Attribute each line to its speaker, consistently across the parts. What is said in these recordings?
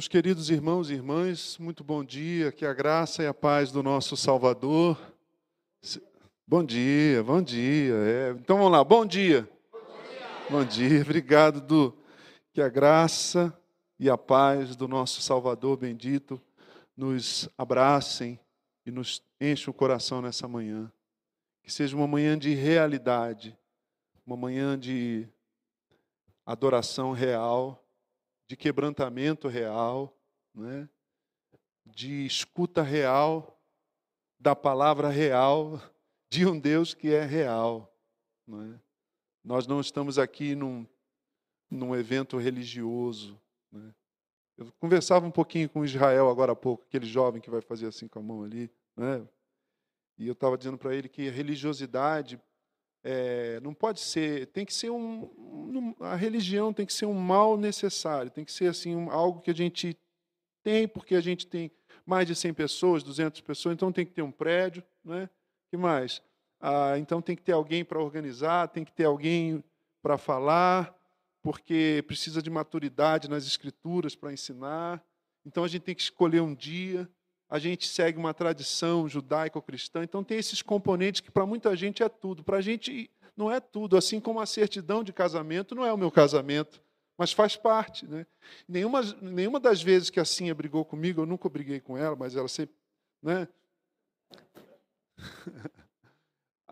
Speaker 1: Meus queridos irmãos e irmãs, muito bom dia, que a graça e a paz do nosso Salvador. Bom dia, bom dia. É. Então vamos lá, bom dia. Bom dia. Obrigado, Du. Que a graça e a paz do nosso Salvador bendito nos abracem e nos enche o coração nessa manhã. Que seja uma manhã de realidade, uma manhã de adoração real, de quebrantamento real, né? de escuta real da palavra real de um Deus que é real. Né? Nós não estamos aqui num, num evento religioso. Né? Eu conversava um pouquinho com Israel agora há pouco, aquele jovem que vai fazer assim com a mão ali. Né? E eu estava dizendo para ele que a religiosidade é, não pode ser, tem que ser um, a religião tem que ser um mal necessário, tem que ser assim um, algo que a gente tem porque a gente tem mais de 100 pessoas, 200 pessoas, então tem que ter um prédio, né? Que mais? Ah, então tem que ter alguém para organizar, tem que ter alguém para falar, porque precisa de maturidade nas escrituras para ensinar. Então a gente tem que escolher um dia a gente segue uma tradição judaico-cristã, então tem esses componentes que para muita gente é tudo. Para a gente não é tudo, assim como a certidão de casamento não é o meu casamento, mas faz parte. Né? Nenhuma, nenhuma das vezes que a Cinha brigou comigo, eu nunca briguei com ela, mas ela sempre. Né?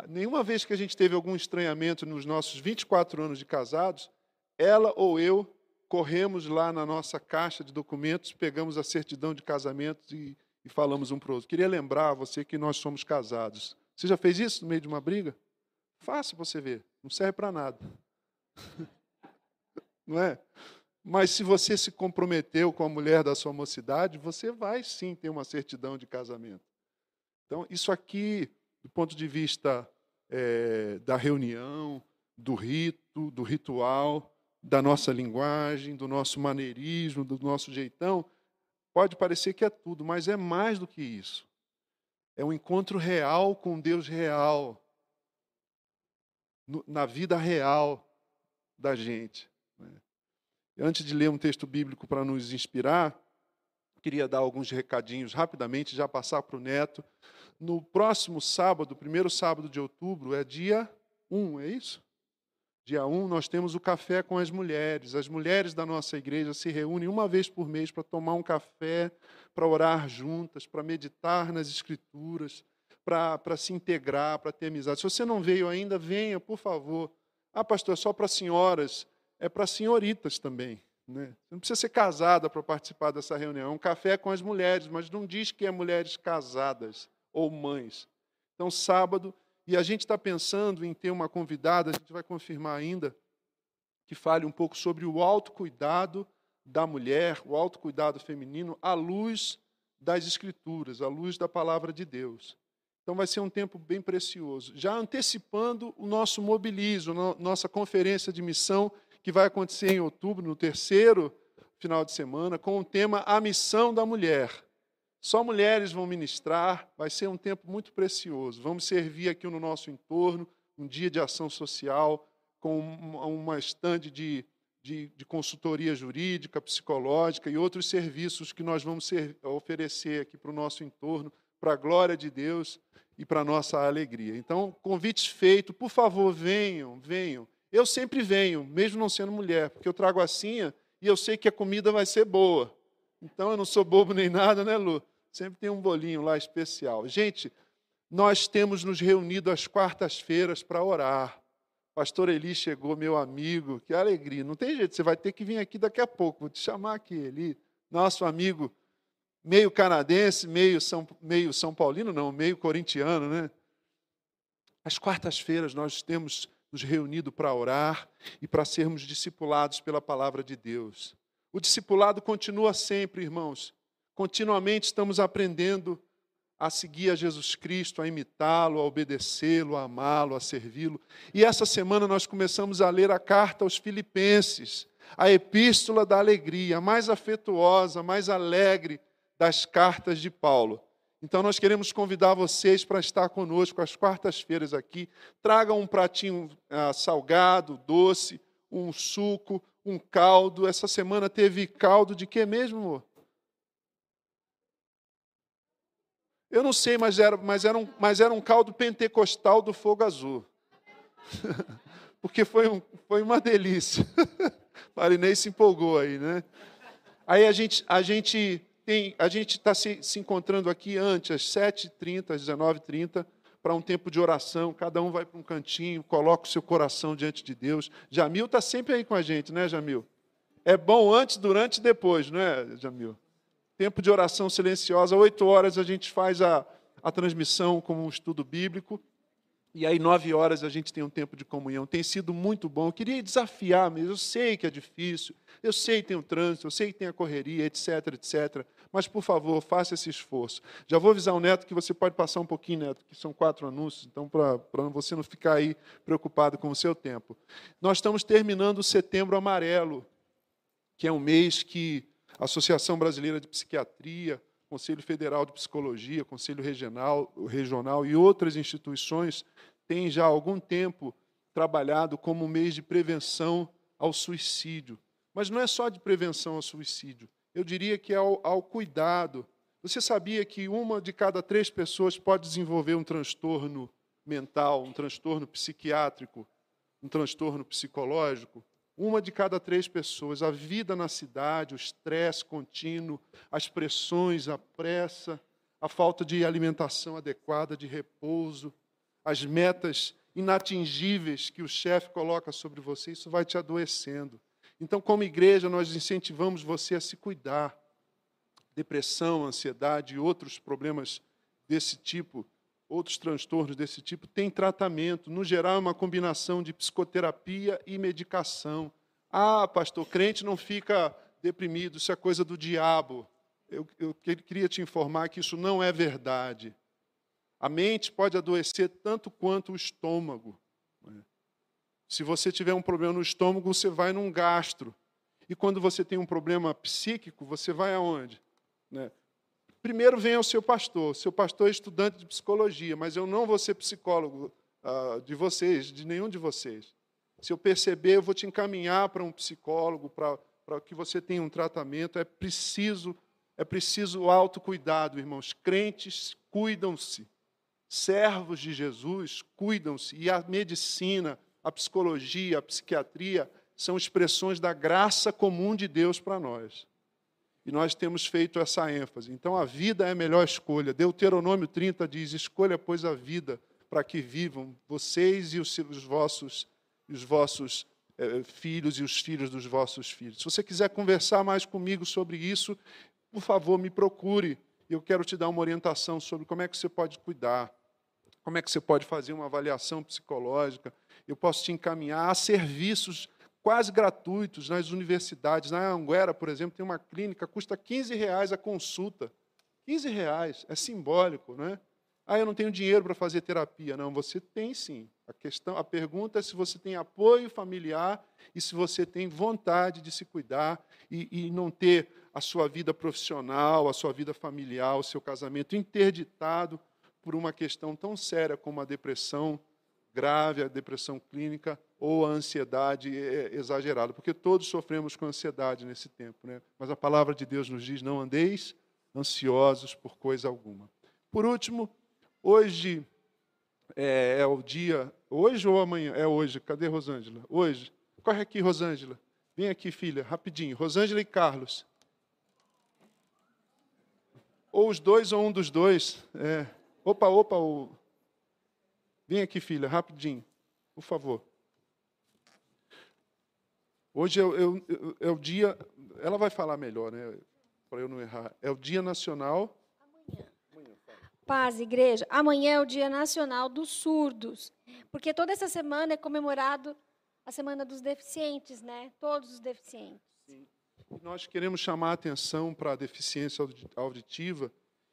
Speaker 1: nenhuma vez que a gente teve algum estranhamento nos nossos 24 anos de casados, ela ou eu corremos lá na nossa caixa de documentos, pegamos a certidão de casamento e e falamos um para o outro. Queria lembrar você que nós somos casados. Você já fez isso no meio de uma briga? Faça você ver. Não serve para nada. Não é? Mas se você se comprometeu com a mulher da sua mocidade, você vai sim ter uma certidão de casamento. Então, isso aqui, do ponto de vista é, da reunião, do rito, do ritual, da nossa linguagem, do nosso maneirismo, do nosso jeitão, Pode parecer que é tudo, mas é mais do que isso. É um encontro real com Deus real, na vida real da gente. Né? Antes de ler um texto bíblico para nos inspirar, queria dar alguns recadinhos rapidamente, já passar para o Neto. No próximo sábado, primeiro sábado de outubro, é dia 1, é isso? Dia 1, nós temos o café com as mulheres. As mulheres da nossa igreja se reúnem uma vez por mês para tomar um café, para orar juntas, para meditar nas Escrituras, para, para se integrar, para ter amizade. Se você não veio ainda, venha, por favor. Ah, pastor, é só para senhoras. É para senhoritas também. Né? Você não precisa ser casada para participar dessa reunião. É um café com as mulheres, mas não diz que é mulheres casadas ou mães. Então, sábado, e a gente está pensando em ter uma convidada, a gente vai confirmar ainda, que fale um pouco sobre o autocuidado da mulher, o autocuidado feminino, à luz das Escrituras, à luz da palavra de Deus. Então vai ser um tempo bem precioso. Já antecipando o nosso mobilizo, nossa conferência de missão, que vai acontecer em outubro, no terceiro final de semana, com o tema A Missão da Mulher. Só mulheres vão ministrar, vai ser um tempo muito precioso. Vamos servir aqui no nosso entorno, um dia de ação social, com uma estande de, de, de, consultoria jurídica, psicológica e outros serviços que nós vamos ser, oferecer aqui para o nosso entorno, para a glória de Deus e para a nossa alegria. Então, convites feitos, por favor, venham, venham. Eu sempre venho, mesmo não sendo mulher, porque eu trago a e eu sei que a comida vai ser boa. Então eu não sou bobo nem nada, né, Lu? Sempre tem um bolinho lá especial. Gente, nós temos nos reunido às quartas-feiras para orar. Pastor Eli chegou, meu amigo, que alegria. Não tem jeito, você vai ter que vir aqui daqui a pouco. Vou te chamar aqui, Eli. Nosso amigo, meio canadense, meio São, meio São Paulino, não, meio corintiano, né? Às quartas-feiras nós temos nos reunido para orar e para sermos discipulados pela palavra de Deus. O discipulado continua sempre, irmãos. Continuamente estamos aprendendo a seguir a Jesus Cristo, a imitá-lo, a obedecê-lo, a amá-lo, a servi-lo. E essa semana nós começamos a ler a carta aos Filipenses, a epístola da alegria, a mais afetuosa, a mais alegre das cartas de Paulo. Então nós queremos convidar vocês para estar conosco às quartas-feiras aqui. Tragam um pratinho ah, salgado, doce, um suco, um caldo. Essa semana teve caldo de que mesmo, amor? Eu não sei, mas era, mas era, um, mas era um caldo pentecostal do fogo azul. Porque foi, um, foi uma delícia. Marinei se empolgou aí, né? Aí a gente, a gente tem, a gente está se, se encontrando aqui antes, às 7h30, às 19h30, para um tempo de oração. Cada um vai para um cantinho, coloca o seu coração diante de Deus. Jamil está sempre aí com a gente, né, Jamil? É bom antes, durante e depois, não é, Jamil? Tempo de oração silenciosa, oito horas a gente faz a, a transmissão como um estudo bíblico. E aí, nove horas, a gente tem um tempo de comunhão. Tem sido muito bom. Eu queria desafiar mesmo. Eu sei que é difícil, eu sei que tem o trânsito, eu sei que tem a correria, etc, etc. Mas, por favor, faça esse esforço. Já vou avisar o Neto que você pode passar um pouquinho, Neto, que são quatro anúncios, então, para você não ficar aí preocupado com o seu tempo. Nós estamos terminando o setembro amarelo, que é um mês que Associação Brasileira de Psiquiatria, Conselho Federal de Psicologia, Conselho Regional, Regional e outras instituições têm já há algum tempo trabalhado como um mês de prevenção ao suicídio. Mas não é só de prevenção ao suicídio, eu diria que é ao, ao cuidado. Você sabia que uma de cada três pessoas pode desenvolver um transtorno mental, um transtorno psiquiátrico, um transtorno psicológico? Uma de cada três pessoas. A vida na cidade, o estresse contínuo, as pressões, a pressa, a falta de alimentação adequada, de repouso, as metas inatingíveis que o chefe coloca sobre você, isso vai te adoecendo. Então, como igreja, nós incentivamos você a se cuidar. Depressão, ansiedade e outros problemas desse tipo outros transtornos desse tipo, tem tratamento. No geral, é uma combinação de psicoterapia e medicação. Ah, pastor, crente não fica deprimido, isso é coisa do diabo. Eu, eu queria te informar que isso não é verdade. A mente pode adoecer tanto quanto o estômago. Né? Se você tiver um problema no estômago, você vai num gastro. E quando você tem um problema psíquico, você vai aonde? Primeiro vem ao seu pastor. Seu pastor é estudante de psicologia, mas eu não vou ser psicólogo uh, de vocês, de nenhum de vocês. Se eu perceber, eu vou te encaminhar para um psicólogo, para, para que você tenha um tratamento. É preciso, é preciso autocuidado, irmãos. Crentes cuidam-se. Servos de Jesus cuidam-se. E a medicina, a psicologia, a psiquiatria são expressões da graça comum de Deus para nós. E nós temos feito essa ênfase. Então, a vida é a melhor escolha. Deuteronômio 30 diz: Escolha, pois, a vida para que vivam vocês e os, os vossos, os vossos eh, filhos e os filhos dos vossos filhos. Se você quiser conversar mais comigo sobre isso, por favor, me procure. Eu quero te dar uma orientação sobre como é que você pode cuidar, como é que você pode fazer uma avaliação psicológica. Eu posso te encaminhar a serviços quase gratuitos nas universidades. Na Anguera, por exemplo, tem uma clínica, custa 15 reais a consulta. 15 reais, é simbólico, não é? Ah, eu não tenho dinheiro para fazer terapia. Não, você tem sim. A questão, a pergunta é se você tem apoio familiar e se você tem vontade de se cuidar e, e não ter a sua vida profissional, a sua vida familiar, o seu casamento interditado por uma questão tão séria como a depressão grave, a depressão clínica ou a ansiedade exagerada, porque todos sofremos com ansiedade nesse tempo, né? Mas a palavra de Deus nos diz: não andeis ansiosos por coisa alguma. Por último, hoje é, é o dia, hoje ou amanhã? É hoje. Cadê Rosângela? Hoje. Corre aqui, Rosângela. Vem aqui, filha, rapidinho. Rosângela e Carlos. Ou os dois ou um dos dois. É. Opa, opa, o Vem aqui, filha, rapidinho, por favor. Hoje é, é, é, o dia. Ela vai falar melhor, né? Para eu não errar. É o Dia Nacional.
Speaker 2: Amanhã. Paz, igreja. Amanhã é o Dia Nacional dos Surdos. Porque toda essa semana é comemorado a Semana dos Deficientes, né? Todos os deficientes. Sim.
Speaker 1: Nós queremos chamar a atenção para a deficiência auditiva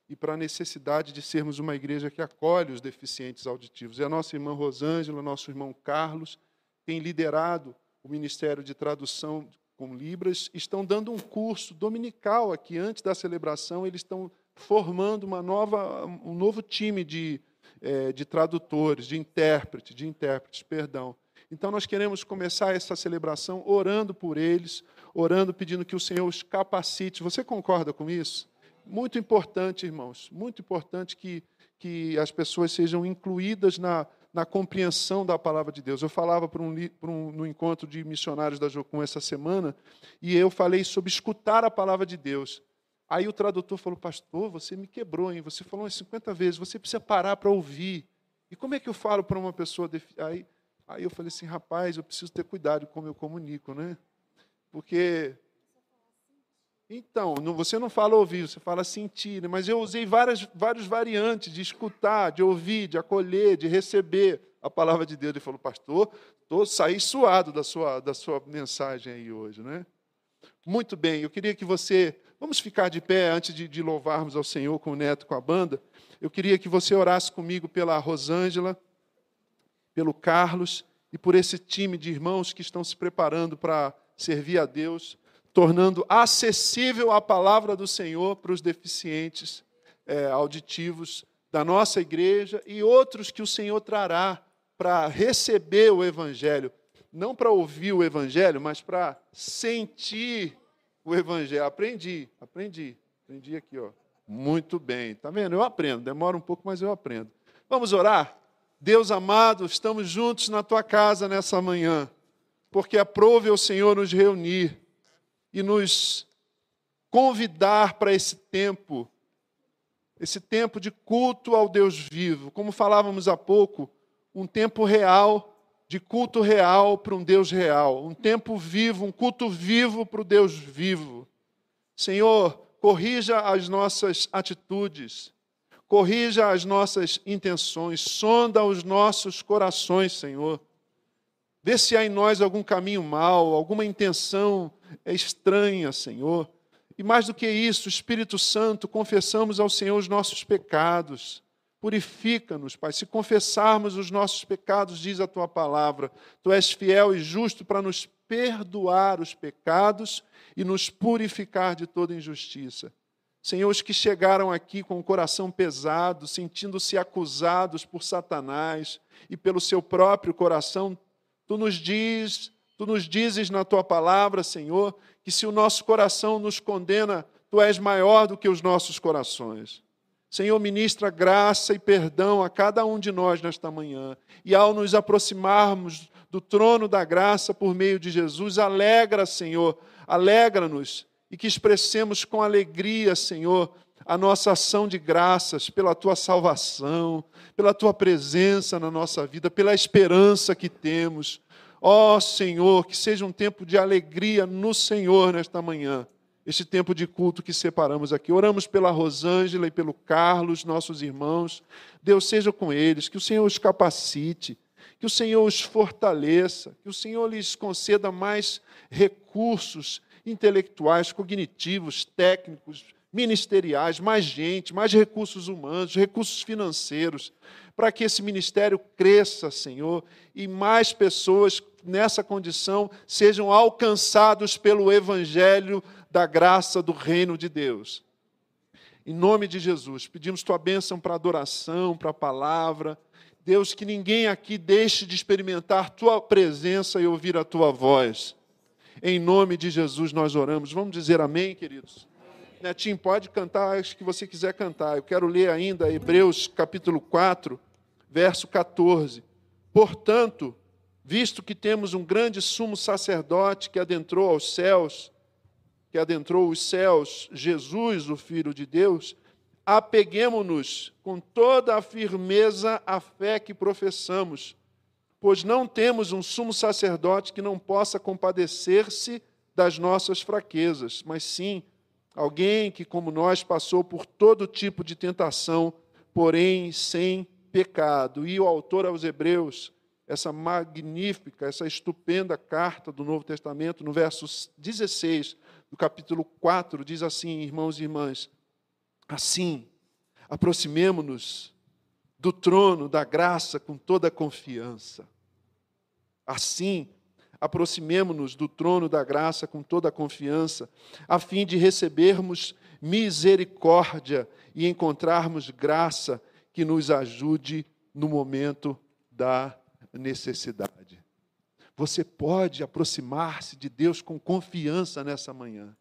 Speaker 1: e para a necessidade de sermos uma igreja que acolhe os deficientes auditivos. E a nossa irmã Rosângela, nosso irmão Carlos, tem liderado o Ministério de Tradução com Libras, estão dando um curso dominical aqui, antes da celebração, eles estão formando uma nova, um novo time de, é, de tradutores, de intérpretes, de intérpretes, perdão. Então nós queremos começar essa celebração orando por eles, orando, pedindo que o Senhor os capacite. Você concorda com isso? Muito importante, irmãos, muito importante que, que as pessoas sejam incluídas na, na compreensão da palavra de Deus. Eu falava para um, para um, no encontro de missionários da Jocum essa semana, e eu falei sobre escutar a palavra de Deus. Aí o tradutor falou, pastor, você me quebrou, hein? Você falou umas 50 vezes, você precisa parar para ouvir. E como é que eu falo para uma pessoa? Aí, aí eu falei assim, rapaz, eu preciso ter cuidado como eu comunico, né? Porque. Então, você não fala ouvir, você fala sentir, né? mas eu usei várias, várias variantes de escutar, de ouvir, de acolher, de receber a palavra de Deus. Ele falou, pastor, estou saí suado da sua, da sua mensagem aí hoje, né? Muito bem, eu queria que você Vamos ficar de pé antes de, de louvarmos ao Senhor com o neto, com a banda. Eu queria que você orasse comigo pela Rosângela, pelo Carlos e por esse time de irmãos que estão se preparando para servir a Deus, tornando acessível a palavra do Senhor para os deficientes é, auditivos da nossa igreja e outros que o Senhor trará para receber o Evangelho. Não para ouvir o Evangelho, mas para sentir o evangelho. Aprendi, aprendi, aprendi aqui, ó. Muito bem, tá vendo? Eu aprendo, demora um pouco, mas eu aprendo. Vamos orar? Deus amado, estamos juntos na tua casa nessa manhã, porque aprove o Senhor nos reunir e nos convidar para esse tempo, esse tempo de culto ao Deus vivo. Como falávamos há pouco, um tempo real de culto real para um Deus real, um tempo vivo, um culto vivo para o Deus vivo. Senhor, corrija as nossas atitudes, corrija as nossas intenções, sonda os nossos corações, Senhor. Vê se há em nós algum caminho mau, alguma intenção estranha, Senhor. E mais do que isso, Espírito Santo, confessamos ao Senhor os nossos pecados. Purifica-nos, Pai. Se confessarmos os nossos pecados, diz a tua palavra, tu és fiel e justo para nos perdoar os pecados e nos purificar de toda injustiça. Senhor, os que chegaram aqui com o coração pesado, sentindo-se acusados por Satanás e pelo seu próprio coração, tu nos diz, tu nos dizes na tua palavra, Senhor, que se o nosso coração nos condena, tu és maior do que os nossos corações. Senhor, ministra graça e perdão a cada um de nós nesta manhã. E ao nos aproximarmos do trono da graça por meio de Jesus, alegra, Senhor, alegra-nos e que expressemos com alegria, Senhor, a nossa ação de graças pela tua salvação, pela tua presença na nossa vida, pela esperança que temos. Ó oh, Senhor, que seja um tempo de alegria no Senhor nesta manhã este tempo de culto que separamos aqui. Oramos pela Rosângela e pelo Carlos, nossos irmãos. Deus seja com eles, que o Senhor os capacite, que o Senhor os fortaleça, que o Senhor lhes conceda mais recursos intelectuais, cognitivos, técnicos, ministeriais, mais gente, mais recursos humanos, recursos financeiros, para que esse ministério cresça, Senhor, e mais pessoas nessa condição sejam alcançados pelo evangelho da graça do reino de Deus. Em nome de Jesus, pedimos tua bênção para a adoração, para a palavra. Deus, que ninguém aqui deixe de experimentar tua presença e ouvir a tua voz. Em nome de Jesus nós oramos. Vamos dizer amém, queridos? Netinho, pode cantar acho que você quiser cantar. Eu quero ler ainda Hebreus capítulo 4, verso 14. Portanto, visto que temos um grande sumo sacerdote que adentrou aos céus, que adentrou os céus, Jesus, o Filho de Deus, apeguemos-nos com toda a firmeza à fé que professamos, pois não temos um sumo sacerdote que não possa compadecer-se das nossas fraquezas, mas sim alguém que, como nós, passou por todo tipo de tentação, porém sem pecado. E o autor aos Hebreus, essa magnífica, essa estupenda carta do Novo Testamento, no verso 16, do capítulo 4, diz assim, irmãos e irmãs: Assim, aproximemo-nos do trono da graça com toda confiança. Assim, aproximemo-nos do trono da graça com toda confiança, a fim de recebermos misericórdia e encontrarmos graça que nos ajude no momento da necessidade. Você pode aproximar-se de Deus com confiança nessa manhã.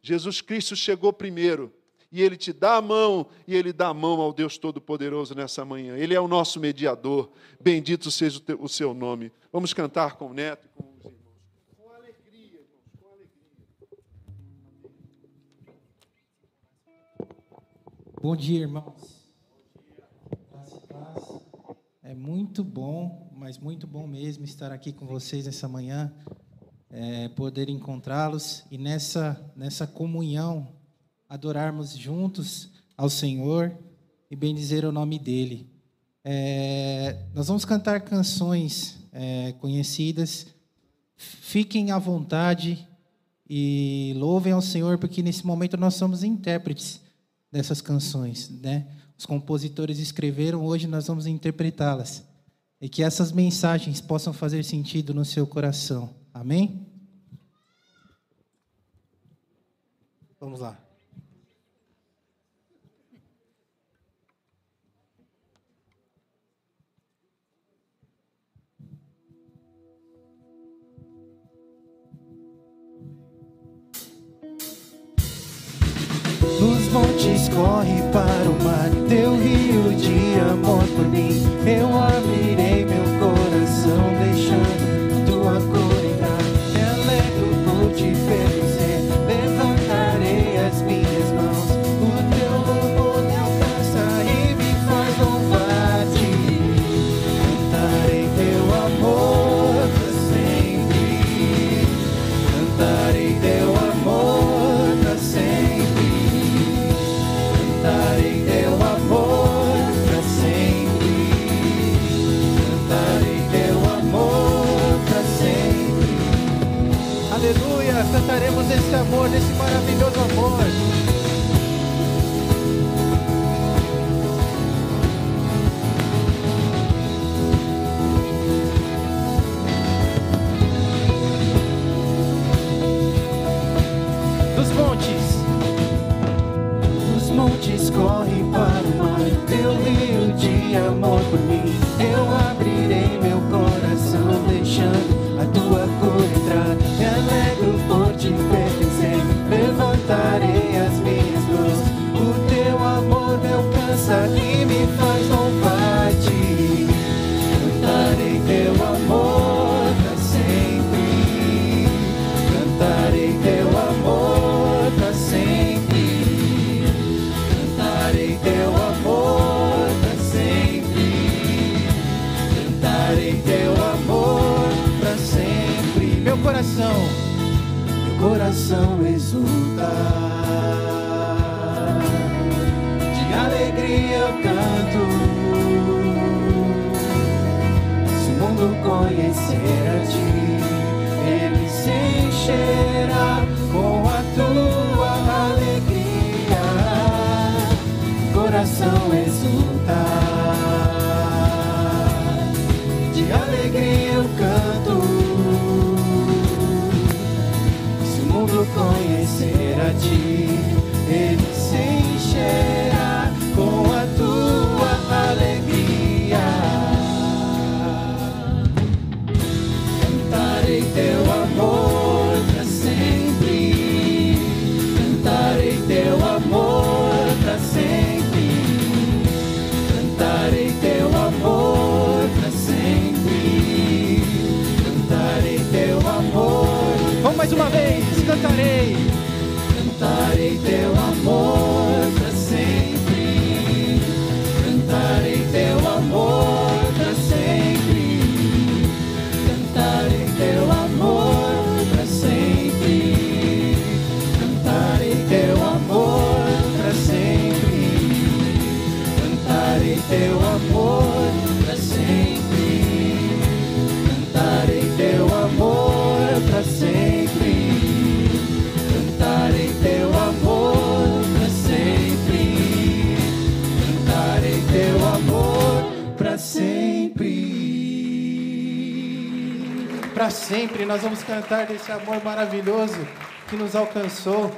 Speaker 1: Jesus Cristo chegou primeiro e Ele te dá a mão, e Ele dá a mão ao Deus Todo-Poderoso nessa manhã. Ele é o nosso mediador. Bendito seja o seu nome. Vamos cantar com o neto
Speaker 3: Bom dia, irmãos. É muito bom, mas muito bom mesmo estar aqui com vocês essa manhã, é, poder encontrá-los e nessa, nessa comunhão adorarmos juntos ao Senhor e bendizer o nome dEle. É, nós vamos cantar canções é, conhecidas. Fiquem à vontade e louvem ao Senhor, porque nesse momento nós somos intérpretes dessas canções, né? os compositores escreveram, hoje nós vamos interpretá-las. E que essas mensagens possam fazer sentido no seu coração. Amém? Vamos lá. Montes corre para o mar, teu rio de amor por mim. Eu abrirei meu coração, deixando tua cor entrar. Me alegro por te pertencer, amor por mim. Eu abrirei conhecer a ti, ele se encherá com a tua alegria. Coração exulta. De alegria eu canto. Se o mundo conhecer a ti, ele se encherá teu amor para sempre. Cantarei teu amor para sempre. Cantarei teu amor para sempre. Cantarei teu amor. Vamos mais uma vez, cantarei. Cantarei sempre nós vamos cantar desse amor maravilhoso que nos alcançou.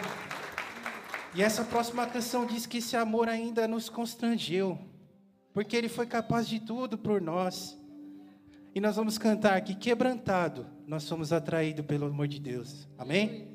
Speaker 3: E essa próxima canção diz que esse amor ainda nos constrangeu, porque ele foi capaz de tudo por nós. E nós vamos cantar que quebrantado nós somos atraídos pelo amor de Deus. Amém?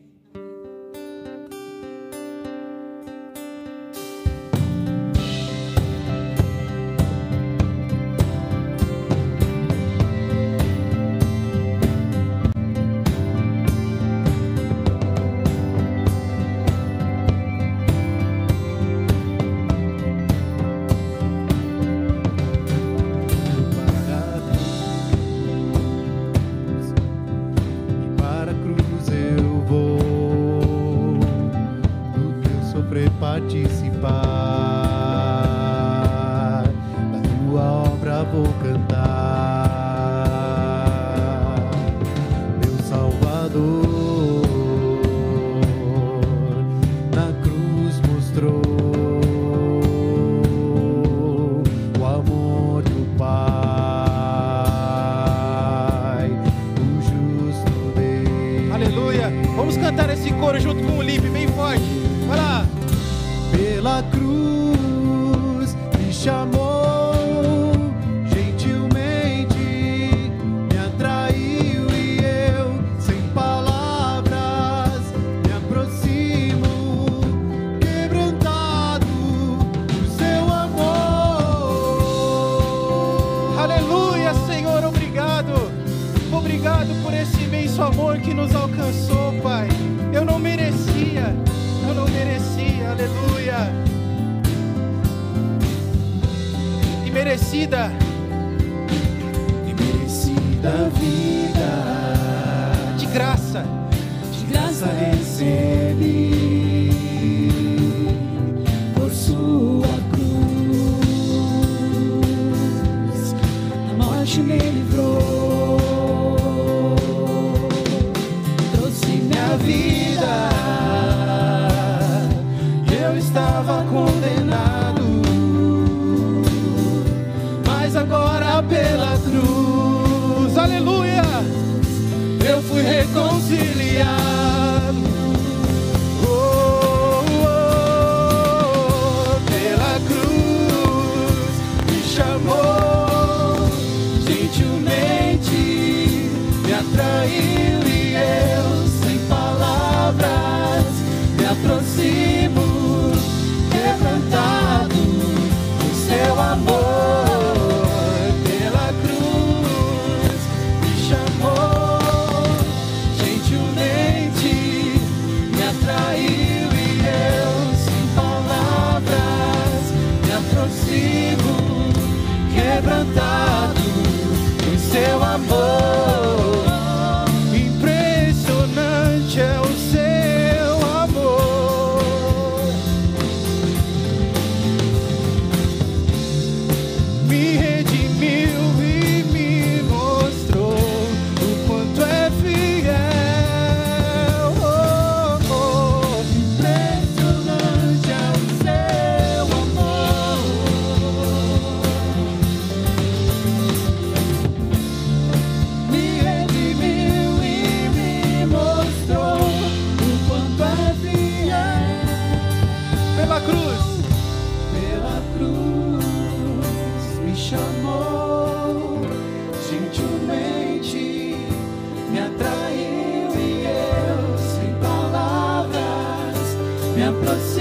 Speaker 3: Me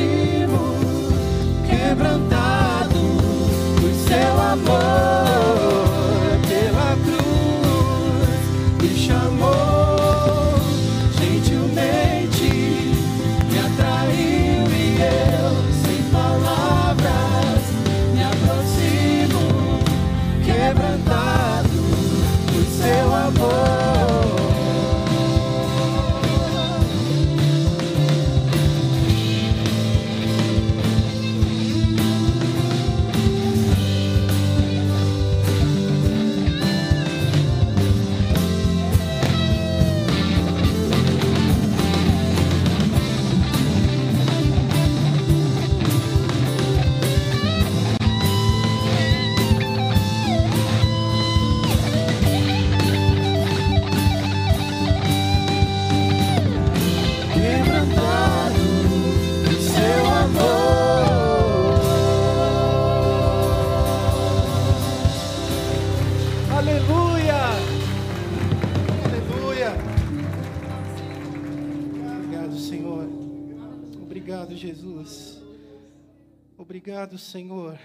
Speaker 4: Obrigado, Senhor.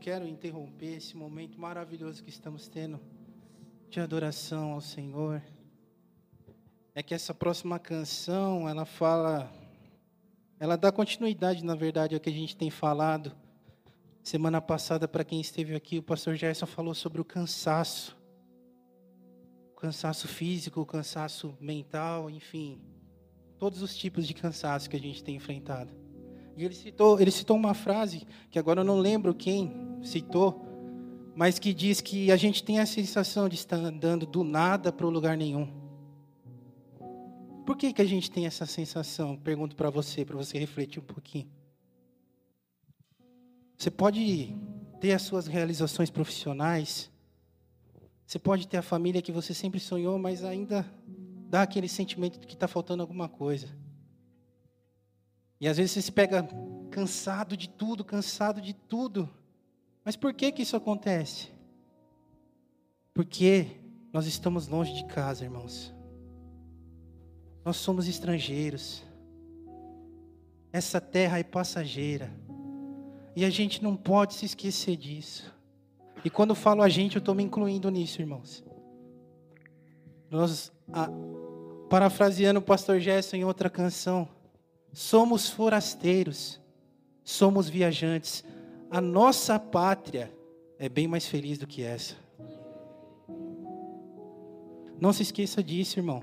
Speaker 4: Quero interromper esse momento maravilhoso que estamos tendo de adoração ao Senhor. É que essa próxima canção, ela fala, ela dá continuidade, na verdade, ao que a gente tem falado. Semana passada, para quem esteve aqui, o pastor Gerson falou sobre o cansaço cansaço físico, cansaço mental, enfim, todos os tipos de cansaço que a gente tem enfrentado. E ele citou, ele citou uma frase que agora eu não lembro quem citou, mas que diz que a gente tem a sensação de estar andando do nada para o lugar nenhum. Por que, que a gente tem essa sensação? Pergunto para você, para você refletir um pouquinho. Você pode ter as suas realizações profissionais, você pode ter a família que você sempre sonhou, mas ainda dá aquele sentimento de que está faltando alguma coisa. E às vezes você se pega cansado de tudo, cansado de tudo. Mas por que que isso acontece? Porque nós estamos longe de casa, irmãos. Nós somos estrangeiros. Essa terra é passageira. E a gente não pode se esquecer disso. E quando falo a gente, eu estou me incluindo nisso, irmãos. Nós, a, parafraseando o pastor Gerson em outra canção, somos forasteiros, somos viajantes. A nossa pátria é bem mais feliz do que essa. Não se esqueça disso, irmão.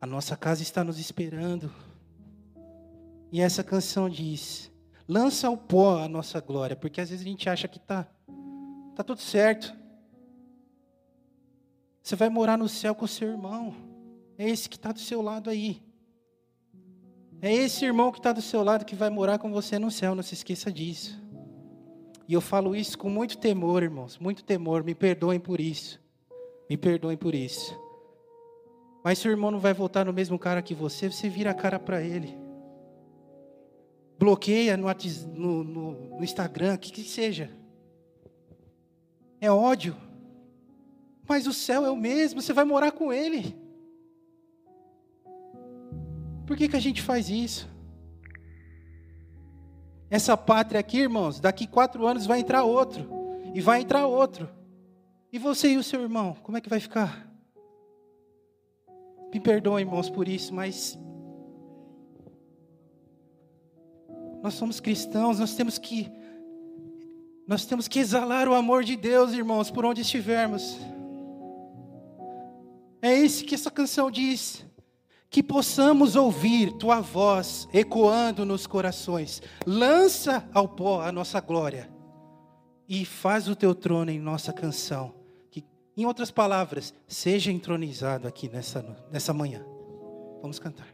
Speaker 4: A nossa casa está nos esperando. E essa canção diz: lança ao pó a nossa glória, porque às vezes a gente acha que está Está tudo certo. Você vai morar no céu com seu irmão. É esse que está do seu lado aí. É esse irmão que está do seu lado que vai morar com você no céu. Não se esqueça disso. E eu falo isso com muito temor, irmãos. Muito temor. Me perdoem por isso. Me perdoem por isso. Mas se o irmão não vai voltar no mesmo cara que você, você vira a cara para ele. Bloqueia no, no, no Instagram, o que, que seja é ódio. Mas o céu é o mesmo, você vai morar com Ele. Por que, que a gente faz isso? Essa pátria aqui, irmãos, daqui quatro anos vai entrar outro. E vai entrar outro. E você e o seu irmão, como é que vai ficar? Me perdoem, irmãos, por isso, mas. Nós somos cristãos, nós temos que nós temos que exalar o amor de Deus, irmãos, por onde estivermos. É isso que essa canção diz. Que possamos ouvir tua voz ecoando nos corações. Lança ao pó a nossa glória. E faz o teu trono em nossa canção. Que, em outras palavras, seja entronizado aqui nessa, nessa manhã. Vamos cantar.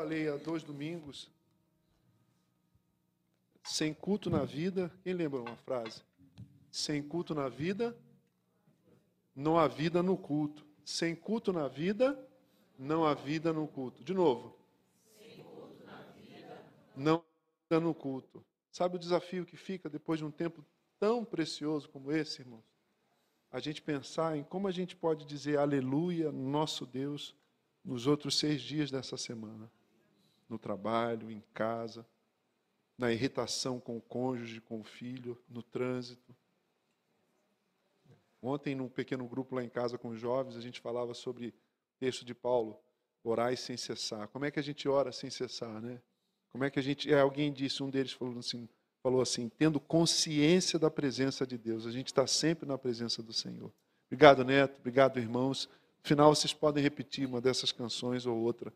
Speaker 1: Falei há dois domingos, sem culto na vida, quem lembra uma frase? Sem culto na vida, não há vida no culto. Sem culto na vida, não há vida no culto. De novo. Não há vida no culto. Sabe o desafio que fica depois de um tempo tão precioso como esse, irmãos? A gente pensar em como a gente pode dizer aleluia, nosso Deus, nos outros seis dias dessa semana. No trabalho, em casa, na irritação com o cônjuge, com o filho, no trânsito. Ontem, num pequeno grupo lá em casa com os jovens, a gente falava sobre o texto de Paulo, orai sem cessar. Como é que a gente ora sem cessar, né? Como é que a gente. É, alguém disse, um deles falou assim, falou assim, tendo consciência da presença de Deus. A gente está sempre na presença do Senhor. Obrigado, Neto. Obrigado, irmãos. No final, vocês podem repetir uma dessas canções ou outra.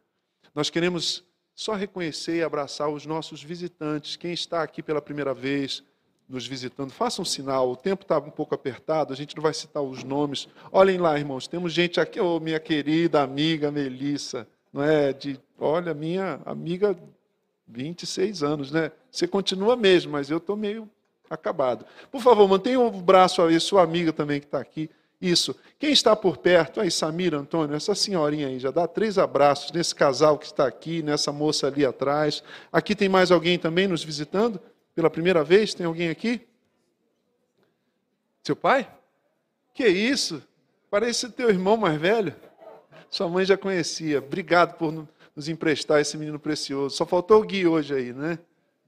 Speaker 1: Nós queremos só reconhecer e abraçar os nossos visitantes. Quem está aqui pela primeira vez, nos visitando, faça um sinal. O tempo está um pouco apertado, a gente não vai citar os nomes. Olhem lá, irmãos, temos gente aqui, oh, minha querida amiga Melissa, não é? De, olha, minha amiga, 26 anos, né? Você continua mesmo, mas eu estou meio acabado. Por favor, mantenha o braço aí, sua amiga também que está aqui. Isso. Quem está por perto? Aí, Samira, Antônio, essa senhorinha aí, já dá três abraços nesse casal que está aqui, nessa moça ali atrás. Aqui tem mais alguém também nos visitando? Pela primeira vez? Tem alguém aqui? Seu pai? Que isso? Parece teu irmão mais velho. Sua mãe já conhecia. Obrigado por nos emprestar esse menino precioso. Só faltou o Gui hoje aí, né?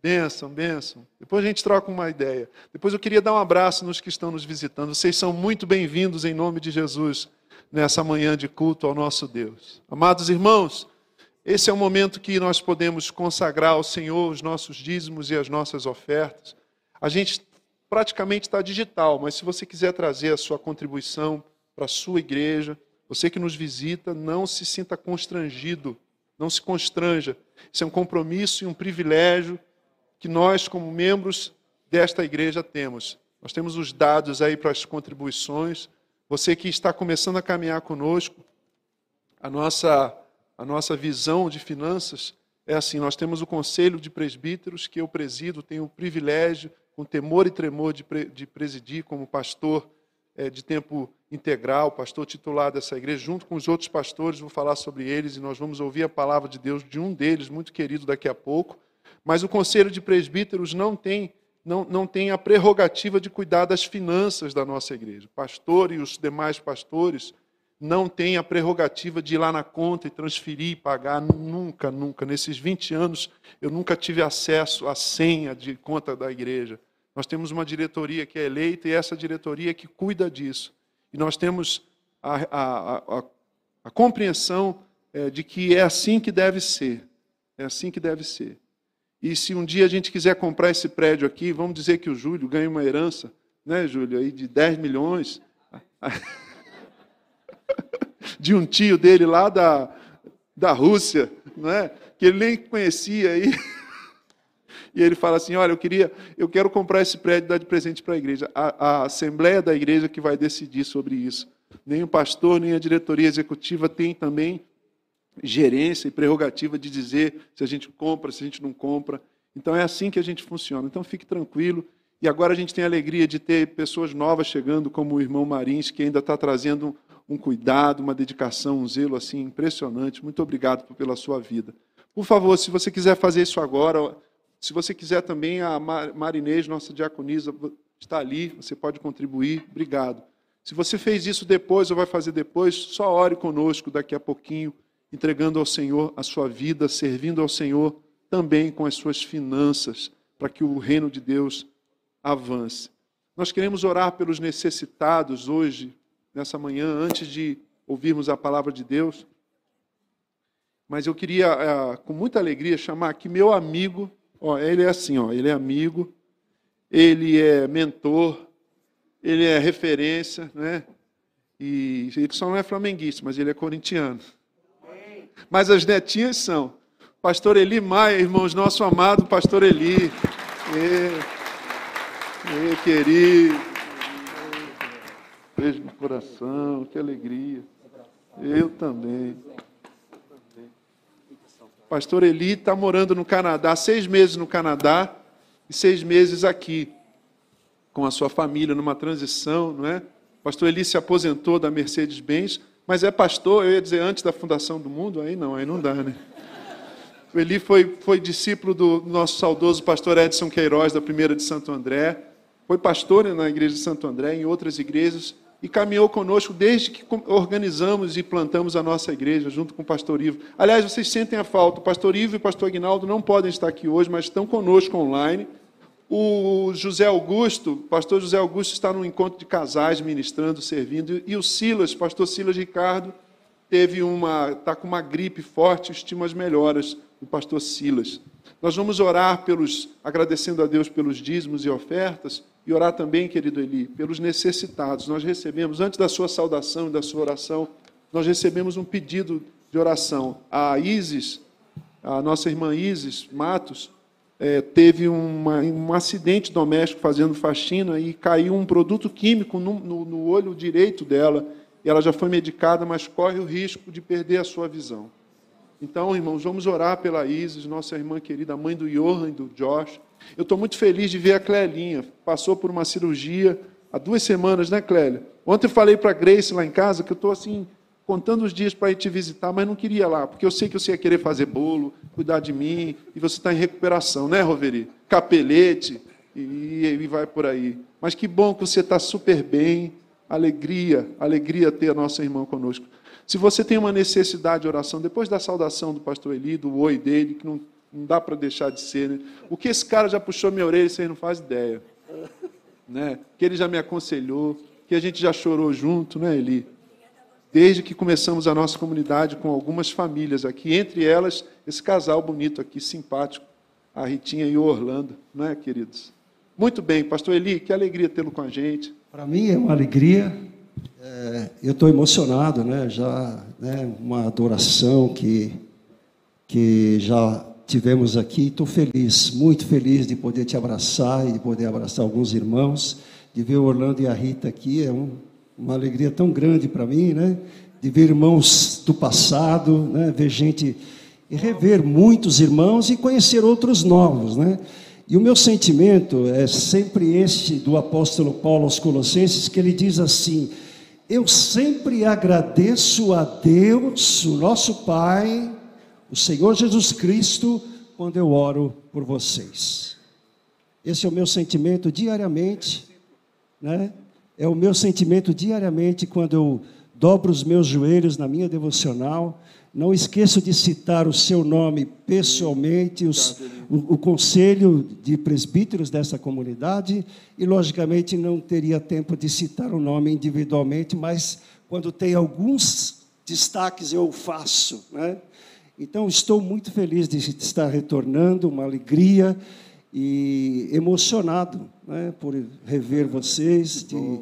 Speaker 1: Benção, benção. Depois a gente troca uma ideia. Depois eu queria dar um abraço nos que estão nos visitando. Vocês são muito bem-vindos em nome de Jesus nessa manhã de culto ao nosso Deus. Amados irmãos, esse é o momento que nós podemos consagrar ao Senhor os nossos dízimos e as nossas ofertas. A gente praticamente está digital, mas se você quiser trazer a sua contribuição para a sua igreja, você que nos visita, não se sinta constrangido, não se constranja. Isso é um compromisso e um privilégio que nós, como membros desta igreja, temos. Nós temos os dados aí para as contribuições. Você que está começando a caminhar conosco, a nossa, a nossa visão de finanças é assim: nós temos o conselho de presbíteros, que eu presido, tenho o privilégio, com temor e tremor, de, de presidir como pastor é, de tempo integral, pastor titular dessa igreja, junto com os outros pastores, vou falar sobre eles e nós vamos ouvir a palavra de Deus de um deles, muito querido, daqui a pouco. Mas o conselho de presbíteros não tem, não, não tem a prerrogativa de cuidar das finanças da nossa igreja. O pastor e os demais pastores não têm a prerrogativa de ir lá na conta e transferir e pagar. Nunca, nunca. Nesses 20 anos, eu nunca tive acesso à senha de conta da igreja. Nós temos uma diretoria que é eleita e essa diretoria é que cuida disso. E nós temos a, a, a, a compreensão é, de que é assim que deve ser. É assim que deve ser. E se um dia a gente quiser comprar esse prédio aqui, vamos dizer que o Júlio ganha uma herança, né, Júlio, aí de 10 milhões, de um tio dele lá da, da Rússia, não é? que ele nem conhecia aí. E ele fala assim: Olha, eu queria, eu quero comprar esse prédio e dar de presente para a igreja. A, a assembleia da igreja que vai decidir sobre isso. Nem o pastor, nem a diretoria executiva tem também gerência e prerrogativa de dizer se a gente compra, se a gente não compra. Então é assim que a gente funciona. Então fique tranquilo. E agora a gente tem a alegria de ter pessoas novas chegando, como o irmão Marins, que ainda está trazendo um cuidado, uma dedicação, um zelo assim impressionante. Muito obrigado pela sua vida. Por favor, se você quiser fazer isso agora, se você quiser também, a Marinês, nossa diaconisa, está ali, você pode contribuir. Obrigado. Se você fez isso depois ou vai fazer depois, só ore conosco daqui a pouquinho entregando ao Senhor a sua vida, servindo ao Senhor também com as suas finanças, para que o reino de Deus avance. Nós queremos orar pelos necessitados hoje, nessa manhã, antes de ouvirmos a palavra de Deus. Mas eu queria, eh, com muita alegria, chamar aqui meu amigo. Ó, ele é assim, ó, ele é amigo, ele é mentor, ele é referência, né? E ele só não é flamenguista, mas ele é corintiano mas as netinhas são. Pastor Eli Maia, irmãos, nosso amado pastor Eli. E, querido. Beijo no coração, que alegria. Eu também. Pastor Eli está morando no Canadá, seis meses no Canadá e seis meses aqui, com a sua família, numa transição, não é? Pastor Eli se aposentou da Mercedes-Benz, mas é pastor, eu ia dizer antes da fundação do mundo, aí não, aí não dá, né? O Eli foi, foi discípulo do nosso saudoso pastor Edson Queiroz, da primeira de Santo André. Foi pastor na igreja de Santo André, em outras igrejas, e caminhou conosco desde que organizamos e plantamos a nossa igreja, junto com o pastor Ivo. Aliás, vocês sentem a falta. O pastor Ivo e o pastor Aguinaldo não podem estar aqui hoje, mas estão conosco online. O José Augusto, pastor José Augusto está num encontro de casais ministrando, servindo, e o Silas, pastor Silas Ricardo, teve uma está com uma gripe forte, estima as melhoras do pastor Silas. Nós vamos orar pelos agradecendo a Deus pelos dízimos e ofertas e orar também, querido Eli, pelos necessitados. Nós recebemos antes da sua saudação e da sua oração, nós recebemos um pedido de oração. A Isis, a nossa irmã Isis Matos, é, teve uma, um acidente doméstico fazendo faxina e caiu um produto químico no, no, no olho direito dela. Ela já foi medicada, mas corre o risco de perder a sua visão. Então, irmãos, vamos orar pela Isis, nossa irmã querida, mãe do Johan e do Josh. Eu estou muito feliz de ver a Clélinha. Passou por uma cirurgia há duas semanas, né, Clélia? Ontem eu falei para a Grace lá em casa que eu estou assim, contando os dias para ir te visitar, mas não queria lá, porque eu sei que você ia querer fazer bolo, cuidar de mim, e você está em recuperação, né, Roveri? Capelete, e, e vai por aí. Mas que bom que você está super bem, alegria, alegria ter a nossa irmã conosco. Se você tem uma necessidade de oração, depois da saudação do pastor Eli, do oi dele, que não, não dá para deixar de ser, né? o que esse cara já puxou minha orelha, vocês não fazem ideia. Né? Que ele já me aconselhou, que a gente já chorou junto, né, Eli? Desde que começamos a nossa comunidade com algumas famílias aqui, entre elas esse casal bonito aqui, simpático, a Ritinha e o Orlando, não é, queridos? Muito bem, pastor Eli, que alegria tê-lo com a gente.
Speaker 5: Para mim é uma alegria, é, eu estou emocionado, né? já né, uma adoração que, que já tivemos aqui, estou feliz, muito feliz de poder te abraçar e de poder abraçar alguns irmãos, de ver o Orlando e a Rita aqui, é um, uma alegria tão grande para mim, né? De ver irmãos do passado, né? Ver gente e rever muitos irmãos e conhecer outros novos, né? E o meu sentimento é sempre este do apóstolo Paulo aos Colossenses, que ele diz assim: Eu sempre agradeço a Deus, o nosso Pai, o Senhor Jesus Cristo, quando eu oro por vocês. Esse é o meu sentimento diariamente, né? É o meu sentimento diariamente quando eu dobro os meus joelhos na minha devocional. Não esqueço de citar o seu nome pessoalmente, os, o, o, conselho de presbíteros dessa comunidade, e logicamente não teria tempo de citar o nome individualmente, mas quando tem alguns destaques eu faço. Né? Então estou muito feliz de estar retornando, uma alegria e emocionado né, por rever vocês, de,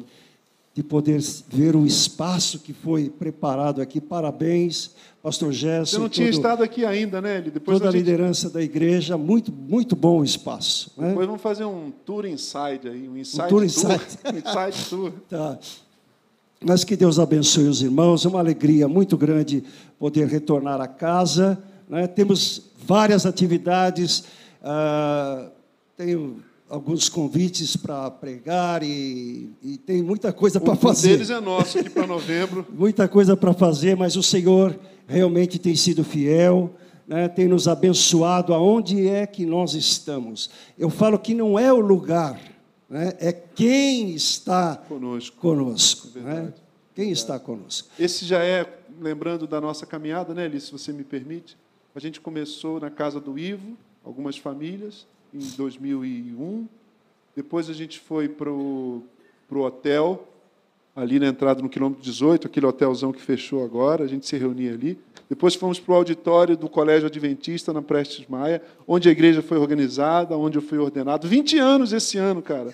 Speaker 5: de poder ver o espaço que foi preparado aqui. Parabéns, Pastor Gerson.
Speaker 1: Você não tinha todo, estado aqui ainda, né?
Speaker 5: Depois toda a, gente... liderança da igreja, muito, muito bom o espaço.
Speaker 1: Né? Depois vamos fazer um tour inside aí, um inside
Speaker 5: um tour. Inside.
Speaker 1: um inside tour.
Speaker 5: tá. Mas que Deus abençoe os irmãos, é uma alegria muito grande poder retornar a casa. Né? Temos várias atividades. Uh, tenho alguns convites para pregar e, e, tem muita coisa para fazer.
Speaker 1: Um deles é nosso aqui para novembro.
Speaker 5: muita coisa para fazer, mas o Senhor realmente tem sido fiel, né, tem nos abençoado aonde é que nós estamos. Eu falo que não é o lugar, né, é quem está
Speaker 1: conosco.
Speaker 5: conosco né? Quem está conosco.
Speaker 1: Esse já é, lembrando da nossa caminhada, né, Eli, se você me permite. A gente começou na casa do Ivo, algumas famílias, em 2001. Depois a gente foi para o hotel, ali na entrada no quilômetro 18, aquele hotelzão que fechou agora, a gente se reunia ali. Depois fomos para o auditório do Colégio Adventista, na Prestes Maia, onde a igreja foi organizada, onde eu fui ordenado. 20 anos esse ano, cara.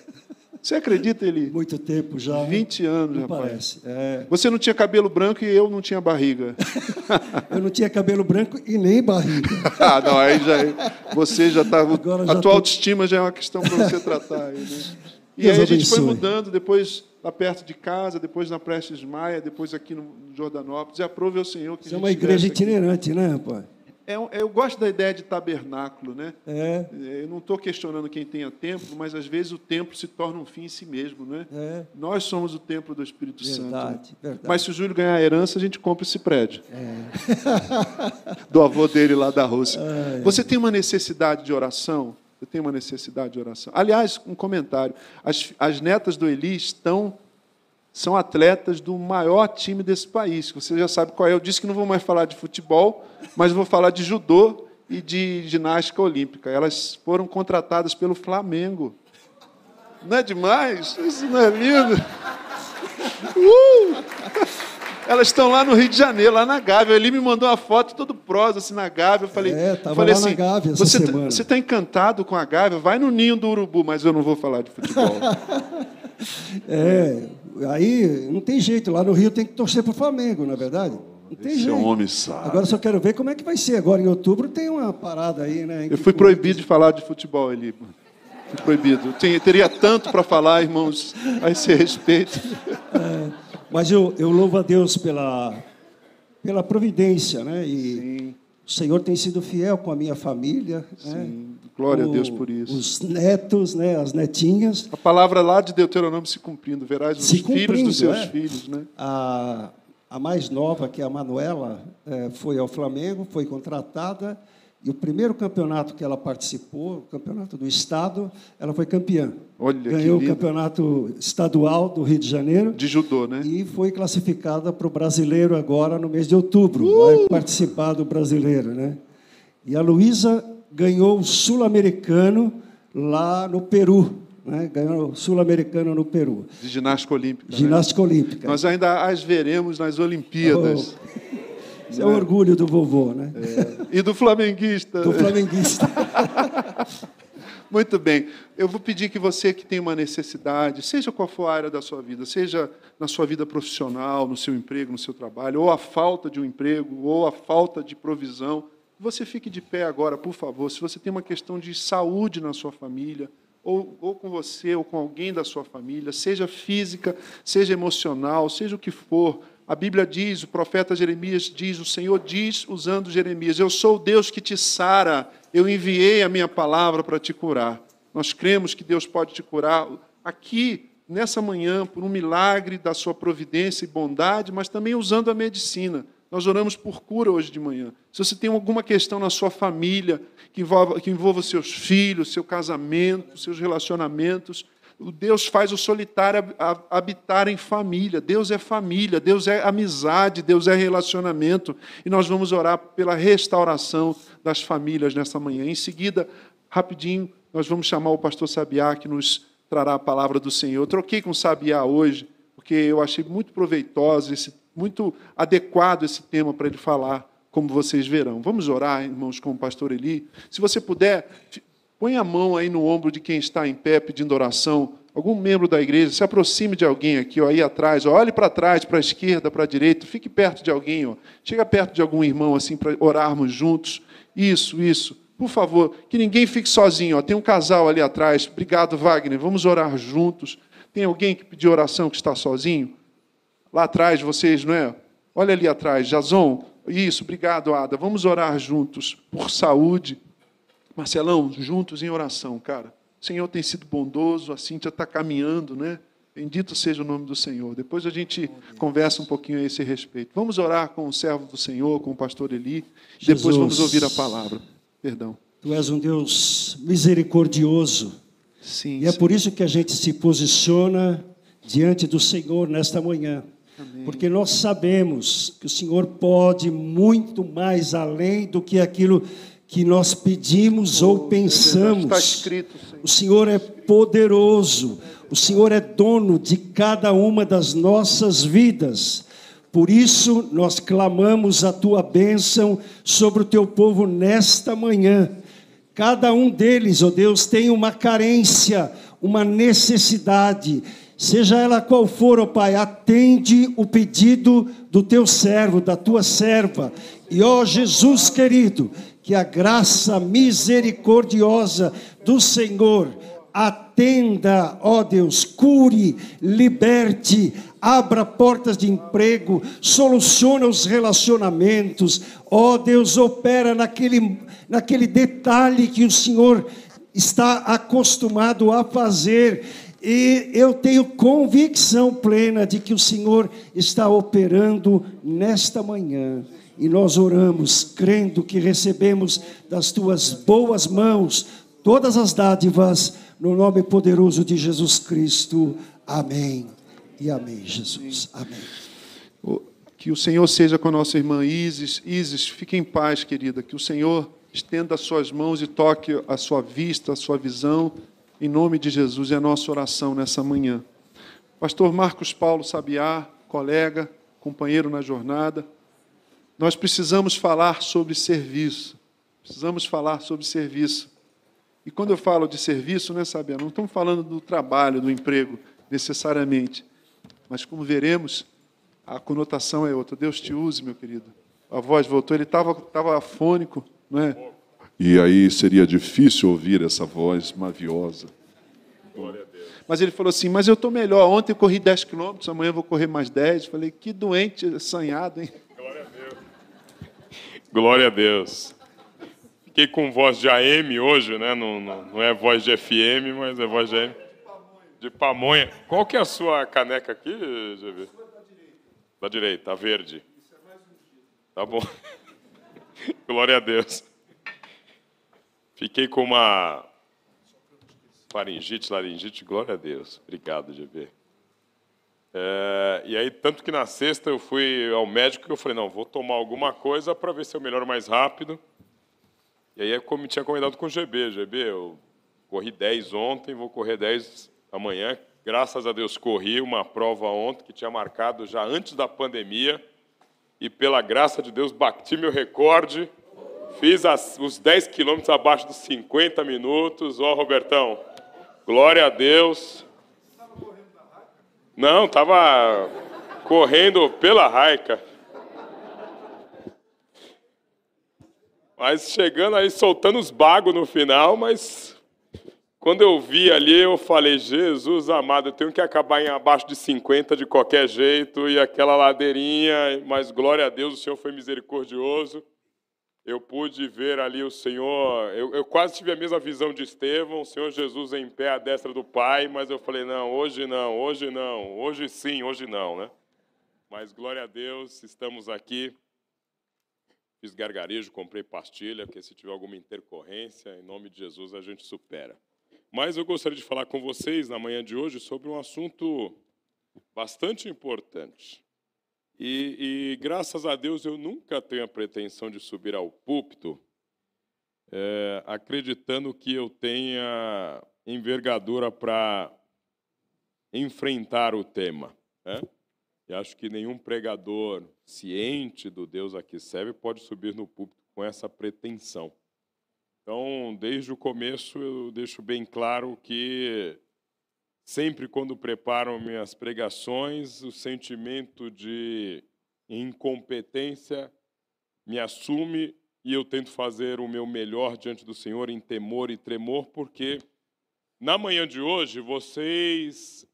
Speaker 1: Você acredita, Eli?
Speaker 5: Muito tempo já.
Speaker 1: 20 anos,
Speaker 5: não
Speaker 1: rapaz.
Speaker 5: Parece. É...
Speaker 1: Você não tinha cabelo branco e eu não tinha barriga.
Speaker 5: eu não tinha cabelo branco e nem barriga.
Speaker 1: ah, não, aí já é, você já está. A tua tô... autoestima já é uma questão para você tratar. Aí, né? E Deus aí a gente abençoe. foi mudando, depois lá perto de casa, depois na Prestes Maia, depois aqui no Jordanópolis. E aprove ao Senhor que
Speaker 5: Isso é uma igreja itinerante, aqui. né, rapaz?
Speaker 1: É, eu gosto da ideia de tabernáculo, né?
Speaker 5: É.
Speaker 1: Eu não estou questionando quem tenha templo, mas às vezes o templo se torna um fim em si mesmo, né?
Speaker 5: É.
Speaker 1: Nós somos o templo do Espírito
Speaker 5: verdade,
Speaker 1: Santo.
Speaker 5: Verdade.
Speaker 1: Mas se o Júlio ganhar a herança, a gente compra esse prédio.
Speaker 5: É.
Speaker 1: do avô dele lá da Rússia. Você tem uma necessidade de oração? Você tem uma necessidade de oração? Aliás, um comentário. As, as netas do Eli estão são atletas do maior time desse país. Você já sabe qual é. Eu disse que não vou mais falar de futebol, mas vou falar de judô e de ginástica olímpica. Elas foram contratadas pelo Flamengo. Não é demais? Isso não é lindo? Uh! Elas estão lá no Rio de Janeiro, lá na Gávea. Ele me mandou uma foto todo prosa, assim, na Gávea. Eu falei,
Speaker 5: é, tava
Speaker 1: falei
Speaker 5: lá
Speaker 1: assim,
Speaker 5: na Gávea essa
Speaker 1: você tá,
Speaker 5: semana.
Speaker 1: você está encantado com a Gávea? Vai no ninho do urubu, mas eu não vou falar de futebol.
Speaker 5: é, aí não tem jeito. Lá no Rio tem que torcer para o Flamengo, não é verdade? Não tem
Speaker 1: Esse
Speaker 5: jeito.
Speaker 1: homem sabe.
Speaker 5: Agora só quero ver como é que vai ser. Agora em outubro tem uma parada aí, né?
Speaker 1: Eu fui proibido de falar de futebol ali. Fui proibido. Tinha- teria tanto para falar, irmãos, a esse respeito.
Speaker 5: Mas eu, eu louvo a Deus pela, pela providência, né? E
Speaker 1: Sim,
Speaker 5: o Senhor tem sido fiel com a minha família. né?
Speaker 1: Glória a Deus
Speaker 5: O-
Speaker 1: por isso.
Speaker 5: Os netos, né? As netinhas.
Speaker 1: A palavra lá de Deuteronômio se cumprindo. Verás os filhos dos seus
Speaker 5: é.
Speaker 1: filhos, né?
Speaker 5: A, a mais nova, que é a Manuela, eh, foi ao Flamengo, foi contratada. E o primeiro campeonato que ela participou, o campeonato do Estado, ela foi campeã.
Speaker 1: Olha
Speaker 5: Ganhou o campeonato estadual do Rio de Janeiro.
Speaker 1: De judô, né?
Speaker 5: E foi classificada para o brasileiro agora no mês de outubro.
Speaker 1: Uh!
Speaker 5: Vai participar do brasileiro, né? E a Luísa ganhou o sul-americano lá no Peru. Né? Ganhou o sul-americano no Peru.
Speaker 1: De ginástica olímpica. né?
Speaker 5: Ginástica olímpica.
Speaker 1: Nós ainda as veremos nas Olimpíadas.
Speaker 5: Isso é o orgulho do vovô, né?
Speaker 1: E do flamenguista.
Speaker 5: Do flamenguista.
Speaker 1: Muito bem. Eu vou pedir que você que tem uma necessidade, seja qual for a área da sua vida, seja na sua vida profissional, no seu emprego, no seu trabalho, ou a falta de um emprego, ou a falta de provisão, você fique de pé agora, por favor. Se você tem uma questão de saúde na sua família, ou, ou com você, ou com alguém da sua família, seja física, seja emocional, seja o que for, a Bíblia diz, o profeta Jeremias diz, o Senhor diz, usando Jeremias: Eu sou o Deus que te sara, eu enviei a minha palavra para te curar. Nós cremos que Deus pode te curar aqui, nessa manhã, por um milagre da sua providência e bondade, mas também usando a medicina. Nós oramos por cura hoje de manhã. Se você tem alguma questão na sua família que envolva, que envolva seus filhos, seu casamento, seus relacionamentos, Deus faz o solitário hab- hab- habitar em família. Deus é família, Deus é amizade, Deus é relacionamento. E nós vamos orar pela restauração das famílias nessa manhã. Em seguida, rapidinho, nós vamos chamar o pastor Sabiá, que nos trará a palavra do Senhor. Eu troquei com o Sabiá hoje, porque eu achei muito proveitoso, esse, muito adequado esse tema para ele falar, como vocês verão. Vamos orar, irmãos, com o pastor Eli. Se você puder, Põe a mão aí no ombro de quem está em pé pedindo oração. Algum membro da igreja, se aproxime de alguém aqui, ó, aí atrás. Ó, olhe para trás, para a esquerda, para a direita. Fique perto de alguém. Ó. Chega perto de algum irmão assim para orarmos juntos. Isso, isso. Por favor, que ninguém fique sozinho. Ó. Tem um casal ali atrás. Obrigado, Wagner. Vamos orar juntos. Tem alguém que pediu oração que está sozinho? Lá atrás, vocês, não é? Olha ali atrás. Jason. Isso, obrigado, Ada. Vamos orar juntos por saúde. Marcelão, juntos em oração, cara. O Senhor tem sido bondoso, a Cíntia está caminhando, né? Bendito seja o nome do Senhor. Depois a gente conversa um pouquinho a esse respeito. Vamos orar com o servo do Senhor, com o pastor Eli. Depois
Speaker 5: Jesus.
Speaker 1: vamos ouvir a palavra. Perdão.
Speaker 5: Tu és um Deus misericordioso.
Speaker 1: Sim.
Speaker 5: E é
Speaker 1: sim.
Speaker 5: por isso que a gente se posiciona diante do Senhor nesta manhã. Porque nós sabemos que o Senhor pode muito mais além do que aquilo que nós pedimos ou pensamos.
Speaker 1: Está escrito, Senhor.
Speaker 5: O Senhor é poderoso. O Senhor é dono de cada uma das nossas vidas. Por isso, nós clamamos a tua bênção sobre o teu povo nesta manhã. Cada um deles, ó Deus, tem uma carência, uma necessidade. Seja ela qual for, ó Pai, atende o pedido do teu servo, da tua serva. E ó Jesus querido, que a graça misericordiosa do Senhor atenda, ó Deus, cure, liberte, abra portas de emprego, soluciona os relacionamentos, ó Deus, opera naquele, naquele detalhe que o Senhor está acostumado a fazer. E eu tenho convicção plena de que o Senhor está operando nesta manhã. E nós oramos, crendo que recebemos das tuas boas mãos todas as dádivas, no nome poderoso de Jesus Cristo. Amém. E amém, Jesus. Amém.
Speaker 1: Que o Senhor seja com a nossa irmã Isis. Isis, fique em paz, querida. Que o Senhor estenda as suas mãos e toque a sua vista, a sua visão. Em nome de Jesus é a nossa oração nessa manhã. Pastor Marcos Paulo Sabiá, colega, companheiro na jornada. Nós precisamos falar sobre serviço. Precisamos falar sobre serviço. E quando eu falo de serviço, né, Sabiá, não estamos falando do trabalho, do emprego, necessariamente. Mas como veremos, a conotação é outra. Deus te use, meu querido. A voz voltou, ele estava tava afônico, não é?
Speaker 6: E aí seria difícil ouvir essa voz maviosa.
Speaker 1: Mas ele falou assim: Mas eu estou melhor. Ontem eu corri 10 quilômetros, amanhã eu vou correr mais 10. Falei: Que doente, sanhado, hein?
Speaker 7: Glória a Deus. Glória a Deus. Fiquei com voz de AM hoje, né? Não, não, não é voz de FM, mas é voz de AM. De pamonha. Qual que é a sua caneca aqui, GB? Da direita, a verde. Tá bom. Glória a Deus. Fiquei com uma faringite, laringite, glória a Deus. Obrigado, GB. É, e aí, tanto que na sexta eu fui ao médico e eu falei, não, vou tomar alguma coisa para ver se eu melhoro mais rápido. E aí, como tinha combinado com o GB, GB, eu corri 10 ontem, vou correr 10 amanhã. Graças a Deus corri uma prova ontem que tinha marcado já antes da pandemia. E pela graça de Deus bati meu recorde. Fiz as, os 10 quilômetros abaixo dos 50 minutos. Ó, oh, Robertão, glória a Deus. Não, estava correndo pela Raica. Mas chegando aí, soltando os bagos no final, mas quando eu vi ali, eu falei, Jesus amado, eu tenho que acabar em abaixo de 50 de qualquer jeito, e aquela ladeirinha, mas glória a Deus, o Senhor foi misericordioso. Eu pude ver ali o Senhor, eu, eu quase tive a mesma visão de Estevão, o Senhor Jesus em pé à destra do Pai, mas eu falei, não, hoje não, hoje não, hoje sim, hoje não, né? Mas glória a Deus, estamos aqui. Fiz gargarejo, comprei pastilha, porque se tiver alguma intercorrência, em nome de Jesus a gente supera. Mas eu gostaria de falar com vocês na manhã de hoje sobre um assunto bastante importante. E, e, graças a Deus eu nunca tenho a pretensão de subir ao púlpito é, acreditando que eu tenha envergadura para enfrentar o tema. Né? E acho que nenhum pregador ciente do Deus a que serve pode subir no púlpito com essa pretensão. Então, desde o começo, eu deixo bem claro que Sempre quando preparo minhas pregações, o sentimento de incompetência me assume e eu tento fazer o meu melhor diante do Senhor em temor e tremor, porque na manhã de hoje vocês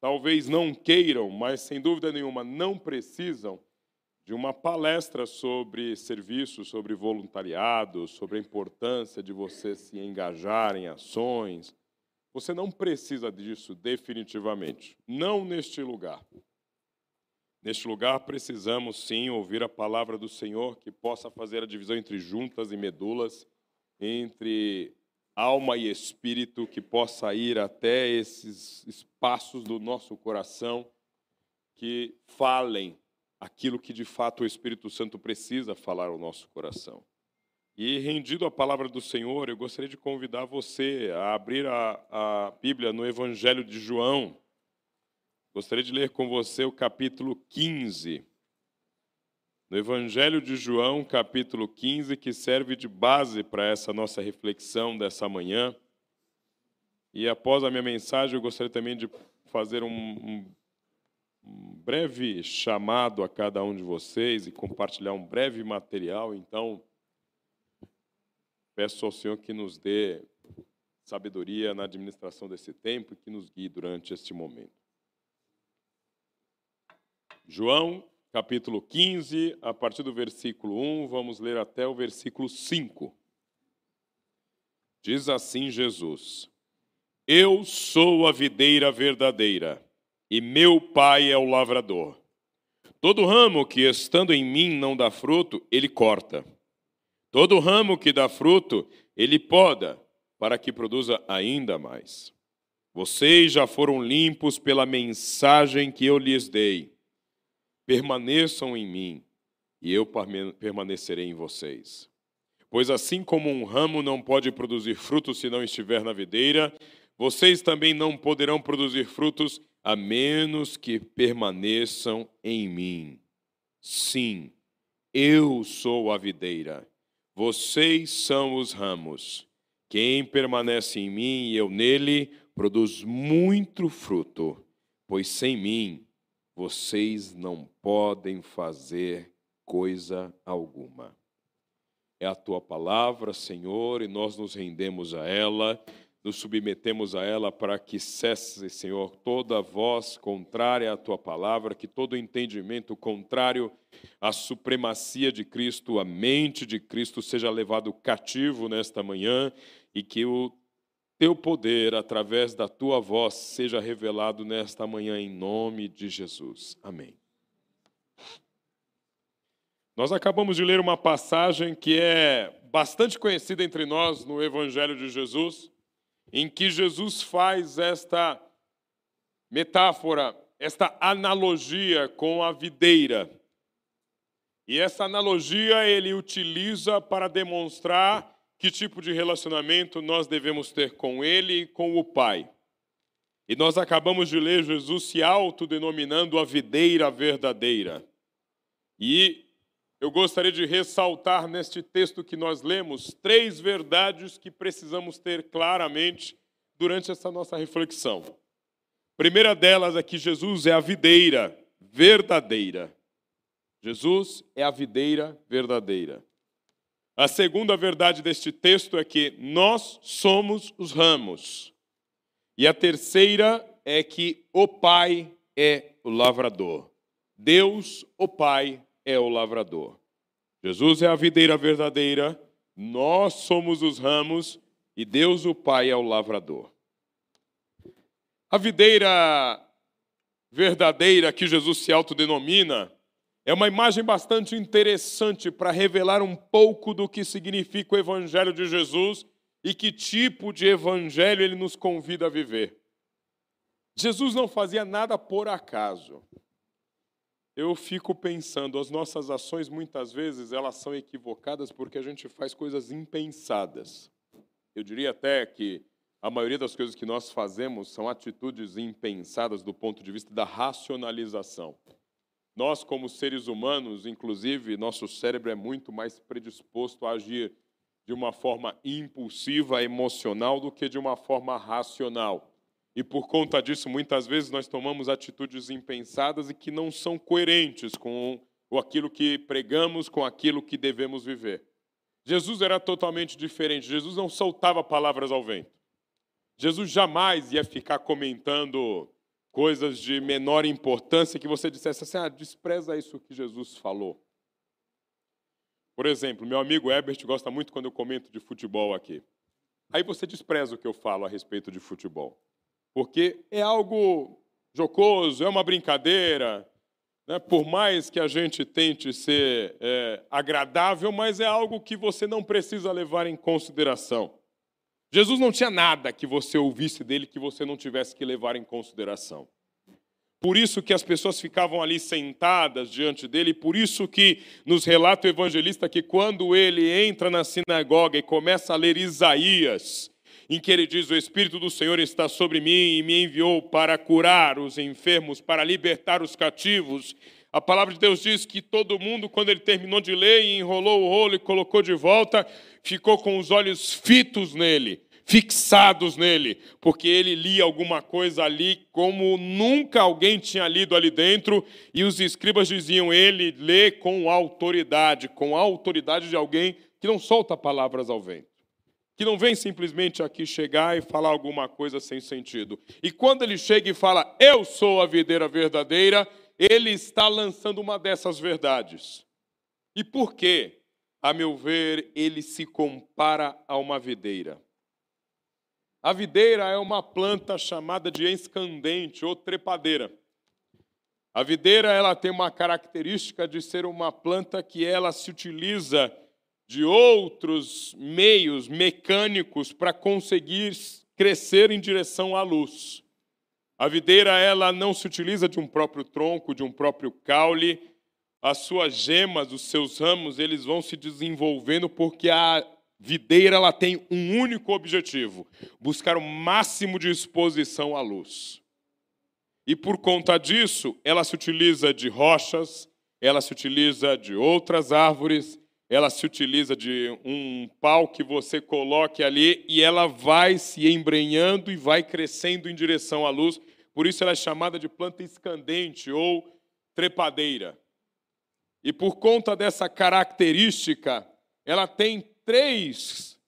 Speaker 7: talvez não queiram, mas sem dúvida nenhuma não precisam de uma palestra sobre serviço, sobre voluntariado, sobre a importância de você se engajar em ações, você não precisa disso definitivamente. Não neste lugar. Neste lugar precisamos sim ouvir a palavra do Senhor que possa fazer a divisão entre juntas e medulas, entre alma e espírito, que possa ir até esses espaços do nosso coração que falem aquilo que de fato o Espírito Santo precisa falar ao nosso coração. E rendido a palavra do Senhor, eu gostaria de convidar você a abrir a, a Bíblia no Evangelho de João. Gostaria de ler com você o capítulo 15. No Evangelho de João, capítulo 15, que serve de base para essa nossa reflexão dessa manhã. E após a minha mensagem, eu gostaria também de fazer um, um breve chamado a cada um de vocês e compartilhar um breve material. Então, Peço ao Senhor que nos dê sabedoria na administração desse tempo e que nos guie durante este momento. João, capítulo 15, a partir do versículo 1, vamos ler até o versículo 5. Diz assim Jesus: Eu sou a videira verdadeira, e meu pai é o lavrador. Todo ramo que estando em mim não dá fruto, ele corta Todo ramo que dá fruto, ele poda, para que produza ainda mais. Vocês já foram limpos pela mensagem que eu lhes dei. Permaneçam em mim, e eu permanecerei em vocês. Pois assim como um ramo não pode produzir frutos se não estiver na videira, vocês também não poderão produzir frutos a menos que permaneçam em mim. Sim, eu sou a videira vocês são os ramos. Quem permanece em mim e eu nele, produz muito fruto, pois sem mim vocês não podem fazer coisa alguma. É a tua palavra, Senhor, e nós nos rendemos a ela, nos submetemos a ela para que cesse, Senhor, toda voz contrária à tua palavra, que todo entendimento contrário à supremacia de Cristo, a mente de Cristo seja levado cativo nesta manhã e que o teu poder, através da tua voz, seja revelado nesta manhã, em nome de Jesus. Amém. Nós acabamos de ler uma passagem que é bastante conhecida entre nós no Evangelho de Jesus, em que Jesus faz esta metáfora, esta analogia com a videira. E essa analogia ele utiliza para demonstrar que tipo de relacionamento nós devemos ter com Ele e com o Pai. E nós acabamos de ler Jesus se autodenominando a videira verdadeira. E eu gostaria de ressaltar neste texto que nós lemos três verdades que precisamos ter claramente durante essa nossa reflexão. A primeira delas é que Jesus é a videira verdadeira. Jesus é a videira verdadeira. A segunda verdade deste texto é que nós somos os ramos. E a terceira é que o Pai é o lavrador. Deus, o Pai, é o lavrador. Jesus é a videira verdadeira, nós somos os ramos e Deus, o Pai, é o lavrador. A videira verdadeira que Jesus se autodenomina é uma imagem bastante interessante para revelar um pouco do que significa o Evangelho de Jesus e que tipo de evangelho ele nos convida a viver. Jesus não fazia nada por acaso. Eu fico pensando, as nossas ações muitas vezes elas são equivocadas porque a gente faz coisas impensadas. Eu diria até que a maioria das coisas que nós fazemos são atitudes impensadas do ponto de vista da racionalização. Nós, como seres humanos, inclusive, nosso cérebro é muito mais predisposto a agir de uma forma impulsiva, emocional, do que de uma forma racional. E por conta disso, muitas vezes nós tomamos atitudes impensadas e que não são coerentes com aquilo que pregamos, com aquilo que devemos viver. Jesus era totalmente diferente. Jesus não soltava palavras ao vento. Jesus jamais ia ficar comentando coisas de menor importância que você dissesse assim: ah, despreza isso que Jesus falou. Por exemplo, meu amigo Ebert gosta muito quando eu comento de futebol aqui. Aí você despreza o que eu falo a respeito de futebol. Porque é algo jocoso, é uma brincadeira, né? por mais que a gente tente ser é, agradável, mas é algo que você não precisa levar em consideração. Jesus não tinha nada que você ouvisse dele que você não tivesse que levar em consideração. Por isso que as pessoas ficavam ali sentadas diante dele, por isso que nos relata o evangelista que quando ele entra na sinagoga e começa a ler Isaías, em que ele diz: O Espírito do Senhor está sobre mim e me enviou para curar os enfermos, para libertar os cativos. A palavra de Deus diz que todo mundo, quando ele terminou de ler e enrolou o rolo e colocou de volta, ficou com os olhos fitos nele fixados nele, porque ele lia alguma coisa ali como nunca alguém tinha lido ali dentro, e os escribas diziam: ele lê com autoridade, com a autoridade de alguém que não solta palavras ao vento. Que não vem simplesmente aqui chegar e falar alguma coisa sem sentido. E quando ele chega e fala, Eu sou a videira verdadeira, ele está lançando uma dessas verdades. E por quê? A meu ver, ele se compara a uma videira. A videira é uma planta chamada de escandente ou trepadeira. A videira ela tem uma característica de ser uma planta que ela se utiliza de outros meios mecânicos para conseguir crescer em direção à luz. A videira ela não se utiliza de um próprio tronco, de um próprio caule. As suas gemas, os seus ramos, eles vão se desenvolvendo porque a videira ela tem um único objetivo: buscar o máximo de exposição à luz. E por conta disso, ela se utiliza de rochas, ela se utiliza de outras árvores, ela se utiliza de um pau que você coloque ali e ela vai se embrenhando e vai crescendo em direção à luz, por isso ela é chamada de planta escandente ou trepadeira. E por conta dessa característica, ela tem três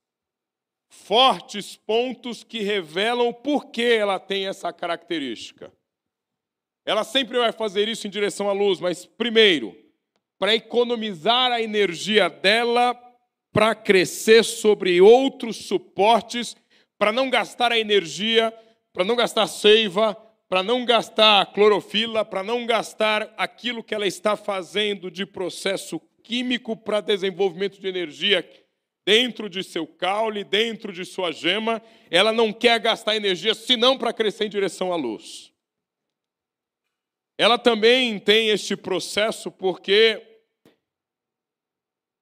Speaker 7: fortes pontos que revelam por que ela tem essa característica. Ela sempre vai fazer isso em direção à luz, mas primeiro, para economizar a energia dela para crescer sobre outros suportes, para não gastar a energia, para não gastar seiva, para não gastar clorofila, para não gastar aquilo que ela está fazendo de processo químico para desenvolvimento de energia dentro de seu caule, dentro de sua gema, ela não quer gastar energia senão para crescer em direção à luz. Ela também tem este processo porque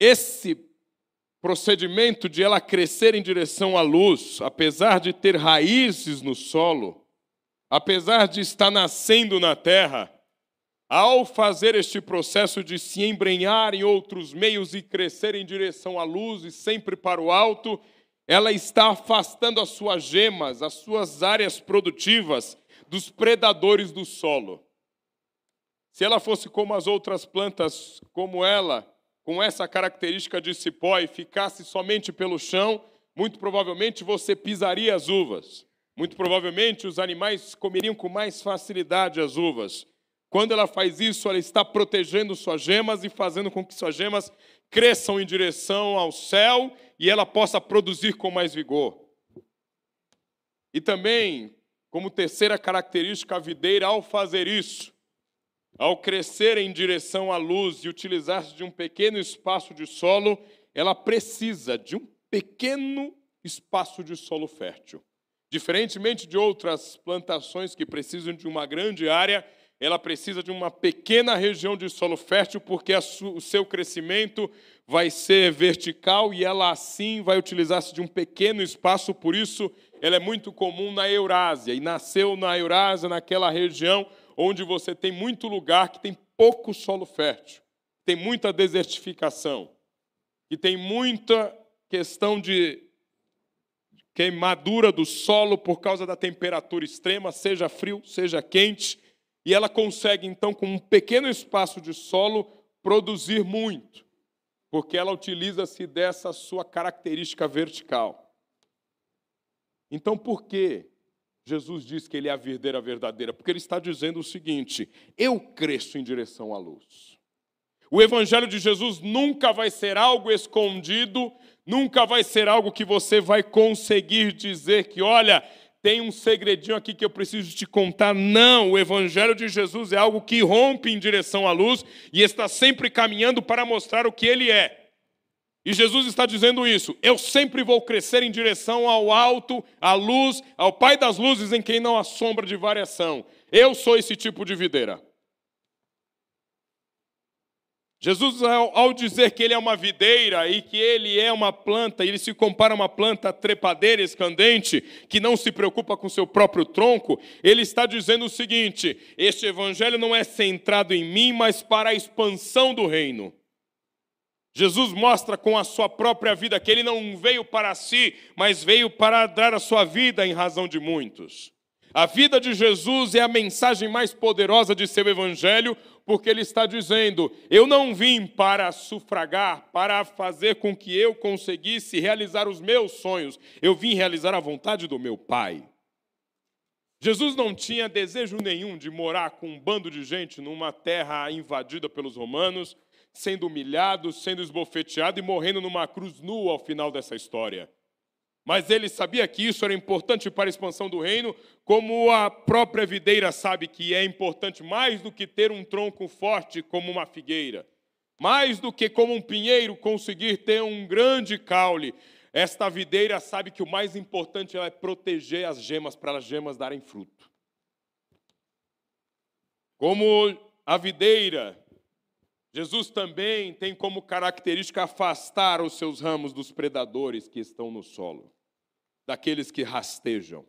Speaker 7: esse procedimento de ela crescer em direção à luz, apesar de ter raízes no solo, apesar de estar nascendo na terra, ao fazer este processo de se embrenhar em outros meios e crescer em direção à luz e sempre para o alto, ela está afastando as suas gemas, as suas áreas produtivas dos predadores do solo. Se ela fosse como as outras plantas, como ela, com essa característica de cipó e ficasse somente pelo chão, muito provavelmente você pisaria as uvas. Muito provavelmente os animais comeriam com mais facilidade as uvas. Quando ela faz isso, ela está protegendo suas gemas e fazendo com que suas gemas cresçam em direção ao céu e ela possa produzir com mais vigor. E também, como terceira característica, a videira, ao fazer isso, ao crescer em direção à luz e utilizar-se de um pequeno espaço de solo, ela precisa de um pequeno espaço de solo fértil. Diferentemente de outras plantações que precisam de uma grande área, ela precisa de uma pequena região de solo fértil, porque o seu crescimento vai ser vertical e ela assim vai utilizar-se de um pequeno espaço, por isso ela é muito comum na Eurásia, e nasceu na Eurásia, naquela região onde você tem muito lugar que tem pouco solo fértil, tem muita desertificação, que tem muita questão de queimadura do solo por causa da temperatura extrema, seja frio, seja quente, e ela consegue, então, com um pequeno espaço de solo, produzir muito, porque ela utiliza-se dessa sua característica vertical. Então, por que Jesus diz que ele é a videira verdadeira? Porque ele está dizendo o seguinte: eu cresço em direção à luz. O evangelho de Jesus nunca vai ser algo escondido, Nunca vai ser algo que você vai conseguir dizer que, olha, tem um segredinho aqui que eu preciso te contar. Não, o Evangelho de Jesus é algo que rompe em direção à luz e está sempre caminhando para mostrar o que ele é. E Jesus está dizendo isso. Eu sempre vou crescer em direção ao alto, à luz, ao Pai das luzes em quem não há sombra de variação. Eu sou esse tipo de videira. Jesus, ao dizer que ele é uma videira e que ele é uma planta, ele se compara a uma planta trepadeira, escandente, que não se preocupa com seu próprio tronco, ele está dizendo o seguinte: este evangelho não é centrado em mim, mas para a expansão do reino. Jesus mostra com a sua própria vida que ele não veio para si, mas veio para dar a sua vida em razão de muitos. A vida de Jesus é a mensagem mais poderosa de seu evangelho, porque ele está dizendo: Eu não vim para sufragar, para fazer com que eu conseguisse realizar os meus sonhos, eu vim realizar a vontade do meu Pai. Jesus não tinha desejo nenhum de morar com um bando de gente numa terra invadida pelos romanos, sendo humilhado, sendo esbofeteado e morrendo numa cruz nua ao final dessa história. Mas ele sabia que isso era importante para a expansão do reino, como a própria videira sabe que é importante mais do que ter um tronco forte como uma figueira, mais do que como um pinheiro conseguir ter um grande caule. Esta videira sabe que o mais importante é proteger as gemas para as gemas darem fruto. Como a videira, Jesus também tem como característica afastar os seus ramos dos predadores que estão no solo daqueles que rastejam,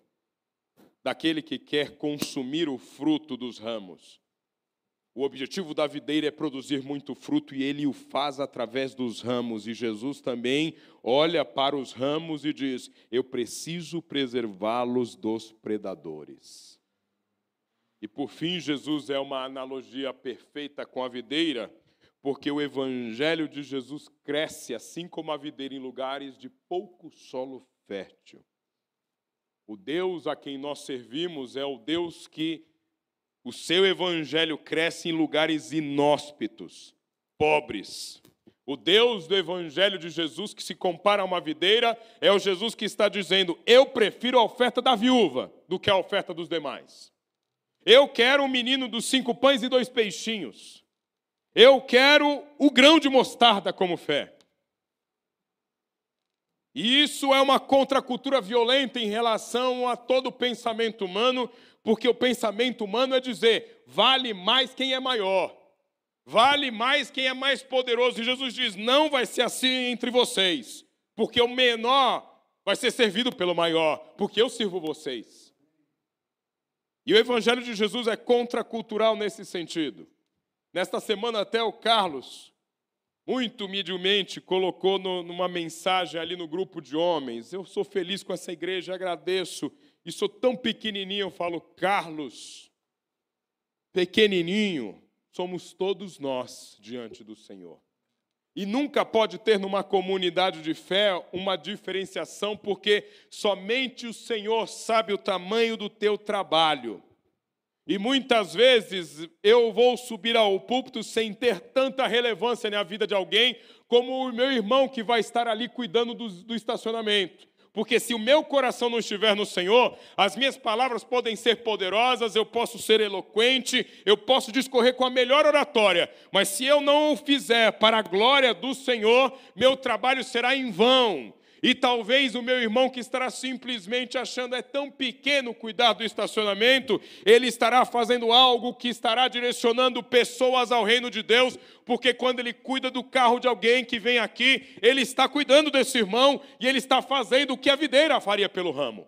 Speaker 7: daquele que quer consumir o fruto dos ramos. O objetivo da videira é produzir muito fruto e ele o faz através dos ramos. E Jesus também olha para os ramos e diz: Eu preciso preservá-los dos predadores. E por fim, Jesus é uma analogia perfeita com a videira, porque o evangelho de Jesus cresce assim como a videira em lugares de pouco solo fértil. O Deus a quem nós servimos é o Deus que o seu evangelho cresce em lugares inóspitos, pobres. O Deus do evangelho de Jesus, que se compara a uma videira, é o Jesus que está dizendo: Eu prefiro a oferta da viúva do que a oferta dos demais. Eu quero o menino dos cinco pães e dois peixinhos. Eu quero o grão de mostarda como fé. E isso é uma contracultura violenta em relação a todo o pensamento humano, porque o pensamento humano é dizer: vale mais quem é maior, vale mais quem é mais poderoso. E Jesus diz: não vai ser assim entre vocês, porque o menor vai ser servido pelo maior, porque eu sirvo vocês. E o Evangelho de Jesus é contracultural nesse sentido. Nesta semana, até o Carlos, muito humildemente, colocou no, numa mensagem ali no grupo de homens: Eu sou feliz com essa igreja, agradeço. E sou tão pequenininho, eu falo, Carlos, pequenininho, somos todos nós diante do Senhor. E nunca pode ter numa comunidade de fé uma diferenciação, porque somente o Senhor sabe o tamanho do teu trabalho. E muitas vezes eu vou subir ao púlpito sem ter tanta relevância na vida de alguém, como o meu irmão que vai estar ali cuidando do, do, estacionamento. Porque se o meu coração não estiver no Senhor, as minhas palavras podem ser poderosas, eu posso ser eloquente, eu posso discorrer com a melhor oratória, mas se eu não o fizer para a glória do Senhor, meu trabalho será em vão. E talvez o meu irmão que estará simplesmente achando é tão pequeno cuidar do estacionamento, ele estará fazendo algo que estará direcionando pessoas ao reino de Deus, porque quando ele cuida do carro de alguém que vem aqui, ele está cuidando desse irmão e ele está fazendo o que a videira faria pelo ramo.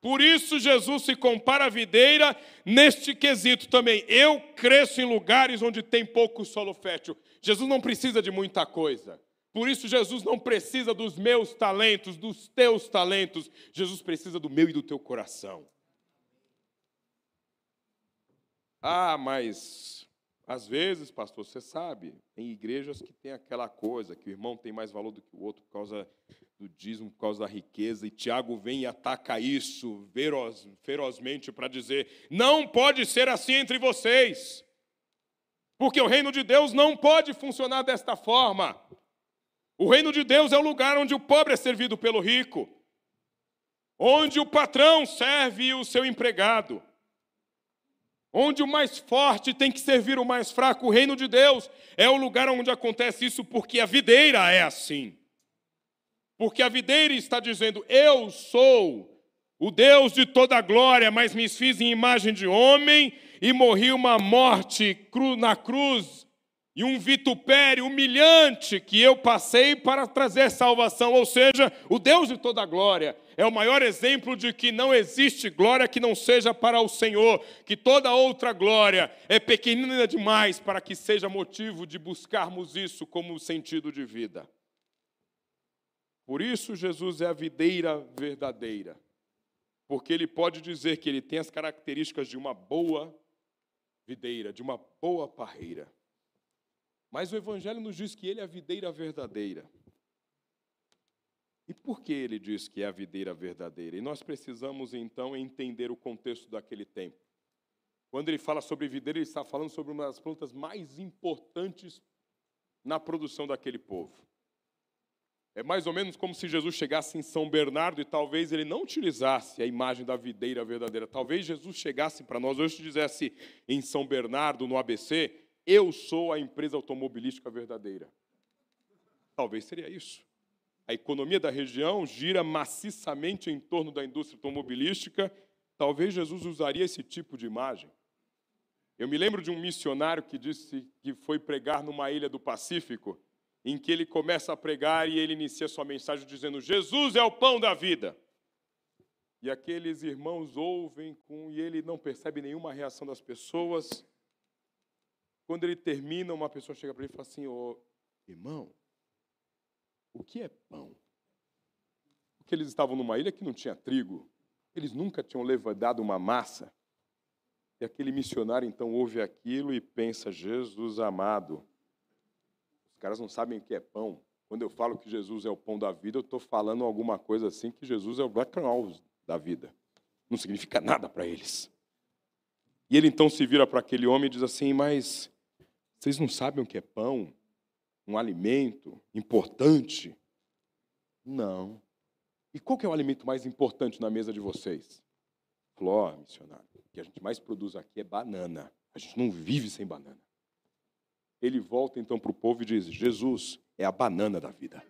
Speaker 7: Por isso Jesus se compara à videira neste quesito também. Eu cresço em lugares onde tem pouco solo fértil. Jesus não precisa de muita coisa. Por isso, Jesus não precisa dos meus talentos, dos teus talentos. Jesus precisa do meu e do teu coração. Ah, mas às vezes, pastor, você sabe, tem igrejas que tem aquela coisa, que o irmão tem mais valor do que o outro por causa do dízimo, por causa da riqueza, e Tiago vem e ataca isso feroz, ferozmente para dizer: não pode ser assim entre vocês, porque o reino de Deus não pode funcionar desta forma. O reino de Deus é o lugar onde o pobre é servido pelo rico, onde o patrão serve o seu empregado, onde o mais forte tem que servir o mais fraco. O reino de Deus é o lugar onde acontece isso, porque a videira é assim. Porque a videira está dizendo: Eu sou o Deus de toda a glória, mas me fiz em imagem de homem e morri uma morte na cruz e um vitupério humilhante que eu passei para trazer salvação, ou seja, o Deus de toda glória. É o maior exemplo de que não existe glória que não seja para o Senhor, que toda outra glória é pequenina demais para que seja motivo de buscarmos isso como sentido de vida. Por isso, Jesus é a videira verdadeira, porque ele pode dizer que ele tem as características de uma boa videira, de uma boa parreira. Mas o Evangelho nos diz que ele é a videira verdadeira. E por que ele diz que é a videira verdadeira? E nós precisamos então entender o contexto daquele tempo. Quando ele fala sobre videira, ele está falando sobre uma das plantas mais importantes na produção daquele povo. É mais ou menos como se Jesus chegasse em São Bernardo e talvez ele não utilizasse a imagem da videira verdadeira. Talvez Jesus chegasse para nós hoje e dissesse em São Bernardo, no ABC, eu sou a empresa automobilística verdadeira. Talvez seria isso. A economia da região gira maciçamente em torno da indústria automobilística. Talvez Jesus usaria esse tipo de imagem. Eu me lembro de um missionário que disse que foi pregar numa ilha do Pacífico, em que ele começa a pregar e ele inicia sua mensagem dizendo: Jesus é o pão da vida. E aqueles irmãos ouvem com, e ele não percebe nenhuma reação das pessoas. Quando ele termina, uma pessoa chega para ele e fala assim: Ô irmão, o que é pão? Porque eles estavam numa ilha que não tinha trigo, eles nunca tinham levantado uma massa. E aquele missionário então ouve aquilo e pensa: Jesus amado. Os caras não sabem o que é pão. Quando eu falo que Jesus é o pão da vida, eu estou falando alguma coisa assim que Jesus é o background da vida. Não significa nada para eles. E ele então se vira para aquele homem e diz assim: Mas vocês não sabem o que é pão? Um alimento importante? Não. E qual que é o alimento mais importante na mesa de vocês? Flor, missionário. O que a gente mais produz aqui é banana. A gente não vive sem banana. Ele volta então para o povo e diz: Jesus é a banana da vida.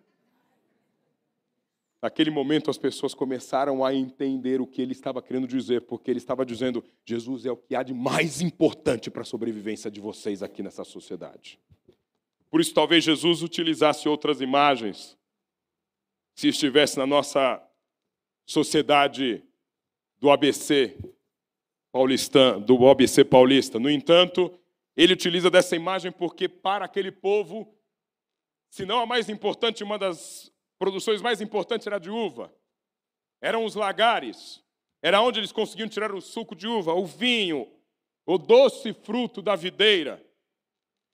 Speaker 7: Naquele momento, as pessoas começaram a entender o que ele estava querendo dizer, porque ele estava dizendo: Jesus é o que há de mais importante para a sobrevivência de vocês aqui nessa sociedade. Por isso, talvez Jesus utilizasse outras imagens, se estivesse na nossa sociedade do ABC paulista, do ABC paulista. No entanto, ele utiliza dessa imagem porque para aquele povo, se não a mais importante, uma das produções mais importantes era de uva. Eram os lagares. Era onde eles conseguiam tirar o suco de uva, o vinho, o doce fruto da videira.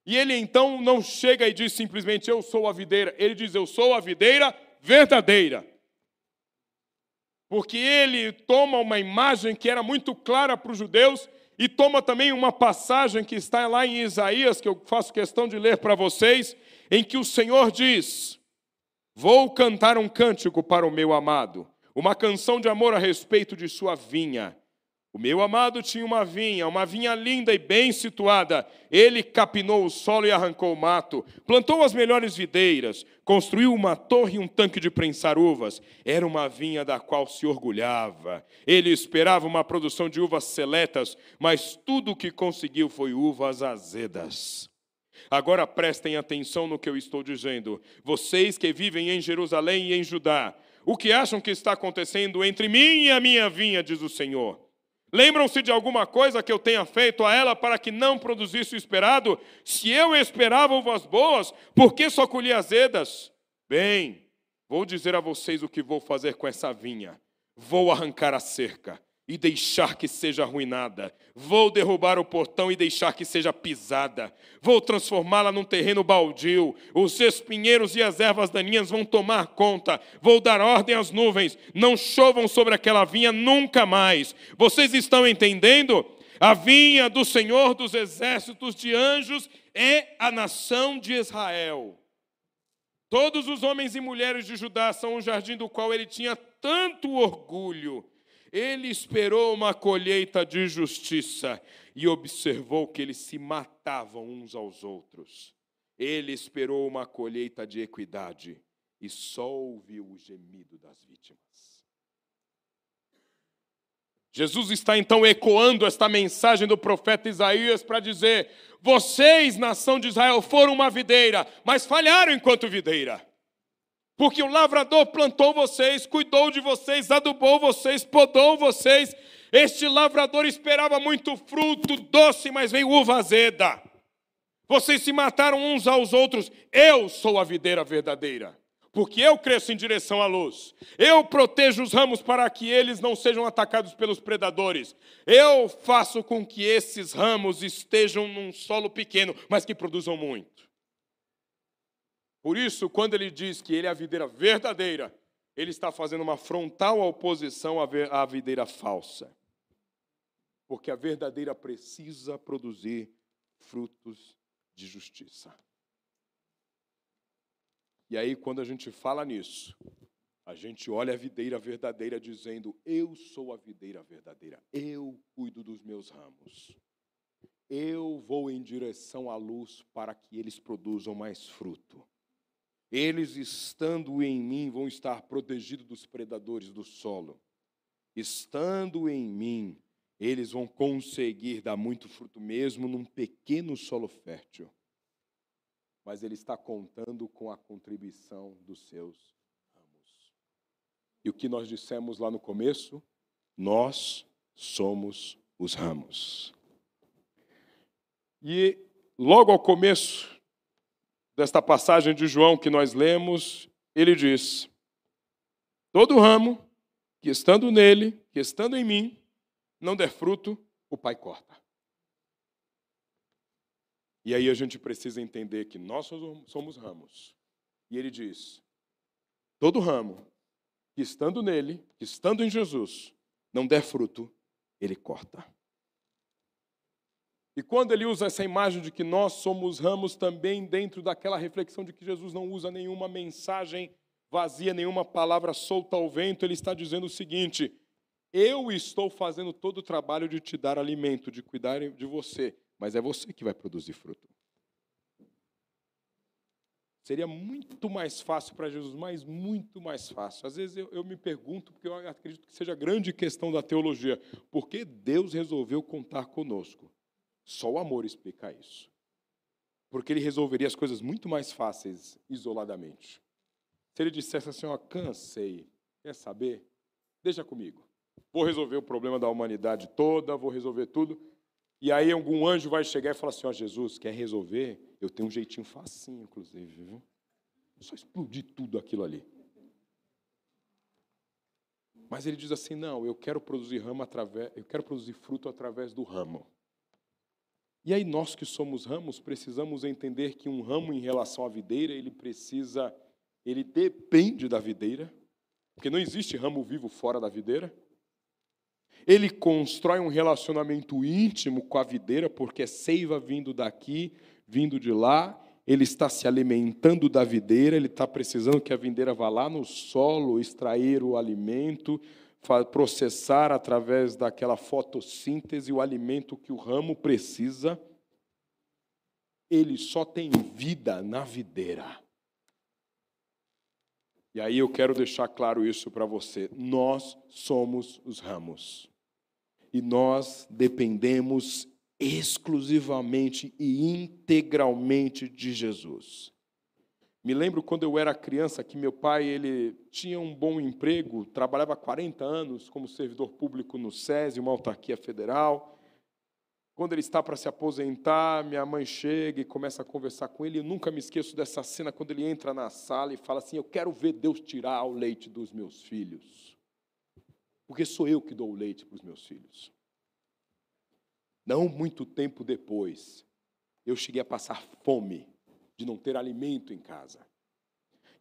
Speaker 7: E ele então não chega e diz simplesmente eu sou a videira. Ele diz eu sou a videira verdadeira. Porque ele toma uma imagem que era muito clara para os judeus e toma também uma passagem que está lá em Isaías, que eu faço questão de ler para vocês, em que o Senhor diz: Vou cantar um cântico para o meu amado, uma canção de amor a respeito de sua vinha. O meu amado tinha uma vinha, uma vinha linda e bem situada. Ele capinou o solo e arrancou o mato, plantou as melhores videiras, construiu uma torre e um tanque de prensar uvas. Era uma vinha da qual se orgulhava. Ele esperava uma produção de uvas seletas, mas tudo o que conseguiu foi uvas azedas. Agora prestem atenção no que eu estou dizendo. Vocês que vivem em Jerusalém e em Judá, o que acham que está acontecendo entre mim e a minha vinha, diz o Senhor? Lembram-se de alguma coisa que eu tenha feito a ela para que não produzisse o esperado? Se eu esperava uvas boas, por que só colhi azedas? Bem, vou dizer a vocês o que vou fazer com essa vinha. Vou arrancar a cerca e deixar que seja arruinada. Vou derrubar o portão e deixar que seja pisada. Vou transformá-la num terreno baldio. Os espinheiros e as ervas daninhas vão tomar conta. Vou dar ordem às nuvens. Não chovam sobre aquela vinha nunca mais. Vocês estão entendendo? A vinha do Senhor dos exércitos de anjos é a nação de Israel. Todos os homens e mulheres de Judá são o jardim do qual ele tinha tanto orgulho. Ele esperou uma colheita de justiça e observou que eles se matavam uns aos outros. Ele esperou uma colheita de equidade e só ouviu o gemido das vítimas. Jesus está então ecoando esta mensagem do profeta Isaías para dizer: vocês, nação de Israel, foram uma videira, mas falharam enquanto videira. Porque o lavrador plantou vocês, cuidou de vocês, adubou vocês, podou vocês. Este lavrador esperava muito fruto doce, mas veio uva azeda. Vocês se mataram uns aos outros. Eu sou a videira verdadeira. Porque eu cresço em direção à luz. Eu protejo os ramos para que eles não sejam atacados pelos predadores. Eu faço com que esses ramos estejam num solo pequeno, mas que produzam muito. Por isso, quando ele diz que ele é a videira verdadeira, ele está fazendo uma frontal oposição à videira falsa. Porque a verdadeira precisa produzir frutos de justiça. E aí, quando a gente fala nisso, a gente olha a videira verdadeira dizendo: Eu sou a videira verdadeira, eu cuido dos meus ramos. Eu vou em direção à luz para que eles produzam mais fruto. Eles, estando em mim, vão estar protegidos dos predadores do solo. Estando em mim, eles vão conseguir dar muito fruto mesmo num pequeno solo fértil. Mas ele está contando com a contribuição dos seus ramos. E o que nós dissemos lá no começo? Nós somos os ramos. E logo ao começo desta passagem de João que nós lemos, ele diz: Todo ramo que estando nele, que estando em mim, não der fruto, o Pai corta. E aí a gente precisa entender que nós somos ramos. E ele diz: Todo ramo que estando nele, que estando em Jesus, não der fruto, ele corta. E quando ele usa essa imagem de que nós somos ramos, também dentro daquela reflexão de que Jesus não usa nenhuma mensagem vazia, nenhuma palavra solta ao vento, ele está dizendo o seguinte: eu estou fazendo todo o trabalho de te dar alimento, de cuidar de você, mas é você que vai produzir fruto. Seria muito mais fácil para Jesus, mas muito mais fácil. Às vezes eu, eu, me pergunto, porque eu acredito que seja grande questão da teologia, por que Deus resolveu contar conosco? Só o amor explica isso. Porque ele resolveria as coisas muito mais fáceis isoladamente. Se ele dissesse assim, ó, cansei, quer saber? Deixa comigo. Vou resolver o problema da humanidade toda, vou resolver tudo. E aí algum anjo vai chegar e falar assim, ó, Jesus, quer resolver? Eu tenho um jeitinho facinho, inclusive, viu? Só explodir tudo aquilo ali. Mas ele diz assim: não, eu quero produzir ramo através, eu quero produzir fruto através do ramo. E aí nós que somos ramos precisamos entender que um ramo em relação à videira, ele precisa, ele depende da videira, porque não existe ramo vivo fora da videira. Ele constrói um relacionamento íntimo com a videira, porque é seiva vindo daqui, vindo de lá. Ele está se alimentando da videira, ele está precisando que a videira vá lá no solo extrair o alimento, processar através daquela fotossíntese o alimento que o ramo precisa, ele só tem vida na videira. E aí eu quero deixar claro isso para você. Nós somos os ramos. E nós dependemos exclusivamente e integralmente de Jesus. Me lembro quando eu era criança que meu pai ele tinha um bom emprego, trabalhava 40 anos como servidor público no SESI, uma autarquia federal. Quando ele está para se aposentar, minha mãe chega e começa a conversar com ele. Eu nunca me esqueço dessa cena quando ele entra na sala e fala assim: Eu quero ver Deus tirar o leite dos meus filhos. Porque sou eu que dou o leite para os meus filhos. Não muito tempo depois, eu cheguei a passar fome de não ter alimento em casa.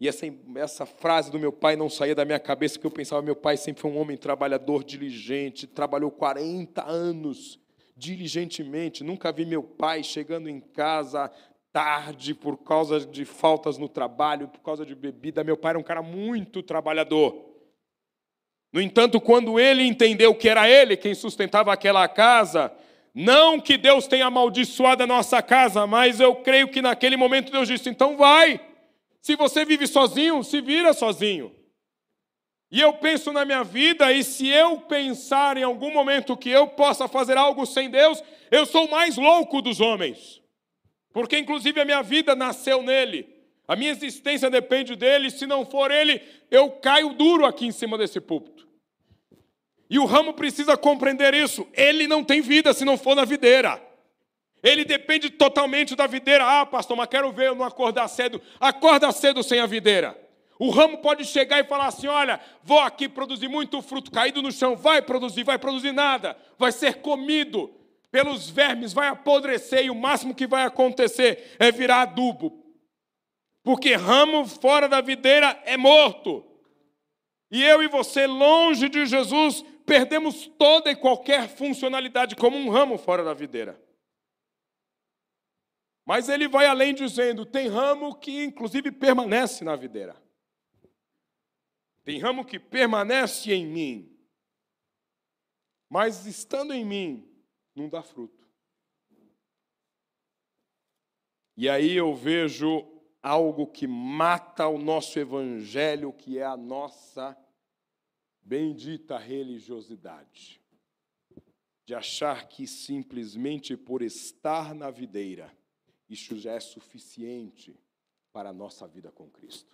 Speaker 7: E essa, essa frase do meu pai não saía da minha cabeça, que eu pensava, meu pai sempre foi um homem trabalhador, diligente, trabalhou 40 anos diligentemente. Nunca vi meu pai chegando em casa tarde por causa de faltas no trabalho, por causa de bebida. Meu pai era um cara muito trabalhador. No entanto, quando ele entendeu que era ele quem sustentava aquela casa, não que Deus tenha amaldiçoado a nossa casa, mas eu creio que naquele momento Deus disse: então vai. Se você vive sozinho, se vira sozinho. E eu penso na minha vida, e se eu pensar em algum momento que eu possa fazer algo sem Deus, eu sou o mais louco dos homens. Porque, inclusive, a minha vida nasceu nele. A minha existência depende dele. Se não for ele, eu caio duro aqui em cima desse púlpito. E o ramo precisa compreender isso. Ele não tem vida se não for na videira. Ele depende totalmente da videira. Ah, pastor, mas quero ver eu não acordar cedo. Acorda cedo sem a videira. O ramo pode chegar e falar assim: olha, vou aqui produzir muito fruto caído no chão. Vai produzir, vai produzir nada. Vai ser comido pelos vermes, vai apodrecer e o máximo que vai acontecer é virar adubo. Porque ramo fora da videira é morto. E eu e você, longe de Jesus, perdemos toda e qualquer funcionalidade, como um ramo fora da videira. Mas ele vai além dizendo: tem ramo que inclusive permanece na videira. Tem ramo que permanece em mim, mas estando em mim, não dá fruto. E aí eu vejo algo que mata o nosso evangelho, que é a nossa bendita religiosidade, de achar que simplesmente por estar na videira, isso já é suficiente para a nossa vida com Cristo.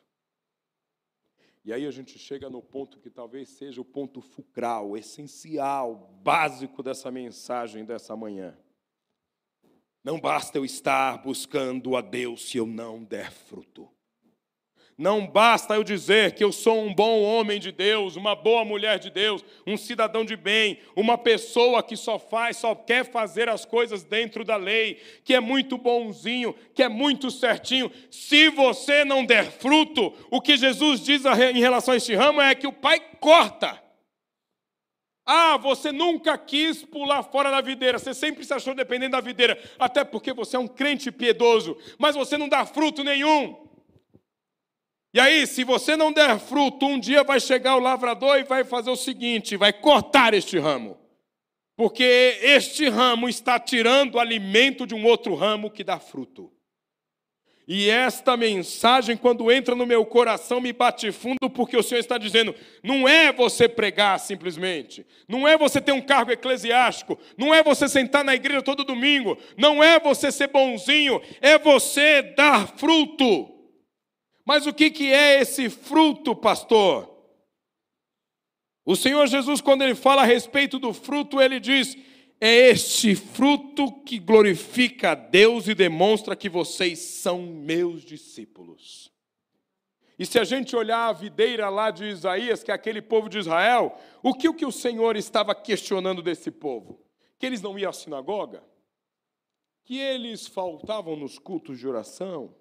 Speaker 7: E aí a gente chega no ponto que talvez seja o ponto fulcral, essencial, básico dessa mensagem dessa manhã. Não basta eu estar buscando a Deus se eu não der fruto. Não basta eu dizer que eu sou um bom homem de Deus, uma boa mulher de Deus, um cidadão de bem, uma pessoa que só faz, só quer fazer as coisas dentro da lei, que é muito bonzinho, que é muito certinho. Se você não der fruto, o que Jesus diz em relação a este ramo é que o Pai corta. Ah, você nunca quis pular fora da videira, você sempre se achou dependente da videira, até porque você é um crente piedoso, mas você não dá fruto nenhum. E aí, se você não der fruto, um dia vai chegar o lavrador e vai fazer o seguinte: vai cortar este ramo. Porque este ramo está tirando o alimento de um outro ramo que dá fruto. E esta mensagem, quando entra no meu coração, me bate fundo, porque o Senhor está dizendo: não é você pregar simplesmente, não é você ter um cargo eclesiástico, não é você sentar na igreja todo domingo, não é você ser bonzinho, é você dar fruto. Mas o que, que é esse fruto, pastor? O Senhor Jesus, quando ele fala a respeito do fruto, ele diz: é este fruto que glorifica a Deus e demonstra que vocês são meus discípulos. E se a gente olhar a videira lá de Isaías, que é aquele povo de Israel, o que o, que o Senhor estava questionando desse povo? Que eles não iam à sinagoga? Que eles faltavam nos cultos de oração?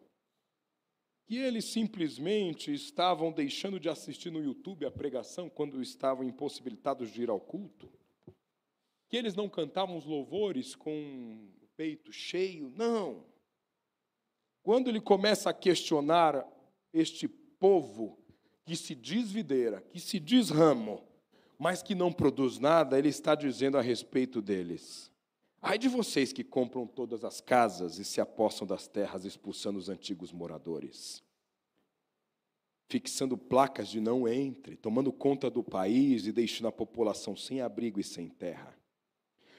Speaker 7: Que eles simplesmente estavam deixando de assistir no YouTube a pregação quando estavam impossibilitados de ir ao culto, que eles não cantavam os louvores com o peito cheio, não. Quando ele começa a questionar este povo que se diz videira, que se diz ramo, mas que não produz nada, ele está dizendo a respeito deles. Ai de vocês que compram todas as casas e se apossam das terras, expulsando os antigos moradores. Fixando placas de não entre, tomando conta do país e deixando a população sem abrigo e sem terra.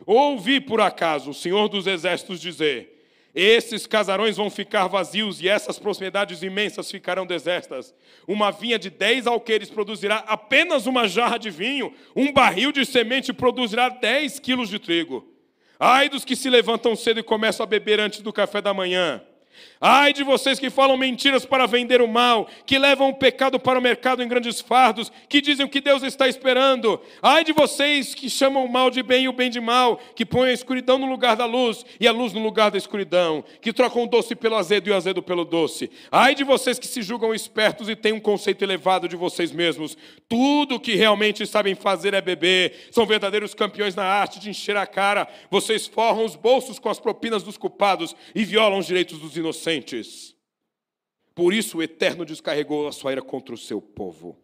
Speaker 7: Ouvi por acaso o Senhor dos Exércitos dizer: esses casarões vão ficar vazios e essas propriedades imensas ficarão desertas. Uma vinha de dez alqueires produzirá apenas uma jarra de vinho, um barril de semente produzirá dez quilos de trigo. Ai dos que se levantam cedo e começam a beber antes do café da manhã. Ai de vocês que falam mentiras para vender o mal, que levam o pecado para o mercado em grandes fardos, que dizem o que Deus está esperando. Ai de vocês que chamam o mal de bem e o bem de mal, que põem a escuridão no lugar da luz e a luz no lugar da escuridão, que trocam o doce pelo azedo e o azedo pelo doce. Ai de vocês que se julgam espertos e têm um conceito elevado de vocês mesmos. Tudo o que realmente sabem fazer é beber. São verdadeiros campeões na arte de encher a cara. Vocês forram os bolsos com as propinas dos culpados e violam os direitos dos inocentes inocentes. Por isso o Eterno descarregou a sua ira contra o seu povo.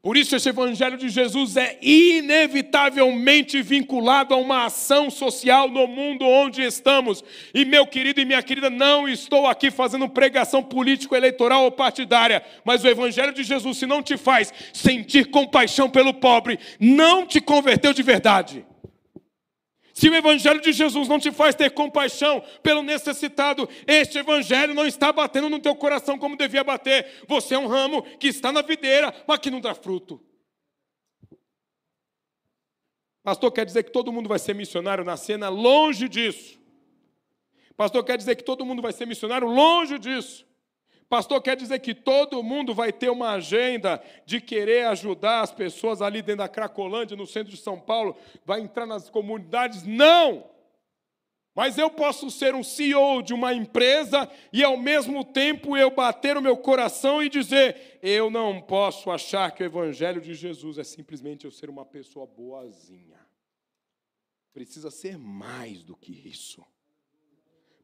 Speaker 7: Por isso, esse Evangelho de Jesus é inevitavelmente vinculado a uma ação social no mundo onde estamos. E, meu querido e minha querida, não estou aqui fazendo pregação político-eleitoral ou partidária, mas o Evangelho de Jesus, se não te faz sentir compaixão pelo pobre, não te converteu de verdade. Se o Evangelho de Jesus não te faz ter compaixão pelo necessitado, este Evangelho não está batendo no teu coração como devia bater. Você é um ramo que está na videira, mas que não dá fruto. Pastor, quer dizer que todo mundo vai ser missionário na cena? Longe disso. Pastor, quer dizer que todo mundo vai ser missionário? Longe disso. Pastor, quer dizer que todo mundo vai ter uma agenda de querer ajudar as pessoas ali dentro da Cracolândia, no centro de São Paulo, vai entrar nas comunidades? Não! Mas eu posso ser um CEO de uma empresa e ao mesmo tempo eu bater o meu coração e dizer: eu não posso achar que o Evangelho de Jesus é simplesmente eu ser uma pessoa boazinha. Precisa ser mais do que isso.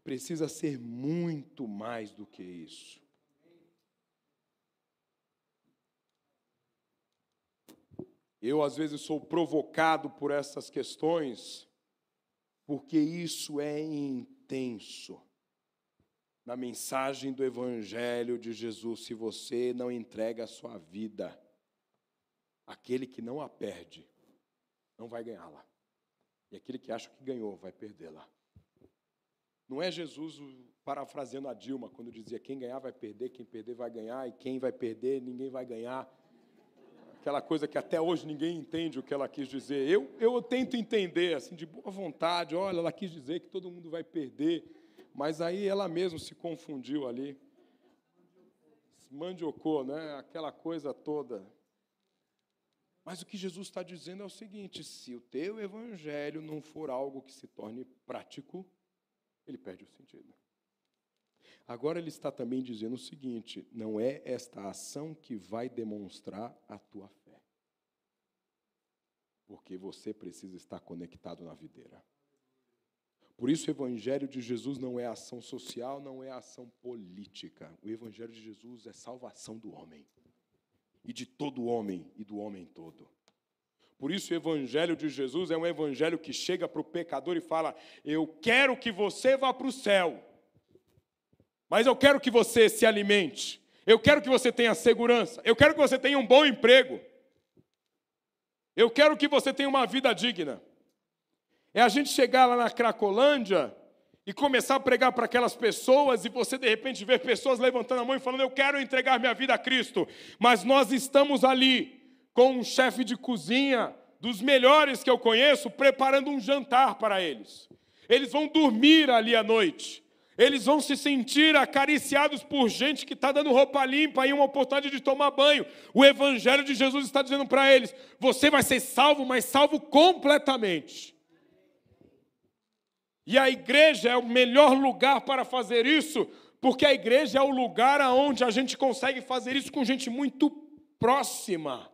Speaker 7: Precisa ser muito mais do que isso. Eu, às vezes, sou provocado por essas questões, porque isso é intenso. Na mensagem do Evangelho de Jesus, se você não entrega a sua vida, aquele que não a perde, não vai ganhá-la. E aquele que acha que ganhou, vai perdê-la. Não é Jesus parafraseando a Dilma, quando dizia: quem ganhar vai perder, quem perder vai ganhar, e quem vai perder, ninguém vai ganhar aquela coisa que até hoje ninguém entende o que ela quis dizer. Eu, eu tento entender, assim, de boa vontade, olha, ela quis dizer que todo mundo vai perder, Mas aí ela mesma se confundiu ali. Mandiocou, né? Aquela coisa toda. Mas o que Jesus está dizendo é o seguinte: se o teu evangelho não for algo que se torne prático, ele perde o sentido. Agora ele está também dizendo o seguinte: não é esta ação que vai demonstrar a tua fé. Porque você precisa estar conectado na videira. Por isso, o Evangelho de Jesus não é ação social, não é ação política. O Evangelho de Jesus é salvação do homem, e de todo homem, e do homem todo. Por isso, o Evangelho de Jesus é um Evangelho que chega para o pecador e fala: Eu quero que você vá para o céu, mas eu quero que você se alimente, eu quero que você tenha segurança, eu quero que você tenha um bom emprego, eu quero que você tenha uma vida digna. É a gente chegar lá na Cracolândia e começar a pregar para aquelas pessoas e você de repente ver pessoas levantando a mão e falando: Eu quero entregar minha vida a Cristo. Mas nós estamos ali com um chefe de cozinha dos melhores que eu conheço, preparando um jantar para eles. Eles vão dormir ali à noite. Eles vão se sentir acariciados por gente que está dando roupa limpa e uma oportunidade de tomar banho. O Evangelho de Jesus está dizendo para eles: você vai ser salvo, mas salvo completamente. E a igreja é o melhor lugar para fazer isso, porque a igreja é o lugar onde a gente consegue fazer isso com gente muito próxima.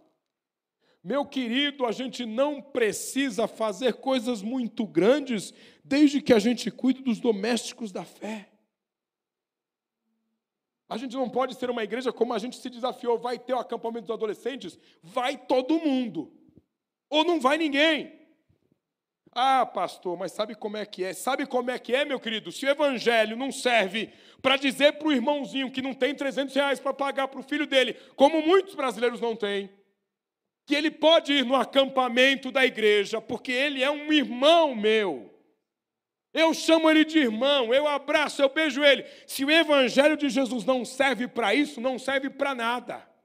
Speaker 7: Meu querido, a gente não precisa fazer coisas muito grandes, desde que a gente cuide dos domésticos da fé. A gente não pode ser uma igreja como a gente se desafiou, vai ter o acampamento dos adolescentes, vai todo mundo, ou não vai ninguém. Ah, pastor, mas sabe como é que é? Sabe como é que é, meu querido? Se o evangelho não serve para dizer para o irmãozinho que não tem 300 reais para pagar para o filho dele, como muitos brasileiros não têm, que ele pode ir no acampamento da igreja, porque ele é um irmão meu. Eu chamo ele de irmão, eu abraço, eu beijo ele. Se o evangelho de Jesus não serve para isso, não serve para nada.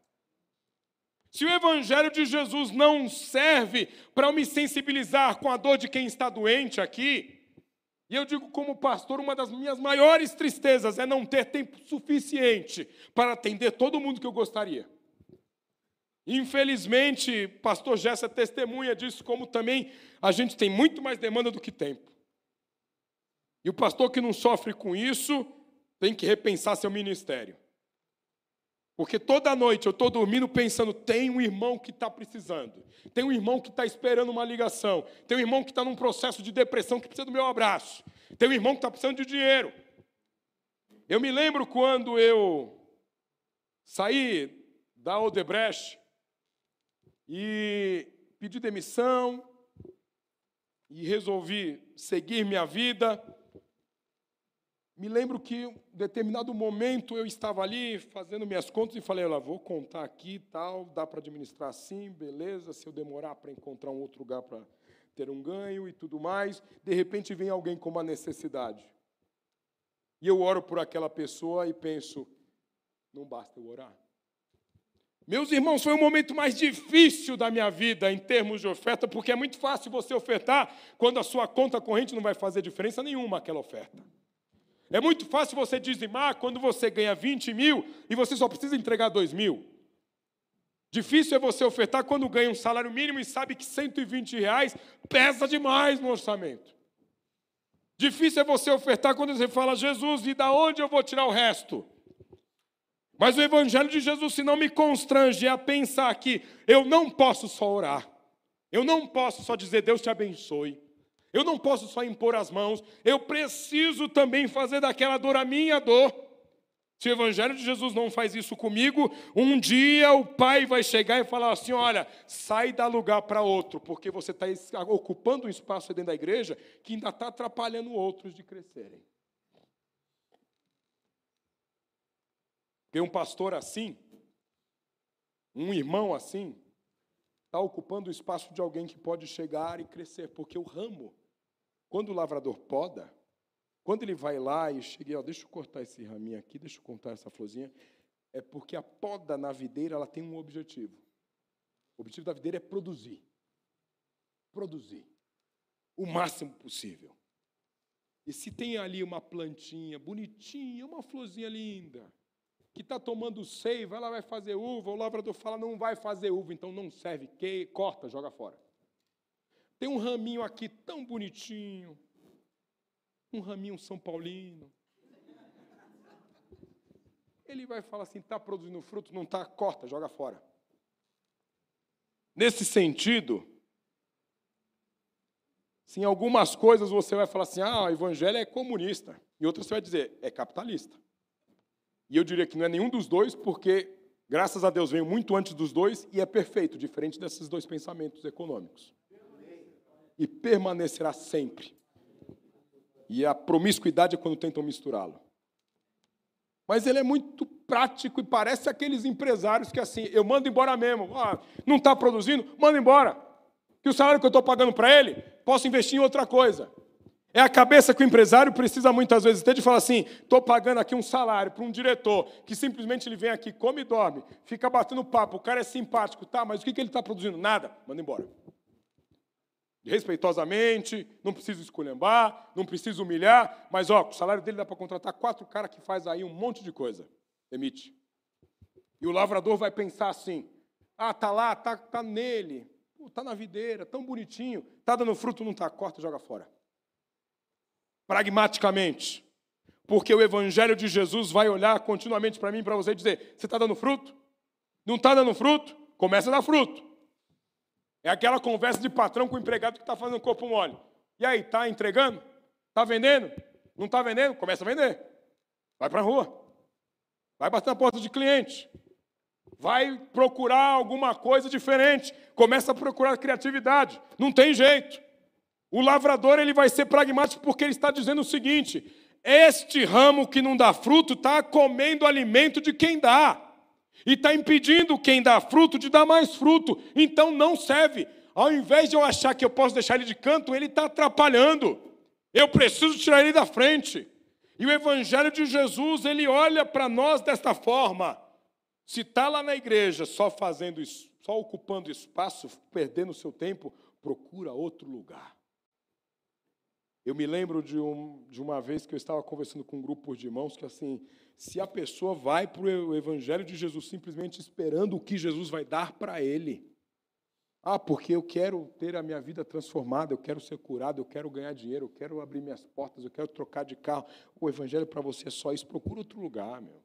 Speaker 7: Se o Evangelho de Jesus não serve para me sensibilizar com a dor de quem está doente aqui, e eu digo como pastor, uma das minhas maiores tristezas é não ter tempo suficiente para atender todo mundo que eu gostaria. Infelizmente, pastor Jessa testemunha disso, como também a gente tem muito mais demanda do que tempo. E o pastor que não sofre com isso tem que repensar seu ministério. Porque toda noite eu estou dormindo pensando: tem um irmão que está precisando, tem um irmão que está esperando uma ligação, tem um irmão que está num processo de depressão que precisa do meu abraço, tem um irmão que está precisando de dinheiro. Eu me lembro quando eu saí da Odebrecht e pedi demissão e resolvi seguir minha vida. Me lembro que em determinado momento eu estava ali fazendo minhas contas e falei, olha, vou contar aqui tal, dá para administrar assim, beleza, se eu demorar para encontrar um outro lugar para ter um ganho e tudo mais, de repente vem alguém com uma necessidade. E eu oro por aquela pessoa e penso, não basta eu orar. Meus irmãos, foi o momento mais difícil da minha vida em termos de oferta, porque é muito fácil você ofertar quando a sua conta corrente não vai fazer diferença nenhuma aquela oferta. É muito fácil você dizimar quando você ganha 20 mil e você só precisa entregar 2 mil. Difícil é você ofertar quando ganha um salário mínimo e sabe que 120 reais pesa demais no orçamento. Difícil é você ofertar quando você fala, Jesus, e da onde eu vou tirar o resto? Mas o Evangelho de Jesus, se não me constrange a pensar que eu não posso só orar, eu não posso só dizer Deus te abençoe, eu não posso só impor as mãos, eu preciso também fazer daquela dor a minha dor. Se o Evangelho de Jesus não faz isso comigo, um dia o Pai vai chegar e falar assim: olha, sai da lugar para outro, porque você está ocupando um espaço dentro da igreja que ainda está atrapalhando outros de crescerem. Tem um pastor assim, um irmão assim, está ocupando o espaço de alguém que pode chegar e crescer, porque o ramo quando o lavrador poda, quando ele vai lá e chega, ó, deixa eu cortar esse raminho aqui, deixa eu cortar essa florzinha, é porque a poda na videira ela tem um objetivo. O objetivo da videira é produzir. Produzir. O máximo possível. E se tem ali uma plantinha bonitinha, uma florzinha linda, que está tomando seiva, ela vai fazer uva, o lavrador fala, não vai fazer uva, então não serve, que, corta, joga fora. Tem um raminho aqui tão bonitinho, um raminho São Paulino. Ele vai falar assim: está produzindo fruto, não está, corta, joga fora. Nesse sentido, se em algumas coisas você vai falar assim, ah, o evangelho é comunista, e outras você vai dizer, é capitalista. E eu diria que não é nenhum dos dois, porque, graças a Deus, veio muito antes dos dois e é perfeito, diferente desses dois pensamentos econômicos. E permanecerá sempre. E a promiscuidade é quando tentam misturá-lo. Mas ele é muito prático e parece aqueles empresários que assim, eu mando embora mesmo. Ah, não está produzindo? Manda embora. Que o salário que eu estou pagando para ele, posso investir em outra coisa. É a cabeça que o empresário precisa muitas vezes ter de falar assim: estou pagando aqui um salário para um diretor que simplesmente ele vem aqui, come e dorme, fica batendo papo, o cara é simpático, tá, mas o que, que ele está produzindo? Nada, manda embora. Respeitosamente, não preciso esculhambar, não preciso humilhar, mas ó, o salário dele dá para contratar quatro caras que faz aí um monte de coisa. Emite. E o lavrador vai pensar assim: ah, tá lá, tá, tá nele, está na videira, tão bonitinho, está dando fruto, não está, corta joga fora pragmaticamente. Porque o Evangelho de Jesus vai olhar continuamente para mim para você e dizer: você está dando fruto? Não está dando fruto? Começa a dar fruto. É aquela conversa de patrão com o empregado que está fazendo corpo mole. E aí, está entregando? Está vendendo? Não está vendendo? Começa a vender. Vai para a rua. Vai bater na porta de cliente. Vai procurar alguma coisa diferente. Começa a procurar criatividade. Não tem jeito. O lavrador ele vai ser pragmático porque ele está dizendo o seguinte: este ramo que não dá fruto está comendo alimento de quem dá. E está impedindo quem dá fruto de dar mais fruto. Então não serve. Ao invés de eu achar que eu posso deixar ele de canto, ele está atrapalhando. Eu preciso tirar ele da frente. E o Evangelho de Jesus, ele olha para nós desta forma. Se está lá na igreja só fazendo isso, só ocupando espaço, perdendo seu tempo, procura outro lugar. Eu me lembro de, um, de uma vez que eu estava conversando com um grupo de irmãos que, assim, se a pessoa vai para o Evangelho de Jesus simplesmente esperando o que Jesus vai dar para ele, ah, porque eu quero ter a minha vida transformada, eu quero ser curado, eu quero ganhar dinheiro, eu quero abrir minhas portas, eu quero trocar de carro. O evangelho para você é só isso, procura outro lugar, meu.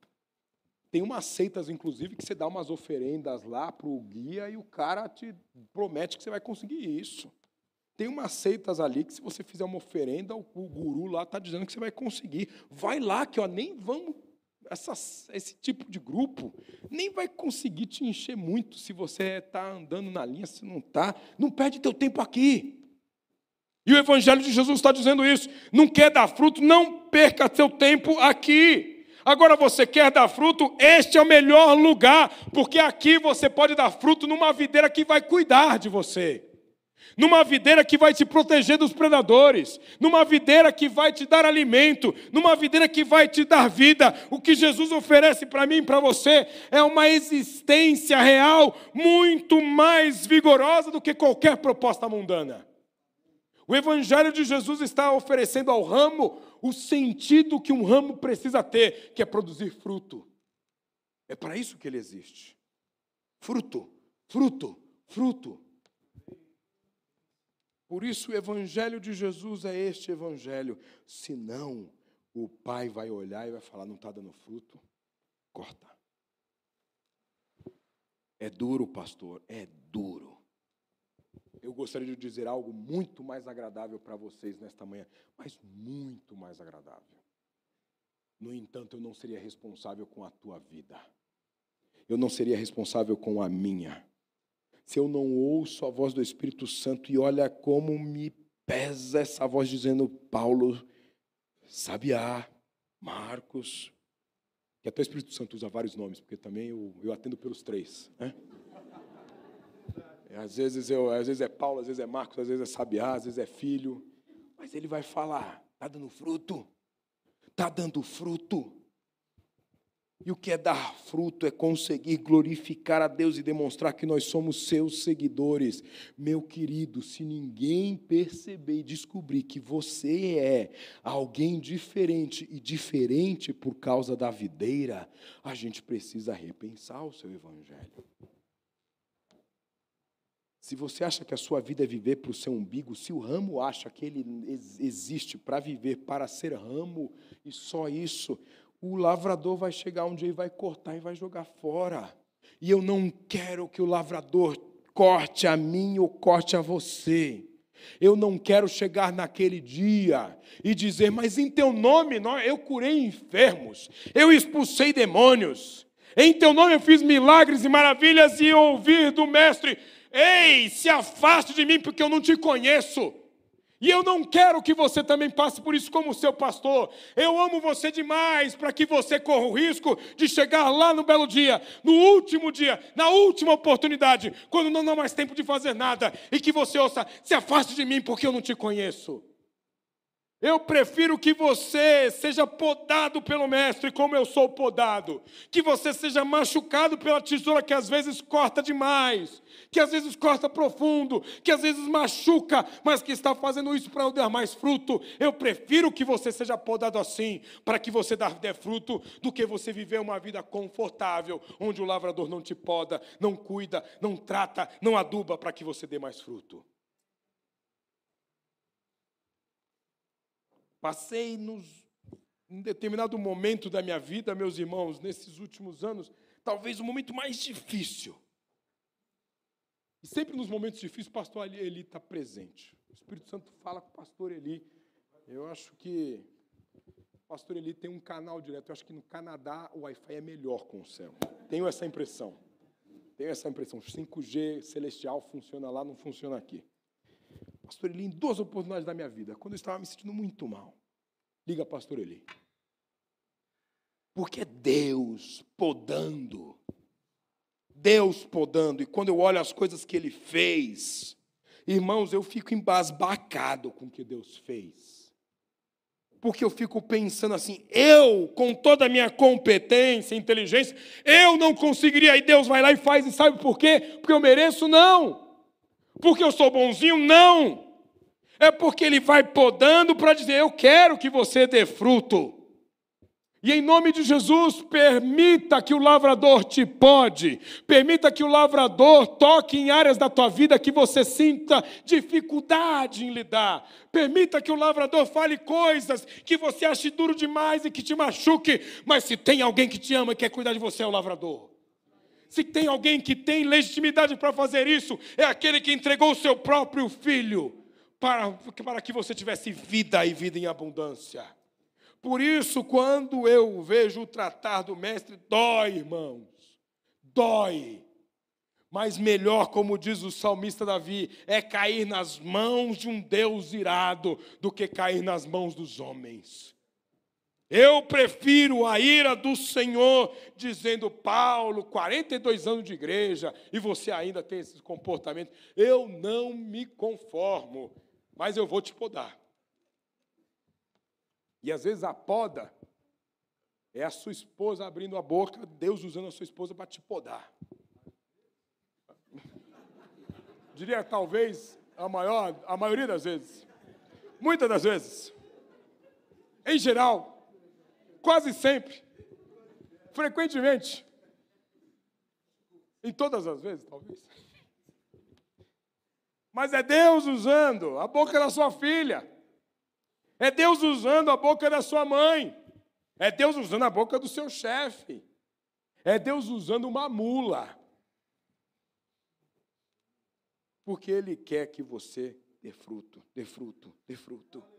Speaker 7: Tem umas seitas, inclusive, que você dá umas oferendas lá para o guia e o cara te promete que você vai conseguir isso. Tem umas seitas ali que, se você fizer uma oferenda, o, guru lá está dizendo que você vai conseguir. Vai lá, que ó, nem vamos. Essa, esse tipo de grupo nem vai conseguir te encher muito se você está andando na linha, se não está. Não perde teu tempo aqui. E o Evangelho de Jesus está dizendo isso. Não quer dar fruto, não perca seu tempo aqui. Agora você quer dar fruto, este é o melhor lugar, porque aqui você pode dar fruto numa videira que vai cuidar de você numa videira que vai te proteger dos predadores, numa videira que vai te dar alimento, numa videira que vai te dar vida. O que Jesus oferece para mim e para você é uma existência real muito mais vigorosa do que qualquer proposta mundana. O Evangelho de Jesus está oferecendo ao ramo o sentido que um ramo precisa ter, que é produzir fruto. É para isso que ele existe. Fruto, fruto, fruto. Por isso, o Evangelho de Jesus é este Evangelho. Senão, o Pai vai olhar e vai falar: não está dando fruto, corta. É duro, pastor, é duro. Eu gostaria de dizer algo muito mais agradável para vocês nesta manhã, mas muito mais agradável. No entanto, eu não seria responsável com a tua vida. Eu não seria responsável com a minha se eu não ouço a voz do Espírito Santo e olha como me pesa essa voz dizendo Paulo, Sabiá, Marcos, que até o Espírito Santo usa vários nomes, porque também eu, eu atendo pelos três. Né? Às vezes, eu, às vezes é Paulo, às vezes é Marcos, às vezes é Sabiá, às vezes é filho. Mas ele vai falar, está dando fruto, está dando fruto. E o que é dar fruto é conseguir glorificar a Deus e demonstrar que nós somos seus seguidores. Meu querido, se ninguém perceber e descobrir que você é alguém diferente e diferente por causa da videira, a gente precisa repensar o seu evangelho. Se você acha que a sua vida é viver para o seu umbigo, se o ramo acha que ele existe para viver, para ser ramo e só isso, o lavrador vai chegar um dia e vai cortar e vai jogar fora. E eu não quero que o lavrador corte a mim ou corte a você. Eu não quero chegar naquele dia e dizer, mas em teu nome eu curei enfermos, eu expulsei demônios, em teu nome eu fiz milagres e maravilhas e ouvir do Mestre, ei, se afaste de mim porque eu não te conheço. E eu não quero que você também passe por isso como seu pastor. Eu amo você demais para que você corra o risco de chegar lá no belo dia, no último dia, na última oportunidade, quando não há mais tempo de fazer nada, e que você ouça: se afaste de mim porque eu não te conheço. Eu prefiro que você seja podado pelo mestre, como eu sou podado. Que você seja machucado pela tesoura que às vezes corta demais, que às vezes corta profundo, que às vezes machuca, mas que está fazendo isso para eu dar mais fruto. Eu prefiro que você seja podado assim, para que você dê fruto, do que você viver uma vida confortável, onde o lavrador não te poda, não cuida, não trata, não aduba para que você dê mais fruto. Passei nos, em determinado momento da minha vida, meus irmãos, nesses últimos anos, talvez o momento mais difícil. E sempre nos momentos difíceis, o pastor Eli está presente. O Espírito Santo fala com o pastor Eli. Eu acho que o pastor Eli tem um canal direto. Eu acho que no Canadá o Wi-Fi é melhor com o céu. Tenho essa impressão. Tenho essa impressão. 5G celestial funciona lá, não funciona aqui. Pastor Eli, em duas oportunidades da minha vida, quando eu estava me sentindo muito mal, liga Pastor Eli. Porque é Deus podando. Deus podando. E quando eu olho as coisas que Ele fez, irmãos, eu fico embasbacado com o que Deus fez. Porque eu fico pensando assim, eu, com toda a minha competência, inteligência, eu não conseguiria. E Deus vai lá e faz, e sabe por quê? Porque eu mereço? Não. Porque eu sou bonzinho? Não. É porque ele vai podando para dizer: Eu quero que você dê fruto. E em nome de Jesus, permita que o lavrador te pode, permita que o lavrador toque em áreas da tua vida que você sinta dificuldade em lidar. Permita que o lavrador fale coisas que você ache duro demais e que te machuque, mas se tem alguém que te ama e quer cuidar de você, é o lavrador. Se tem alguém que tem legitimidade para fazer isso, é aquele que entregou o seu próprio filho para, para que você tivesse vida e vida em abundância. Por isso, quando eu vejo o tratar do mestre, dói, irmãos, dói. Mas melhor, como diz o salmista Davi, é cair nas mãos de um Deus irado do que cair nas mãos dos homens. Eu prefiro a ira do Senhor, dizendo Paulo, 42 anos de igreja, e você ainda tem esse comportamento. Eu não me conformo, mas eu vou te podar. E às vezes a poda é a sua esposa abrindo a boca, Deus usando a sua esposa para te podar. Diria talvez a maior, a maioria das vezes. Muitas das vezes. Em geral, Quase sempre. Frequentemente. Em todas as vezes, talvez. Mas é Deus usando a boca da sua filha. É Deus usando a boca da sua mãe. É Deus usando a boca do seu chefe. É Deus usando uma mula. Porque Ele quer que você dê fruto, dê fruto, dê fruto.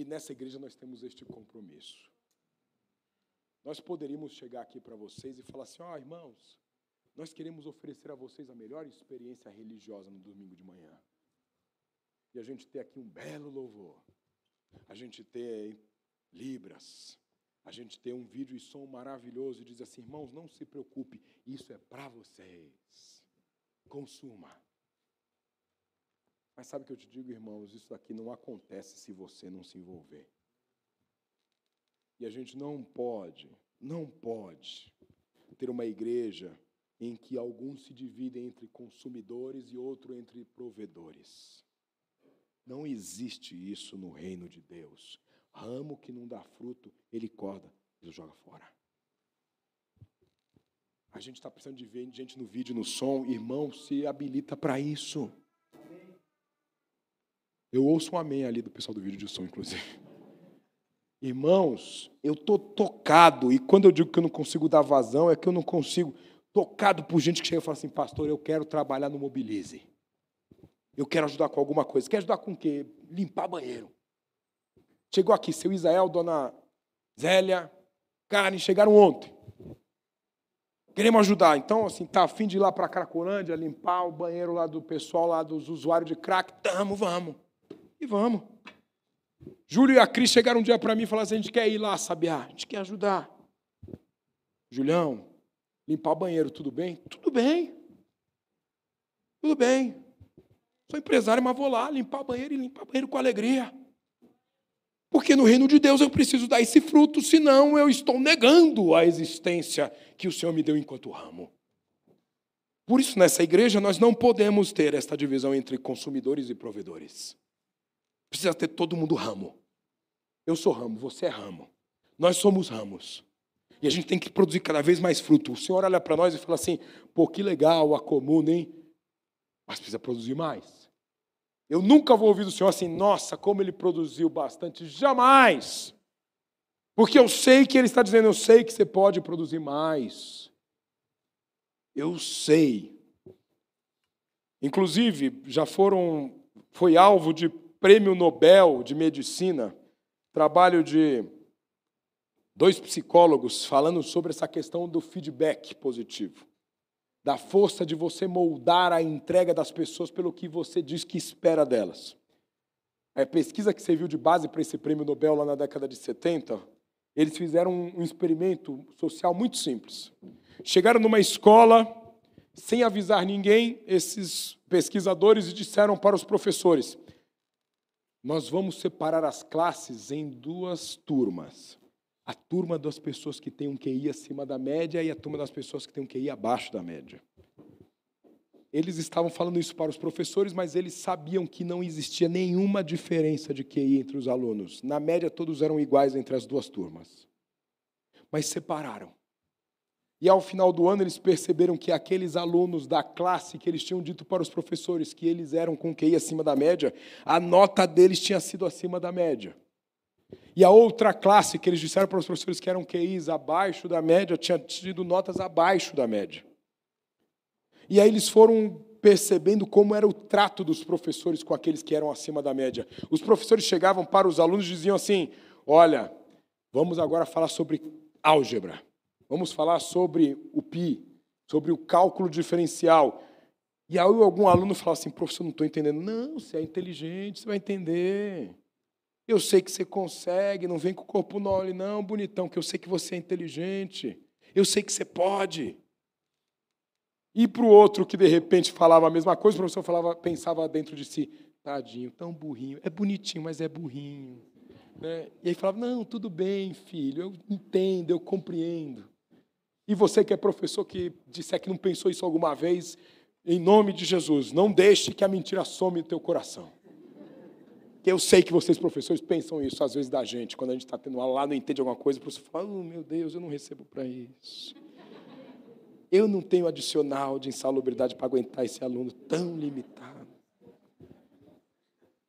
Speaker 7: E nessa igreja nós temos este compromisso. Nós poderíamos chegar aqui para vocês e falar assim: ó, oh, irmãos, nós queremos oferecer a vocês a melhor experiência religiosa no domingo de manhã. E a gente ter aqui um belo louvor. A gente ter libras. A gente ter um vídeo e som maravilhoso e diz assim: irmãos, não se preocupe, isso é para vocês. Consuma. Mas sabe o que eu te digo, irmãos? Isso aqui não acontece se você não se envolver. E a gente não pode não pode ter uma igreja em que alguns se dividem entre consumidores e outro entre provedores. Não existe isso no reino de Deus. Ramo que não dá fruto, ele corta, ele joga fora. A gente está precisando de ver gente no vídeo, no som. Irmão, se habilita para isso. Eu ouço um amém ali do pessoal do vídeo de som, inclusive. Irmãos, eu estou tocado, e quando eu digo que eu não consigo dar vazão, é que eu não consigo, tocado por gente que chega e fala assim, pastor, eu quero trabalhar no Mobilize. Eu quero ajudar com alguma coisa. Quer ajudar com o quê? Limpar banheiro. Chegou aqui, seu Israel, dona Zélia, Karen, chegaram ontem. Queremos ajudar. Então, assim, tá afim de ir lá para Cracolândia, limpar o banheiro lá do pessoal, lá dos usuários de crack? Tamo, vamos. E vamos. Júlio e a Cris chegaram um dia para mim e falaram assim: a gente quer ir lá, Sabiá, a gente quer ajudar. Julião, limpar banheiro, tudo bem? Tudo bem. Tudo bem. Sou empresário, mas vou lá limpar banheiro e limpar banheiro com alegria. Porque no reino de Deus eu preciso dar esse fruto, senão eu estou negando a existência que o Senhor me deu enquanto ramo. Por isso, nessa igreja, nós não podemos ter esta divisão entre consumidores e provedores. Precisa ter todo mundo ramo. Eu sou ramo, você é ramo. Nós somos ramos. E a gente tem que produzir cada vez mais fruto. O Senhor olha para nós e fala assim: pô, que legal a comuna, hein? Mas precisa produzir mais. Eu nunca vou ouvir do Senhor assim, nossa, como ele produziu bastante. Jamais. Porque eu sei que ele está dizendo, eu sei que você pode produzir mais. Eu sei. Inclusive, já foram, foi alvo de prêmio Nobel de Medicina, trabalho de dois psicólogos falando sobre essa questão do feedback positivo da força de você moldar a entrega das pessoas pelo que você diz que espera delas. A pesquisa que serviu de base para esse prêmio Nobel lá na década de 70, eles fizeram um experimento social muito simples. Chegaram numa escola, sem avisar ninguém, esses pesquisadores disseram para os professores: Nós vamos separar as classes em duas turmas a turma das pessoas que têm um QI acima da média e a turma das pessoas que têm um QI abaixo da média. Eles estavam falando isso para os professores, mas eles sabiam que não existia nenhuma diferença de QI entre os alunos. Na média, todos eram iguais entre as duas turmas. Mas separaram. E ao final do ano, eles perceberam que aqueles alunos da classe que eles tinham dito para os professores que eles eram com QI acima da média, a nota deles tinha sido acima da média. E a outra classe que eles disseram para os professores que eram QIs abaixo da média, tinha tido notas abaixo da média. E aí eles foram percebendo como era o trato dos professores com aqueles que eram acima da média. Os professores chegavam para os alunos e diziam assim: Olha, vamos agora falar sobre álgebra, vamos falar sobre o pi, sobre o cálculo diferencial. E aí algum aluno falava assim: Professor, não estou entendendo. Não, você é inteligente, você vai entender. Eu sei que você consegue, não vem com o corpo mole, não, bonitão, que eu sei que você é inteligente. Eu sei que você pode. E para o outro que de repente falava a mesma coisa, o professor falava, pensava dentro de si, tadinho, tão burrinho. É bonitinho, mas é burrinho. Né? E aí falava, não, tudo bem, filho, eu entendo, eu compreendo. E você que é professor que disser que não pensou isso alguma vez, em nome de Jesus, não deixe que a mentira some do teu coração. Eu sei que vocês, professores, pensam isso às vezes da gente. Quando a gente está tendo aula lá, não entende alguma coisa, o professor fala: oh, meu Deus, eu não recebo para isso. Eu não tenho adicional de insalubridade para aguentar esse aluno tão limitado.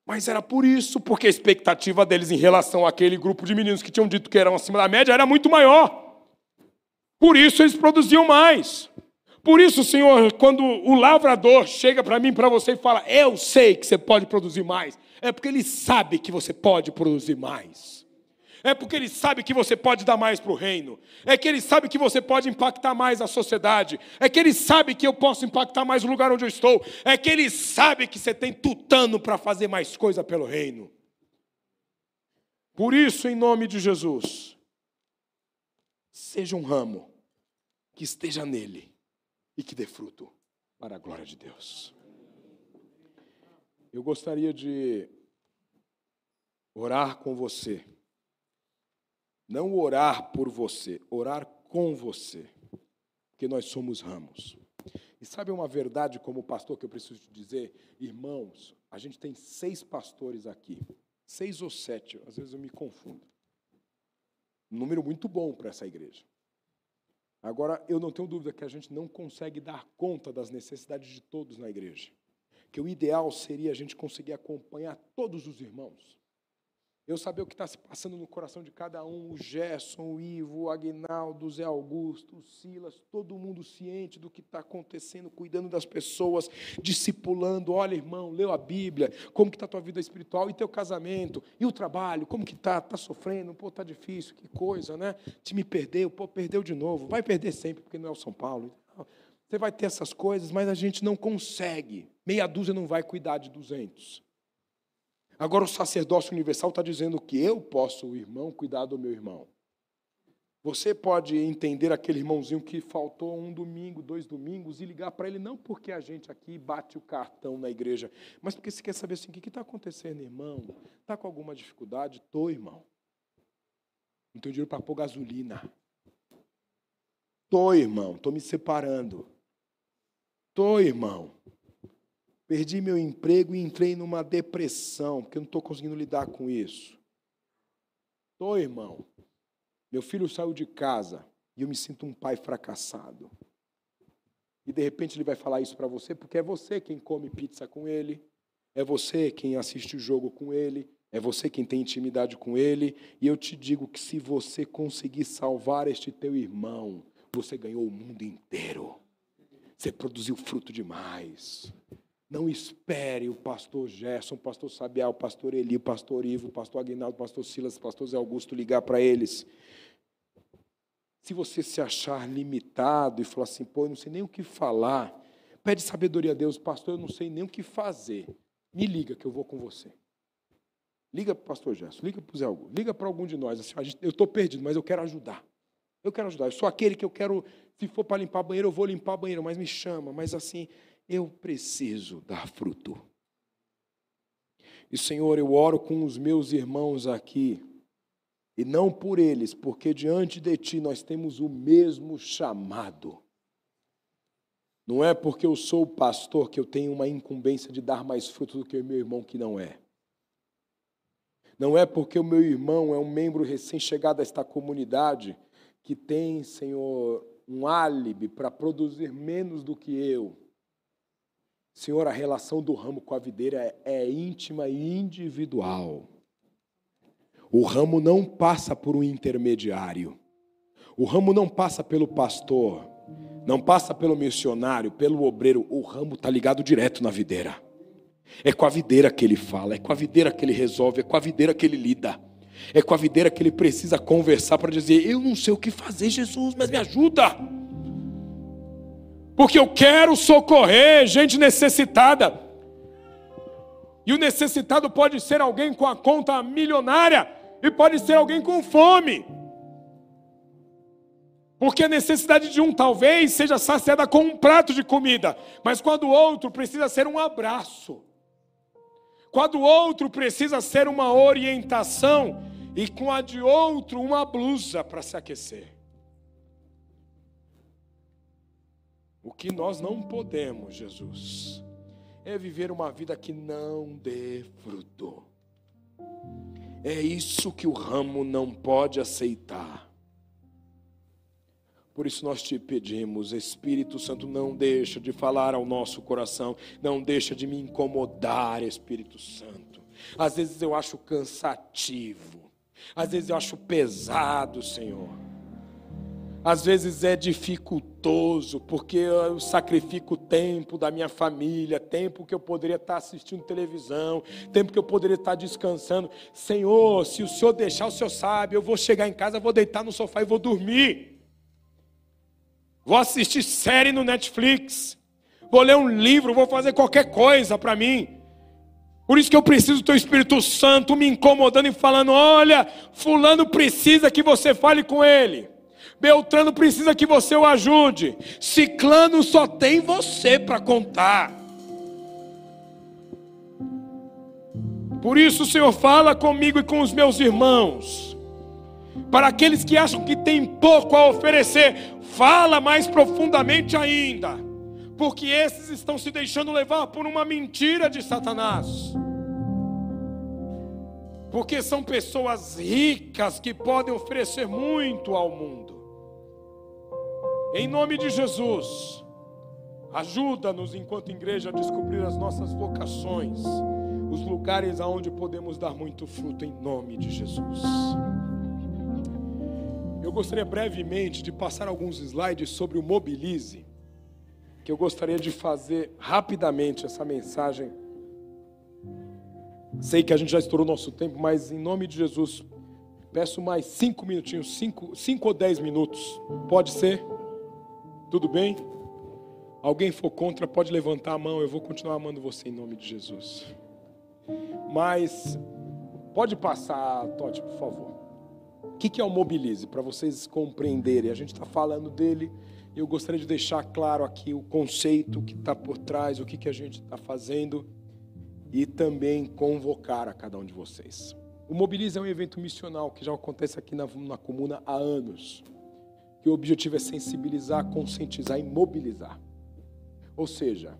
Speaker 7: Mas era por isso, porque a expectativa deles em relação àquele grupo de meninos que tinham dito que eram acima da média era muito maior. Por isso eles produziam mais. Por isso, Senhor, quando o lavrador chega para mim, para você e fala: Eu sei que você pode produzir mais, é porque ele sabe que você pode produzir mais. É porque ele sabe que você pode dar mais para o reino. É que ele sabe que você pode impactar mais a sociedade. É que ele sabe que eu posso impactar mais o lugar onde eu estou. É que ele sabe que você tem tutano para fazer mais coisa pelo reino. Por isso, em nome de Jesus, seja um ramo que esteja nele e que dê fruto para a glória de Deus. Eu gostaria de orar com você Não orar por você, orar com você. Porque nós somos ramos. E sabe uma verdade como pastor que eu preciso te dizer? Irmãos, a gente tem seis pastores aqui. Seis ou sete, às vezes eu me confundo. Um número muito bom para essa igreja. Agora, eu não tenho dúvida que a gente não consegue dar conta das necessidades de todos na igreja. Que o ideal seria a gente conseguir acompanhar todos os irmãos. Eu saber o que está se passando no coração de cada um, o Gerson, o Ivo, o Agnaldo, o Zé Augusto, o Silas, todo mundo ciente do que está acontecendo, cuidando das pessoas, discipulando. Olha, irmão, leu a Bíblia, como que está a tua vida espiritual e teu casamento, e o trabalho, como que está? Está sofrendo? Pô, está difícil, que coisa, né? Time perdeu, pô, perdeu de novo. Vai perder sempre, porque não é o São Paulo. Você vai ter essas coisas, mas a gente não consegue. Meia dúzia não vai cuidar de duzentos. Agora o sacerdócio universal está dizendo que eu posso, o irmão, cuidar do meu irmão. Você pode entender aquele irmãozinho que faltou um domingo, dois domingos, e ligar para ele, não porque a gente aqui bate o cartão na igreja, mas porque você quer saber assim, o que está acontecendo, irmão? Está com alguma dificuldade? Estou, irmão. Não tenho dinheiro para pôr gasolina. Estou, irmão. Estou me separando. Estou, irmão. Perdi meu emprego e entrei numa depressão, porque eu não estou conseguindo lidar com isso. Estou, irmão. Meu filho saiu de casa e eu me sinto um pai fracassado. E de repente ele vai falar isso para você, porque é você quem come pizza com ele, é você quem assiste o jogo com ele, é você quem tem intimidade com ele. E eu te digo que se você conseguir salvar este teu irmão, você ganhou o mundo inteiro. Você produziu fruto demais. Não espere o pastor Gerson, o pastor Sabiá, o pastor Eli, o pastor Ivo, o pastor Aguinaldo, o pastor Silas, o pastor Zé Augusto ligar para eles. Se você se achar limitado e falar assim, pô, eu não sei nem o que falar, pede sabedoria a Deus, pastor, eu não sei nem o que fazer. Me liga que eu vou com você. Liga para o pastor Gerson, liga para o Zé Augusto, liga para algum de nós. Assim, eu estou perdido, mas eu quero ajudar. Eu quero ajudar. Eu sou aquele que eu quero, se for para limpar banheiro, eu vou limpar banheiro, mas me chama. Mas assim, eu preciso dar fruto. E Senhor, eu oro com os meus irmãos aqui, e não por eles, porque diante de Ti nós temos o mesmo chamado. Não é porque eu sou pastor que eu tenho uma incumbência de dar mais fruto do que o meu irmão que não é. Não é porque o meu irmão é um membro recém-chegado a esta comunidade que tem, Senhor, um álibi para produzir menos do que eu. Senhor, a relação do ramo com a videira é, é íntima e individual. O ramo não passa por um intermediário. O ramo não passa pelo pastor, não passa pelo missionário, pelo obreiro. O ramo está ligado direto na videira. É com a videira que ele fala, é com a videira que ele resolve, é com a videira que ele lida. É com a videira que ele precisa conversar para dizer: Eu não sei o que fazer, Jesus, mas me ajuda porque eu quero socorrer gente necessitada. E o necessitado pode ser alguém com a conta milionária e pode ser alguém com fome. Porque a necessidade de um talvez seja saciada com um prato de comida, mas quando o outro precisa ser um abraço. Quando o outro precisa ser uma orientação e com a de outro uma blusa para se aquecer. O que nós não podemos, Jesus, é viver uma vida que não dê fruto. É isso que o ramo não pode aceitar. Por isso nós te pedimos, Espírito Santo, não deixa de falar ao nosso coração, não deixa de me incomodar, Espírito Santo. Às vezes eu acho cansativo, às vezes eu acho pesado, Senhor. Às vezes é dificultoso, porque eu sacrifico tempo da minha família, tempo que eu poderia estar assistindo televisão, tempo que eu poderia estar descansando. Senhor, se o Senhor deixar, o Senhor sabe, eu vou chegar em casa, vou deitar no sofá e vou dormir. Vou assistir série no Netflix. Vou ler um livro, vou fazer qualquer coisa para mim. Por isso que eu preciso do teu Espírito Santo me incomodando e falando: olha, Fulano precisa que você fale com ele. Beltrano precisa que você o ajude. Ciclano só tem você para contar. Por isso o Senhor fala comigo e com os meus irmãos. Para aqueles que acham que tem pouco a oferecer, fala mais profundamente ainda. Porque esses estão se deixando levar por uma mentira de Satanás. Porque são pessoas ricas que podem oferecer muito ao mundo. Em nome de Jesus, ajuda-nos enquanto igreja a descobrir as nossas vocações, os lugares aonde podemos dar muito fruto em nome de Jesus. Eu gostaria brevemente de passar alguns slides sobre o Mobilize, que eu gostaria de fazer rapidamente essa mensagem. Sei que a gente já estourou nosso tempo, mas em nome de Jesus, peço mais cinco minutinhos, cinco, cinco ou dez minutos. Pode ser? Tudo bem? Alguém for contra, pode levantar a mão, eu vou continuar amando você em nome de Jesus. Mas, pode passar, Totti, por favor. O que é o Mobilize? Para vocês compreenderem, a gente está falando dele e eu gostaria de deixar claro aqui o conceito que está por trás, o que, que a gente está fazendo e também convocar a cada um de vocês. O Mobilize é um evento missional que já acontece aqui na, na comuna há anos. Que o objetivo é sensibilizar, conscientizar e mobilizar. Ou seja,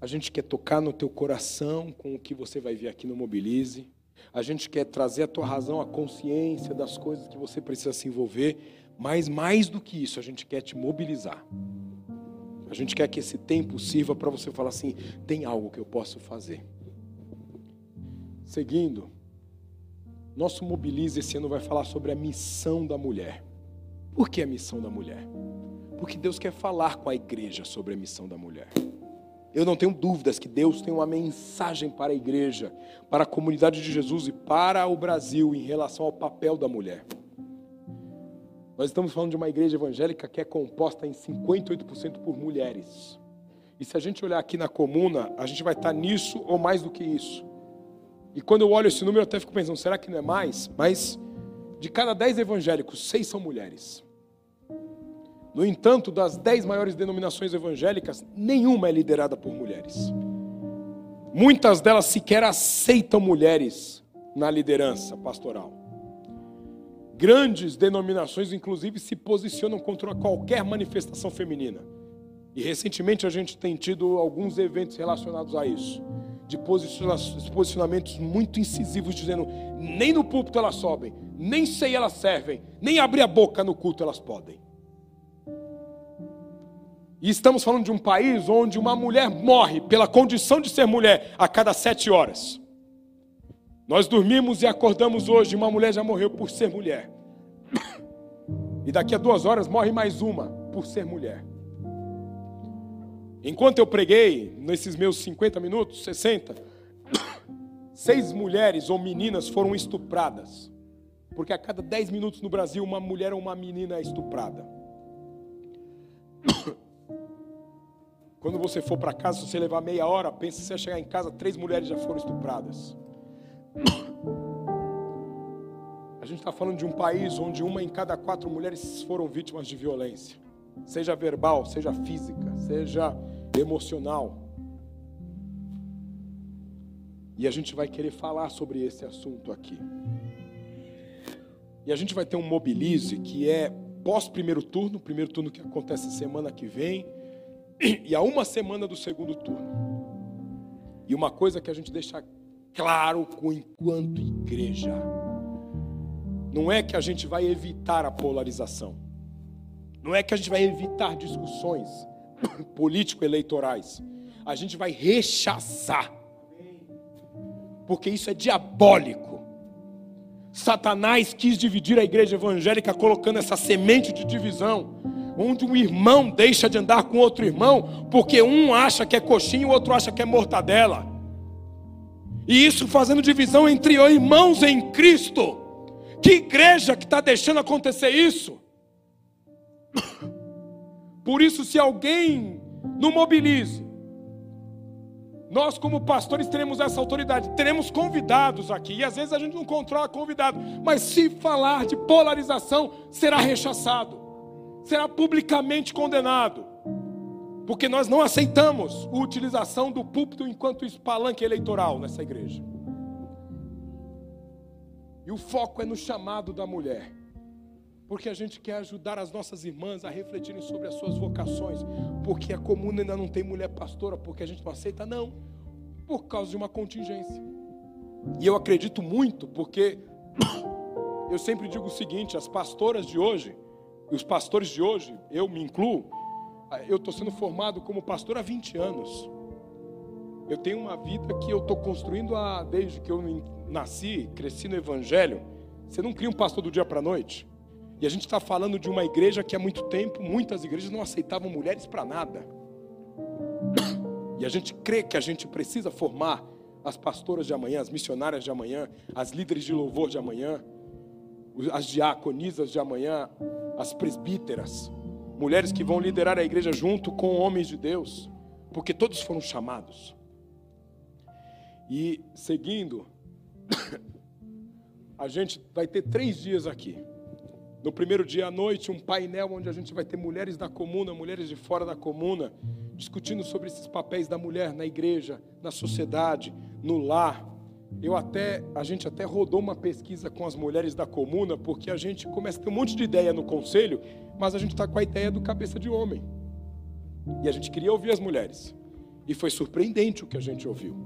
Speaker 7: a gente quer tocar no teu coração com o que você vai ver aqui no Mobilize. A gente quer trazer a tua razão, a consciência das coisas que você precisa se envolver, mas mais do que isso, a gente quer te mobilizar. A gente quer que esse tempo sirva para você falar assim: tem algo que eu posso fazer. Seguindo, nosso Mobilize esse ano vai falar sobre a missão da mulher. Por que a missão da mulher? Porque Deus quer falar com a igreja sobre a missão da mulher. Eu não tenho dúvidas que Deus tem uma mensagem para a igreja, para a comunidade de Jesus e para o Brasil em relação ao papel da mulher. Nós estamos falando de uma igreja evangélica que é composta em 58% por mulheres. E se a gente olhar aqui na comuna, a gente vai estar nisso ou mais do que isso. E quando eu olho esse número, eu até fico pensando, será que não é mais? Mas de cada 10 evangélicos, seis são mulheres. No entanto, das dez maiores denominações evangélicas, nenhuma é liderada por mulheres. Muitas delas sequer aceitam mulheres na liderança pastoral. Grandes denominações, inclusive, se posicionam contra qualquer manifestação feminina. E recentemente a gente tem tido alguns eventos relacionados a isso, de posicionamentos muito incisivos, dizendo: nem no púlpito elas sobem, nem sei elas servem, nem abrir a boca no culto elas podem. E estamos falando de um país onde uma mulher morre pela condição de ser mulher a cada sete horas. Nós dormimos e acordamos hoje, uma mulher já morreu por ser mulher. E daqui a duas horas morre mais uma por ser mulher. Enquanto eu preguei, nesses meus 50 minutos, 60, seis mulheres ou meninas foram estupradas. Porque a cada 10 minutos no Brasil, uma mulher ou uma menina é estuprada. Quando você for para casa, se você levar meia hora, pense se você chegar em casa, três mulheres já foram estupradas. A gente está falando de um país onde uma em cada quatro mulheres foram vítimas de violência, seja verbal, seja física, seja emocional. E a gente vai querer falar sobre esse assunto aqui. E a gente vai ter um mobilize que é pós primeiro turno, primeiro turno que acontece semana que vem e a uma semana do segundo turno. E uma coisa que a gente deixa claro enquanto igreja, não é que a gente vai evitar a polarização, não é que a gente vai evitar discussões político-eleitorais, a gente vai rechaçar, porque isso é diabólico. Satanás quis dividir a igreja evangélica colocando essa semente de divisão onde um irmão deixa de andar com outro irmão, porque um acha que é coxinha e o outro acha que é mortadela. E isso fazendo divisão entre irmãos em Cristo. Que igreja que está deixando acontecer isso? Por isso, se alguém não mobilize, nós, como pastores, teremos essa autoridade, teremos convidados aqui, e às vezes a gente não controla convidado, mas se falar de polarização, será rechaçado será publicamente condenado. Porque nós não aceitamos a utilização do púlpito enquanto espalanque eleitoral nessa igreja. E o foco é no chamado da mulher. porque a gente quer ajudar as nossas irmãs a refletirem sobre as suas vocações, porque a comuna ainda não tem mulher pastora, porque a gente não aceita, não, por causa de uma contingência. E eu acredito muito, porque eu sempre digo o seguinte: as pastoras de hoje, e os pastores de hoje, eu me incluo, eu estou sendo formado como pastor há 20 anos. Eu tenho uma vida que eu estou construindo há, desde que eu nasci, cresci no Evangelho. Você não cria um pastor do dia para a noite. E a gente está falando de uma igreja que há muito tempo, muitas igrejas não aceitavam mulheres para nada. E a gente crê que a gente precisa formar as pastoras de amanhã, as missionárias de amanhã, as líderes de louvor de amanhã, as diaconisas de amanhã, as presbíteras, mulheres que vão liderar a igreja junto com homens de Deus, porque todos foram chamados. E seguindo, a gente vai ter três dias aqui. No primeiro dia à noite, um painel onde a gente vai ter mulheres da comuna, mulheres de fora da comuna, discutindo sobre esses papéis da mulher na igreja, na sociedade, no lar. Eu até, a gente até rodou uma pesquisa com as mulheres da comuna, porque a gente começa a ter um monte de ideia no conselho, mas a gente está com a ideia do cabeça de homem. E a gente queria ouvir as mulheres. E foi surpreendente o que a gente ouviu.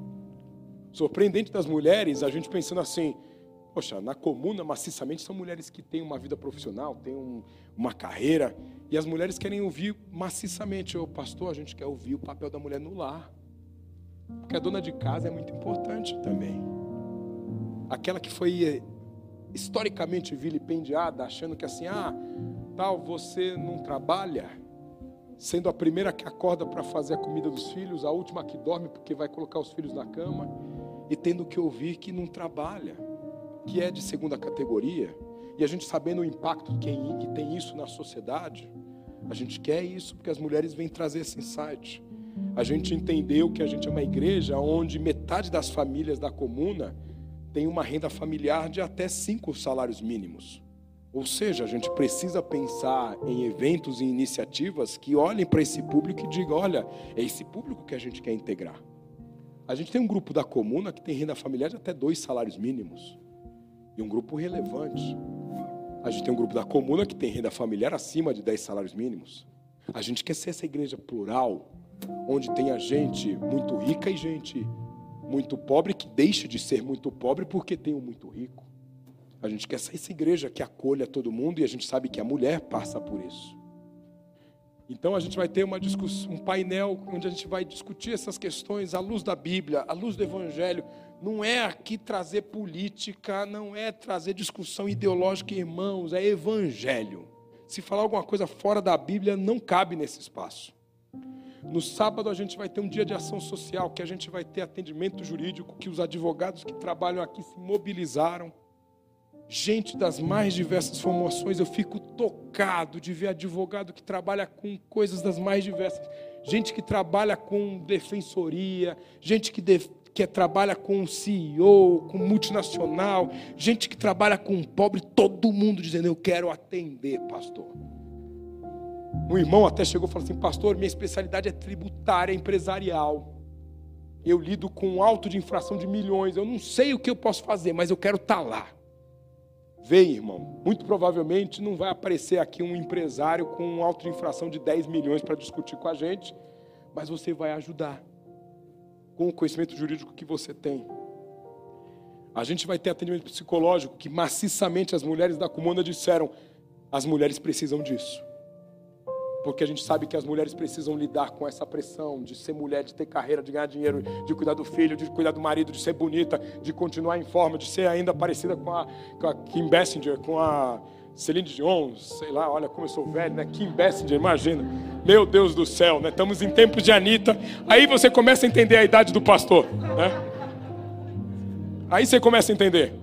Speaker 7: Surpreendente das mulheres, a gente pensando assim, poxa, na comuna, maciçamente, são mulheres que têm uma vida profissional, têm um, uma carreira, e as mulheres querem ouvir maciçamente, ô pastor, a gente quer ouvir o papel da mulher no lar. Porque a dona de casa é muito importante também. Aquela que foi eh, historicamente vilipendiada, achando que assim, ah, tal, você não trabalha, sendo a primeira que acorda para fazer a comida dos filhos, a última que dorme porque vai colocar os filhos na cama e tendo que ouvir que não trabalha, que é de segunda categoria, e a gente sabendo o impacto que tem isso na sociedade, a gente quer isso porque as mulheres vêm trazer esse insight. A gente entendeu que a gente é uma igreja onde metade das famílias da comuna tem uma renda familiar de até cinco salários mínimos. Ou seja, a gente precisa pensar em eventos e iniciativas que olhem para esse público e digam: olha, é esse público que a gente quer integrar. A gente tem um grupo da comuna que tem renda familiar de até dois salários mínimos. E um grupo relevante. A gente tem um grupo da comuna que tem renda familiar acima de 10 salários mínimos. A gente quer ser essa igreja plural, onde tenha gente muito rica e gente muito pobre que deixe de ser muito pobre porque tem um muito rico. A gente quer ser essa igreja que acolha todo mundo e a gente sabe que a mulher passa por isso. Então a gente vai ter uma um painel onde a gente vai discutir essas questões à luz da Bíblia, à luz do Evangelho. Não é aqui trazer política, não é trazer discussão ideológica, irmãos, é Evangelho. Se falar alguma coisa fora da Bíblia, não cabe nesse espaço. No sábado a gente vai ter um dia de ação social, que a gente vai ter atendimento jurídico, que os advogados que trabalham aqui se mobilizaram gente das mais diversas formações. Eu fico tocado de ver advogado que trabalha com coisas das mais diversas. Gente que trabalha com defensoria, gente que, de, que trabalha com CEO, com multinacional, gente que trabalha com pobre, todo mundo dizendo: Eu quero atender, pastor. Um irmão até chegou e falou assim: Pastor, minha especialidade é tributária empresarial. Eu lido com auto de infração de milhões. Eu não sei o que eu posso fazer, mas eu quero estar tá lá. Vem, irmão. Muito provavelmente não vai aparecer aqui um empresário com um auto de infração de 10 milhões para discutir com a gente, mas você vai ajudar com o conhecimento jurídico que você tem. A gente vai ter atendimento psicológico que maciçamente as mulheres da comuna disseram: as mulheres precisam disso porque a gente sabe que as mulheres precisam lidar com essa pressão de ser mulher, de ter carreira, de ganhar dinheiro, de cuidar do filho, de cuidar do marido, de ser bonita, de continuar em forma, de ser ainda parecida com a, com a Kim Bessinger, com a Celine Dion, sei lá, olha como eu sou velho, né? Kim Bessinger, imagina. Meu Deus do céu, né? Estamos em tempos de Anitta. Aí você começa a entender a idade do pastor, né? Aí você começa a entender.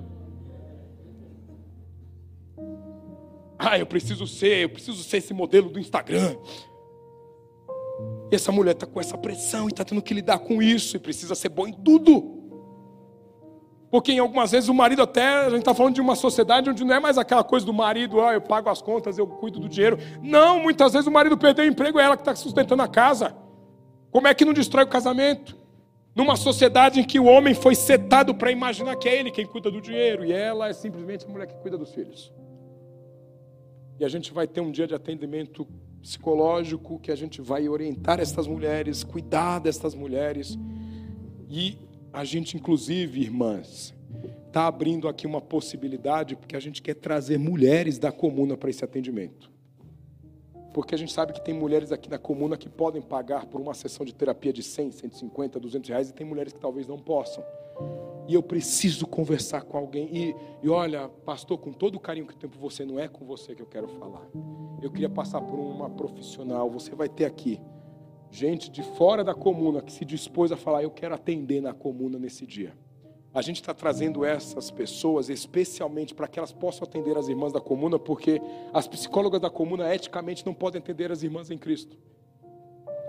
Speaker 7: Ah, eu preciso ser, eu preciso ser esse modelo do Instagram. E essa mulher está com essa pressão e está tendo que lidar com isso e precisa ser bom em tudo. Porque em algumas vezes o marido até, a gente está falando de uma sociedade onde não é mais aquela coisa do marido, ah, eu pago as contas, eu cuido do dinheiro. Não, muitas vezes o marido perdeu o emprego, é ela que está sustentando a casa. Como é que não destrói o casamento? Numa sociedade em que o homem foi setado para imaginar que é ele quem cuida do dinheiro e ela é simplesmente a mulher que cuida dos filhos. E a gente vai ter um dia de atendimento psicológico que a gente vai orientar essas mulheres, cuidar dessas mulheres. E a gente, inclusive, irmãs, está abrindo aqui uma possibilidade, porque a gente quer trazer mulheres da comuna para esse atendimento. Porque a gente sabe que tem mulheres aqui na comuna que podem pagar por uma sessão de terapia de 100, 150, 200 reais, e tem mulheres que talvez não possam. E eu preciso conversar com alguém. E, e olha, pastor, com todo o carinho que tenho por você, não é com você que eu quero falar. Eu queria passar por uma profissional. Você vai ter aqui gente de fora da comuna que se dispôs a falar: eu quero atender na comuna nesse dia. A gente está trazendo essas pessoas especialmente para que elas possam atender as irmãs da comuna, porque as psicólogas da comuna eticamente não podem atender as irmãs em Cristo.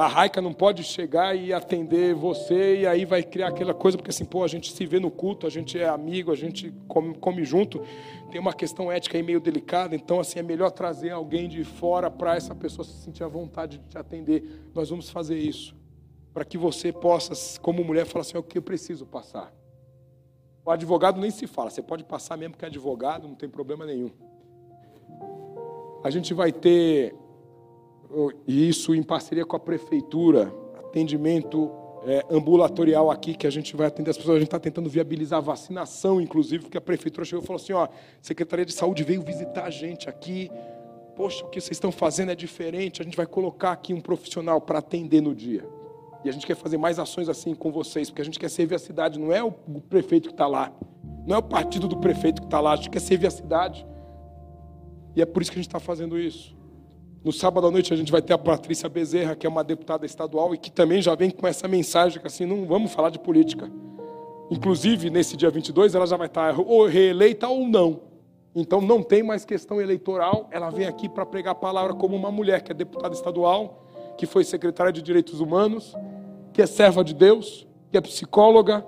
Speaker 7: A Raica não pode chegar e atender você e aí vai criar aquela coisa, porque assim, pô, a gente se vê no culto, a gente é amigo, a gente come, come junto. Tem uma questão ética aí meio delicada, então assim, é melhor trazer alguém de fora para essa pessoa se sentir à vontade de te atender. Nós vamos fazer isso. Para que você possa, como mulher, falar assim, é o que eu preciso passar. O advogado nem se fala, você pode passar mesmo que é advogado, não tem problema nenhum. A gente vai ter, isso em parceria com a prefeitura, atendimento é, ambulatorial aqui, que a gente vai atender as pessoas. A gente está tentando viabilizar a vacinação, inclusive, porque a prefeitura chegou e falou assim: ó, Secretaria de Saúde veio visitar a gente aqui. Poxa, o que vocês estão fazendo é diferente. A gente vai colocar aqui um profissional para atender no dia. E a gente quer fazer mais ações assim com vocês, porque a gente quer servir a cidade, não é o prefeito que está lá, não é o partido do prefeito que está lá, a gente quer servir a cidade. E é por isso que a gente está fazendo isso. No sábado à noite a gente vai ter a Patrícia Bezerra, que é uma deputada estadual e que também já vem com essa mensagem que assim, não vamos falar de política. Inclusive, nesse dia 22, ela já vai estar ou reeleita ou não. Então não tem mais questão eleitoral, ela vem aqui para pregar a palavra como uma mulher que é deputada estadual, que foi secretária de Direitos Humanos, que é serva de Deus, que é psicóloga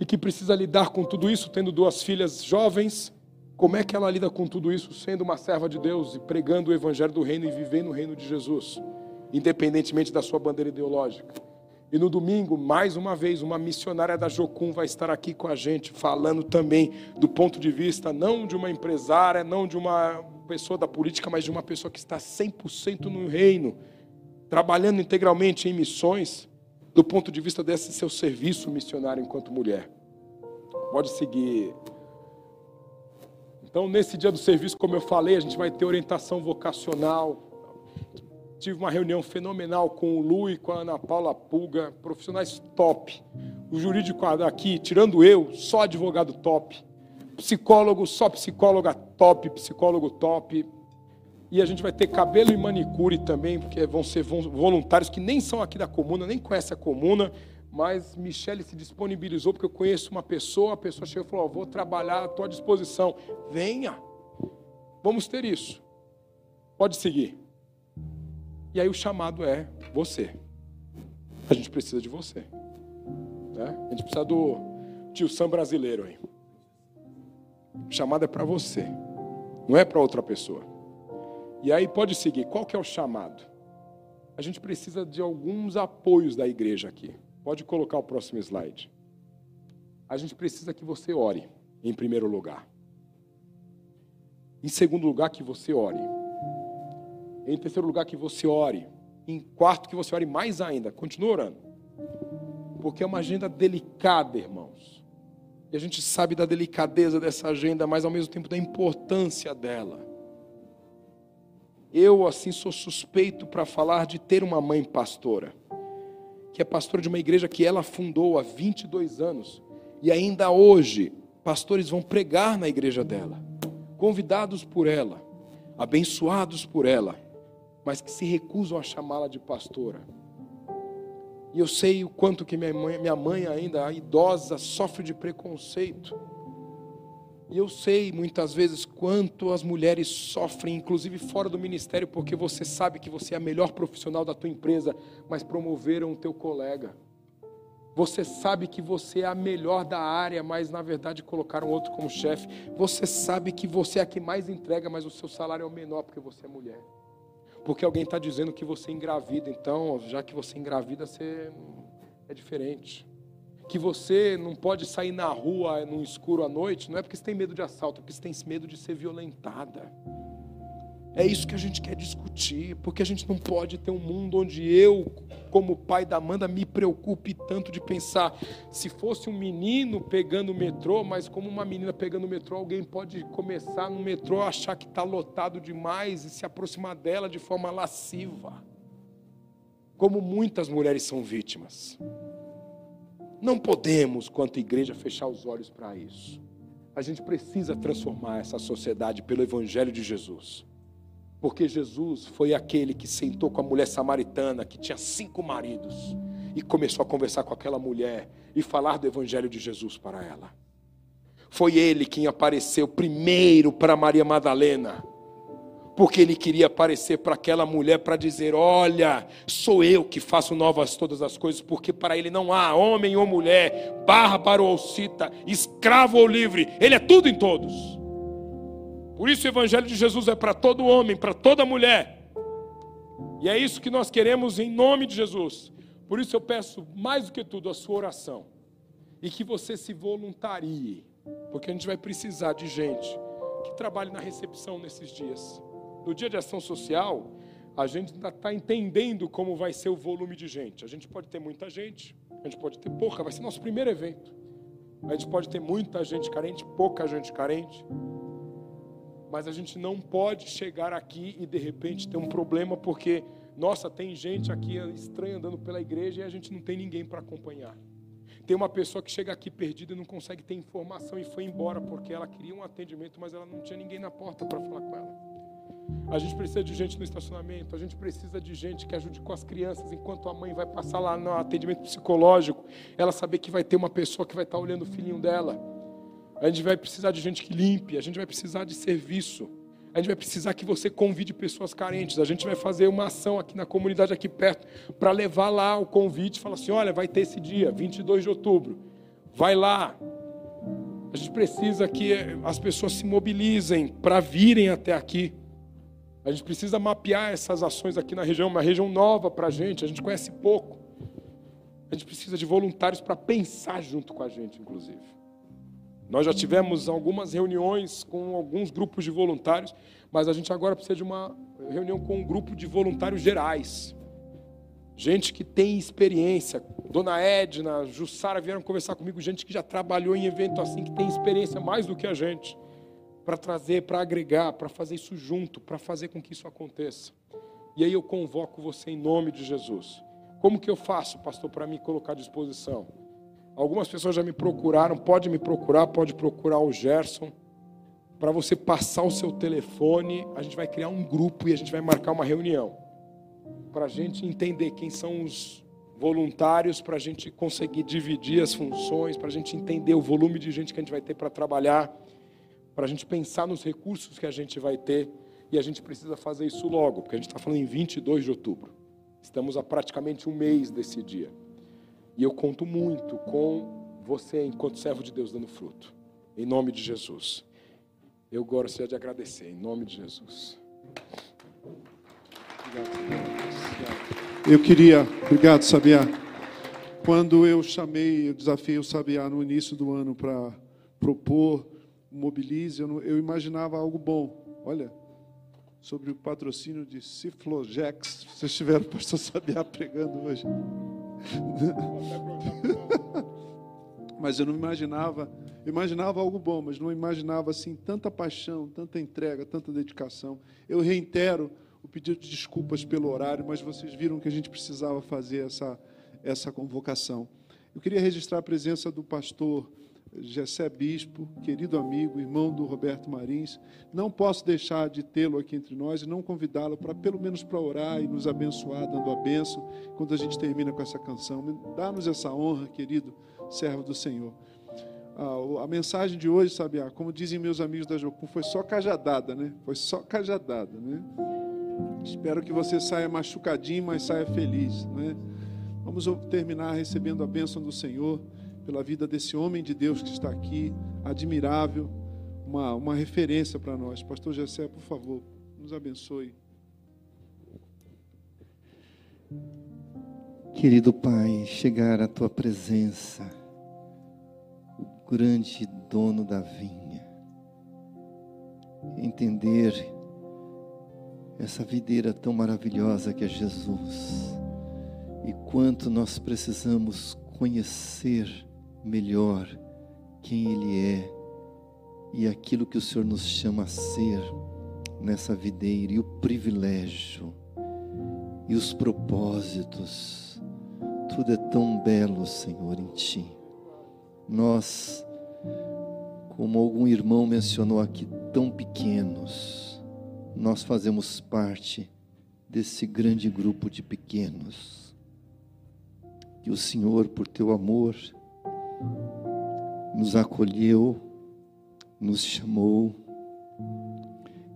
Speaker 7: e que precisa lidar com tudo isso, tendo duas filhas jovens. Como é que ela lida com tudo isso, sendo uma serva de Deus e pregando o evangelho do reino e vivendo o reino de Jesus, independentemente da sua bandeira ideológica? E no domingo, mais uma vez, uma missionária da Jocum vai estar aqui com a gente, falando também do ponto de vista não de uma empresária, não de uma pessoa da política, mas de uma pessoa que está 100% no reino trabalhando integralmente em missões, do ponto de vista desse seu serviço missionário enquanto mulher. Pode seguir. Então, nesse dia do serviço, como eu falei, a gente vai ter orientação vocacional. Tive uma reunião fenomenal com o Lu e com a Ana Paula Pulga, profissionais top. O jurídico aqui, tirando eu, só advogado top. Psicólogo, só psicóloga top, psicólogo top e a gente vai ter cabelo e manicure também, porque vão ser voluntários que nem são aqui da comuna, nem conhecem a comuna, mas Michele se disponibilizou, porque eu conheço uma pessoa, a pessoa chegou e falou: oh, vou trabalhar à tua disposição. Venha, vamos ter isso. Pode seguir. E aí o chamado é você. A gente precisa de você. Né? A gente precisa do tio Sam brasileiro aí. O chamado é para você, não é para outra pessoa. E aí pode seguir. Qual que é o chamado? A gente precisa de alguns apoios da igreja aqui. Pode colocar o próximo slide. A gente precisa que você ore, em primeiro lugar. Em segundo lugar, que você ore. Em terceiro lugar, que você ore. Em quarto, que você ore mais ainda. Continua orando. Porque é uma agenda delicada, irmãos. E a gente sabe da delicadeza dessa agenda, mas ao mesmo tempo da importância dela. Eu, assim, sou suspeito para falar de ter uma mãe pastora, que é pastora de uma igreja que ela fundou há 22 anos, e ainda hoje, pastores vão pregar na igreja dela, convidados por ela, abençoados por ela, mas que se recusam a chamá-la de pastora. E eu sei o quanto que minha mãe, minha mãe ainda, idosa, sofre de preconceito e eu sei muitas vezes quanto as mulheres sofrem, inclusive fora do ministério, porque você sabe que você é a melhor profissional da tua empresa, mas promoveram o teu colega. Você sabe que você é a melhor da área, mas na verdade colocaram outro como chefe. Você sabe que você é a que mais entrega, mas o seu salário é o menor porque você é mulher. Porque alguém está dizendo que você engravida, então, já que você engravida, você é diferente que você não pode sair na rua no escuro à noite, não é porque você tem medo de assalto, é porque você tem medo de ser violentada. É isso que a gente quer discutir, porque a gente não pode ter um mundo onde eu, como pai da Amanda, me preocupe tanto de pensar se fosse um menino pegando o metrô, mas como uma menina pegando o metrô, alguém pode começar no metrô achar que está lotado demais e se aproximar dela de forma lasciva. Como muitas mulheres são vítimas. Não podemos, quanto igreja, fechar os olhos para isso. A gente precisa transformar essa sociedade pelo Evangelho de Jesus. Porque Jesus foi aquele que sentou com a mulher samaritana, que tinha cinco maridos, e começou a conversar com aquela mulher e falar do Evangelho de Jesus para ela. Foi ele quem apareceu primeiro para Maria Madalena porque ele queria aparecer para aquela mulher para dizer: Olha, sou eu que faço novas todas as coisas, porque para ele não há homem ou mulher, bárbaro ou cita, escravo ou livre, ele é tudo em todos. Por isso o Evangelho de Jesus é para todo homem, para toda mulher, e é isso que nós queremos em nome de Jesus. Por isso eu peço mais do que tudo a sua oração e que você se voluntarie, porque a gente vai precisar de gente que trabalhe na recepção nesses dias no dia de ação social, a gente ainda está entendendo como vai ser o volume de gente. A gente pode ter muita gente, a gente pode ter pouca, vai ser nosso primeiro evento. A gente pode ter muita gente carente, pouca gente carente. Mas a gente não pode chegar aqui e de repente ter um problema porque, nossa, tem gente aqui estranha andando pela igreja e a gente não tem ninguém para acompanhar. Tem uma pessoa que chega aqui perdida e não consegue ter informação e foi embora porque ela queria um atendimento, mas ela não tinha ninguém na porta para falar com ela. A gente precisa de gente no estacionamento, a gente precisa de gente que ajude com as crianças enquanto a mãe vai passar lá no atendimento psicológico, ela saber que vai ter uma pessoa que vai estar olhando o filhinho dela. A gente vai precisar de gente que limpe, a gente vai precisar de serviço. A gente vai precisar que você convide pessoas carentes. A gente vai fazer uma ação aqui na comunidade aqui perto para levar lá o convite e falar assim: "Olha, vai ter esse dia, 22 de outubro. Vai lá, a gente precisa que as pessoas se mobilizem para virem até aqui. A gente precisa mapear essas ações aqui na região, uma região nova para a gente, a gente conhece pouco. A gente precisa de voluntários para pensar junto com a gente, inclusive. Nós já tivemos algumas reuniões com alguns grupos de voluntários, mas a gente agora precisa de uma reunião com um grupo de voluntários gerais. Gente que tem experiência. Dona Edna, Jussara vieram conversar comigo, gente que já trabalhou em evento assim, que tem experiência mais do que a gente para trazer, para agregar, para fazer isso junto, para fazer com que isso aconteça. E aí eu convoco você em nome de Jesus. Como que eu faço, pastor, para me colocar à disposição? Algumas pessoas já me procuraram, pode me procurar, pode procurar o Gerson. Para você passar o seu telefone, a gente vai criar um grupo e a gente vai marcar uma reunião. Para a gente entender quem são os voluntários, para a gente conseguir dividir as funções, para a gente entender o volume de gente que a gente vai ter para trabalhar para a gente pensar nos recursos que a gente vai ter e a gente precisa fazer isso logo, porque a gente está falando em 22 de outubro. Estamos a praticamente um mês desse dia. E eu conto muito com você, enquanto servo de Deus, dando fruto. Em nome de Jesus. Eu gostaria de agradecer, em nome de Jesus.
Speaker 1: Eu queria, obrigado, Sabiá. Quando eu chamei, eu desafiei o Sabiá no início do ano para propor mobilize, eu, não, eu imaginava algo bom. Olha, sobre o patrocínio de Ciflogex, vocês tiveram o pastor Sabiá pregando hoje. mas eu não imaginava, imaginava algo bom, mas não imaginava assim tanta paixão, tanta entrega, tanta dedicação. Eu reitero o pedido de desculpas pelo horário, mas vocês viram que a gente precisava fazer essa essa convocação. Eu queria registrar a presença do pastor Gessé Bispo, querido amigo, irmão do Roberto Marins. Não posso deixar de tê-lo aqui entre nós e não convidá-lo para, pelo menos, para orar e nos abençoar, dando a benção, quando a gente termina com essa canção. Dá-nos essa honra, querido servo do Senhor. a mensagem de hoje, sabe, como dizem meus amigos da Jocum, foi só cajadada, né? Foi só cajadada, né? Espero que você saia machucadinho, mas saia feliz, né? Vamos terminar recebendo a bênção do Senhor pela vida desse homem de Deus que está aqui, admirável, uma, uma referência para nós. Pastor Jessé, por favor, nos abençoe.
Speaker 8: Querido Pai, chegar à tua presença, o grande dono da vinha, entender essa videira tão maravilhosa que é Jesus. E quanto nós precisamos conhecer melhor quem Ele é e aquilo que o Senhor nos chama a ser nessa videira e o privilégio e os propósitos. Tudo é tão belo, Senhor, em Ti. Nós, como algum irmão mencionou aqui, tão pequenos, nós fazemos parte desse grande grupo de pequenos. Que o Senhor, por Teu amor, nos acolheu, nos chamou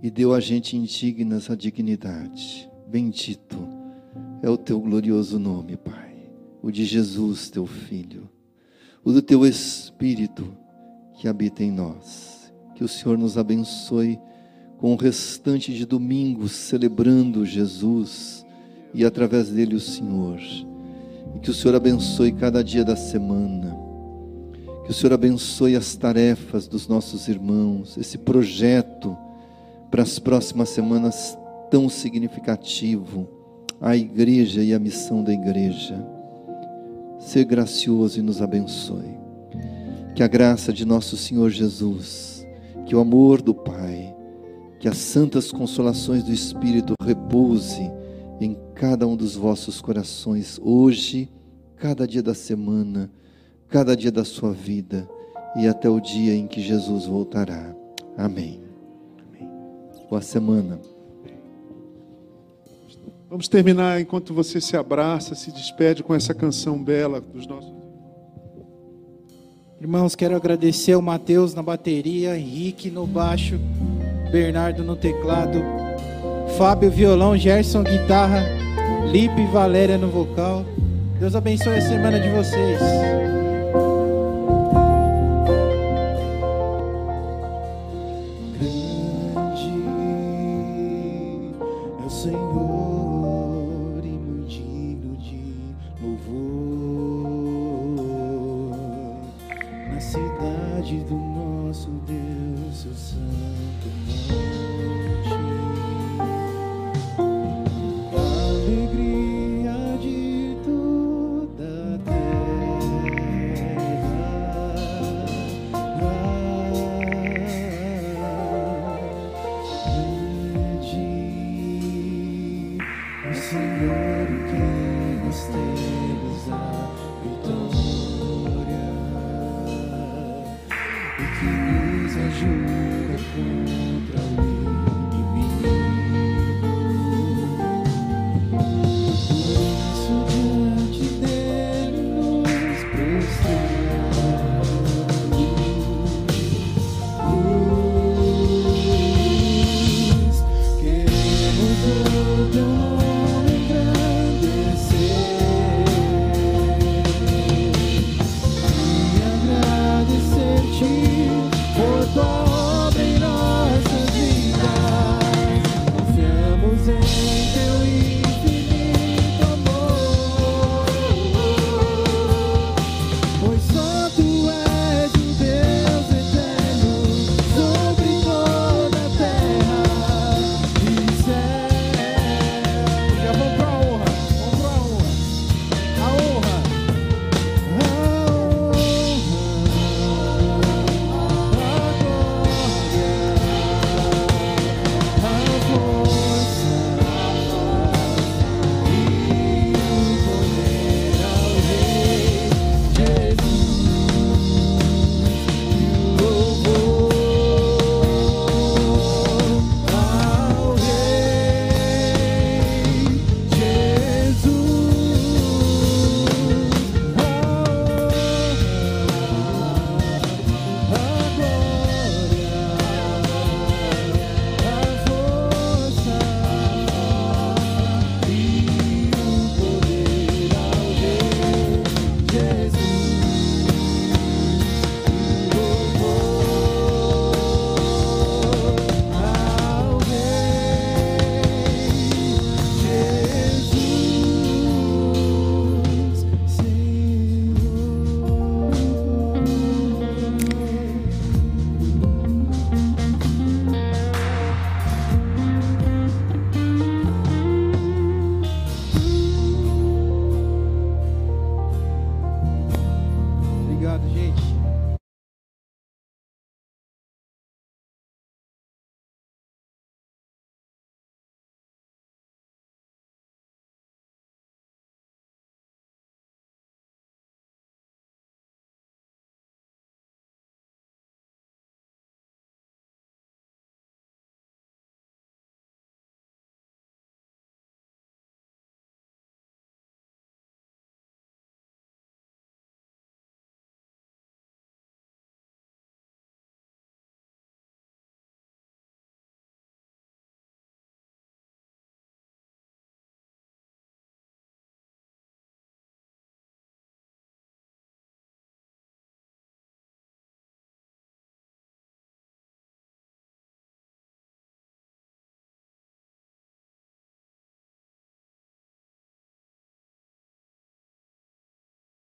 Speaker 8: e deu a gente indignas a dignidade. Bendito é o teu glorioso nome, Pai, o de Jesus, teu Filho, o do teu Espírito que habita em nós. Que o Senhor nos abençoe com o restante de domingos celebrando Jesus e através dele o Senhor. E que o Senhor abençoe cada dia da semana. O Senhor abençoe as tarefas dos nossos irmãos, esse projeto para as próximas semanas tão significativo, a igreja e a missão da igreja. Ser gracioso e nos abençoe. Que a graça de nosso Senhor Jesus, que o amor do Pai, que as santas consolações do Espírito repouse em cada um dos vossos corações, hoje, cada dia da semana, cada dia da sua vida e até o dia em que Jesus voltará. Amém ou a semana.
Speaker 1: Vamos terminar enquanto você se abraça, se despede com essa canção bela dos nossos.
Speaker 3: Irmãos, quero agradecer ao Mateus na bateria, Henrique no baixo, Bernardo no teclado, Fábio violão, Gerson guitarra, Lipe e Valéria no vocal. Deus abençoe a semana de vocês.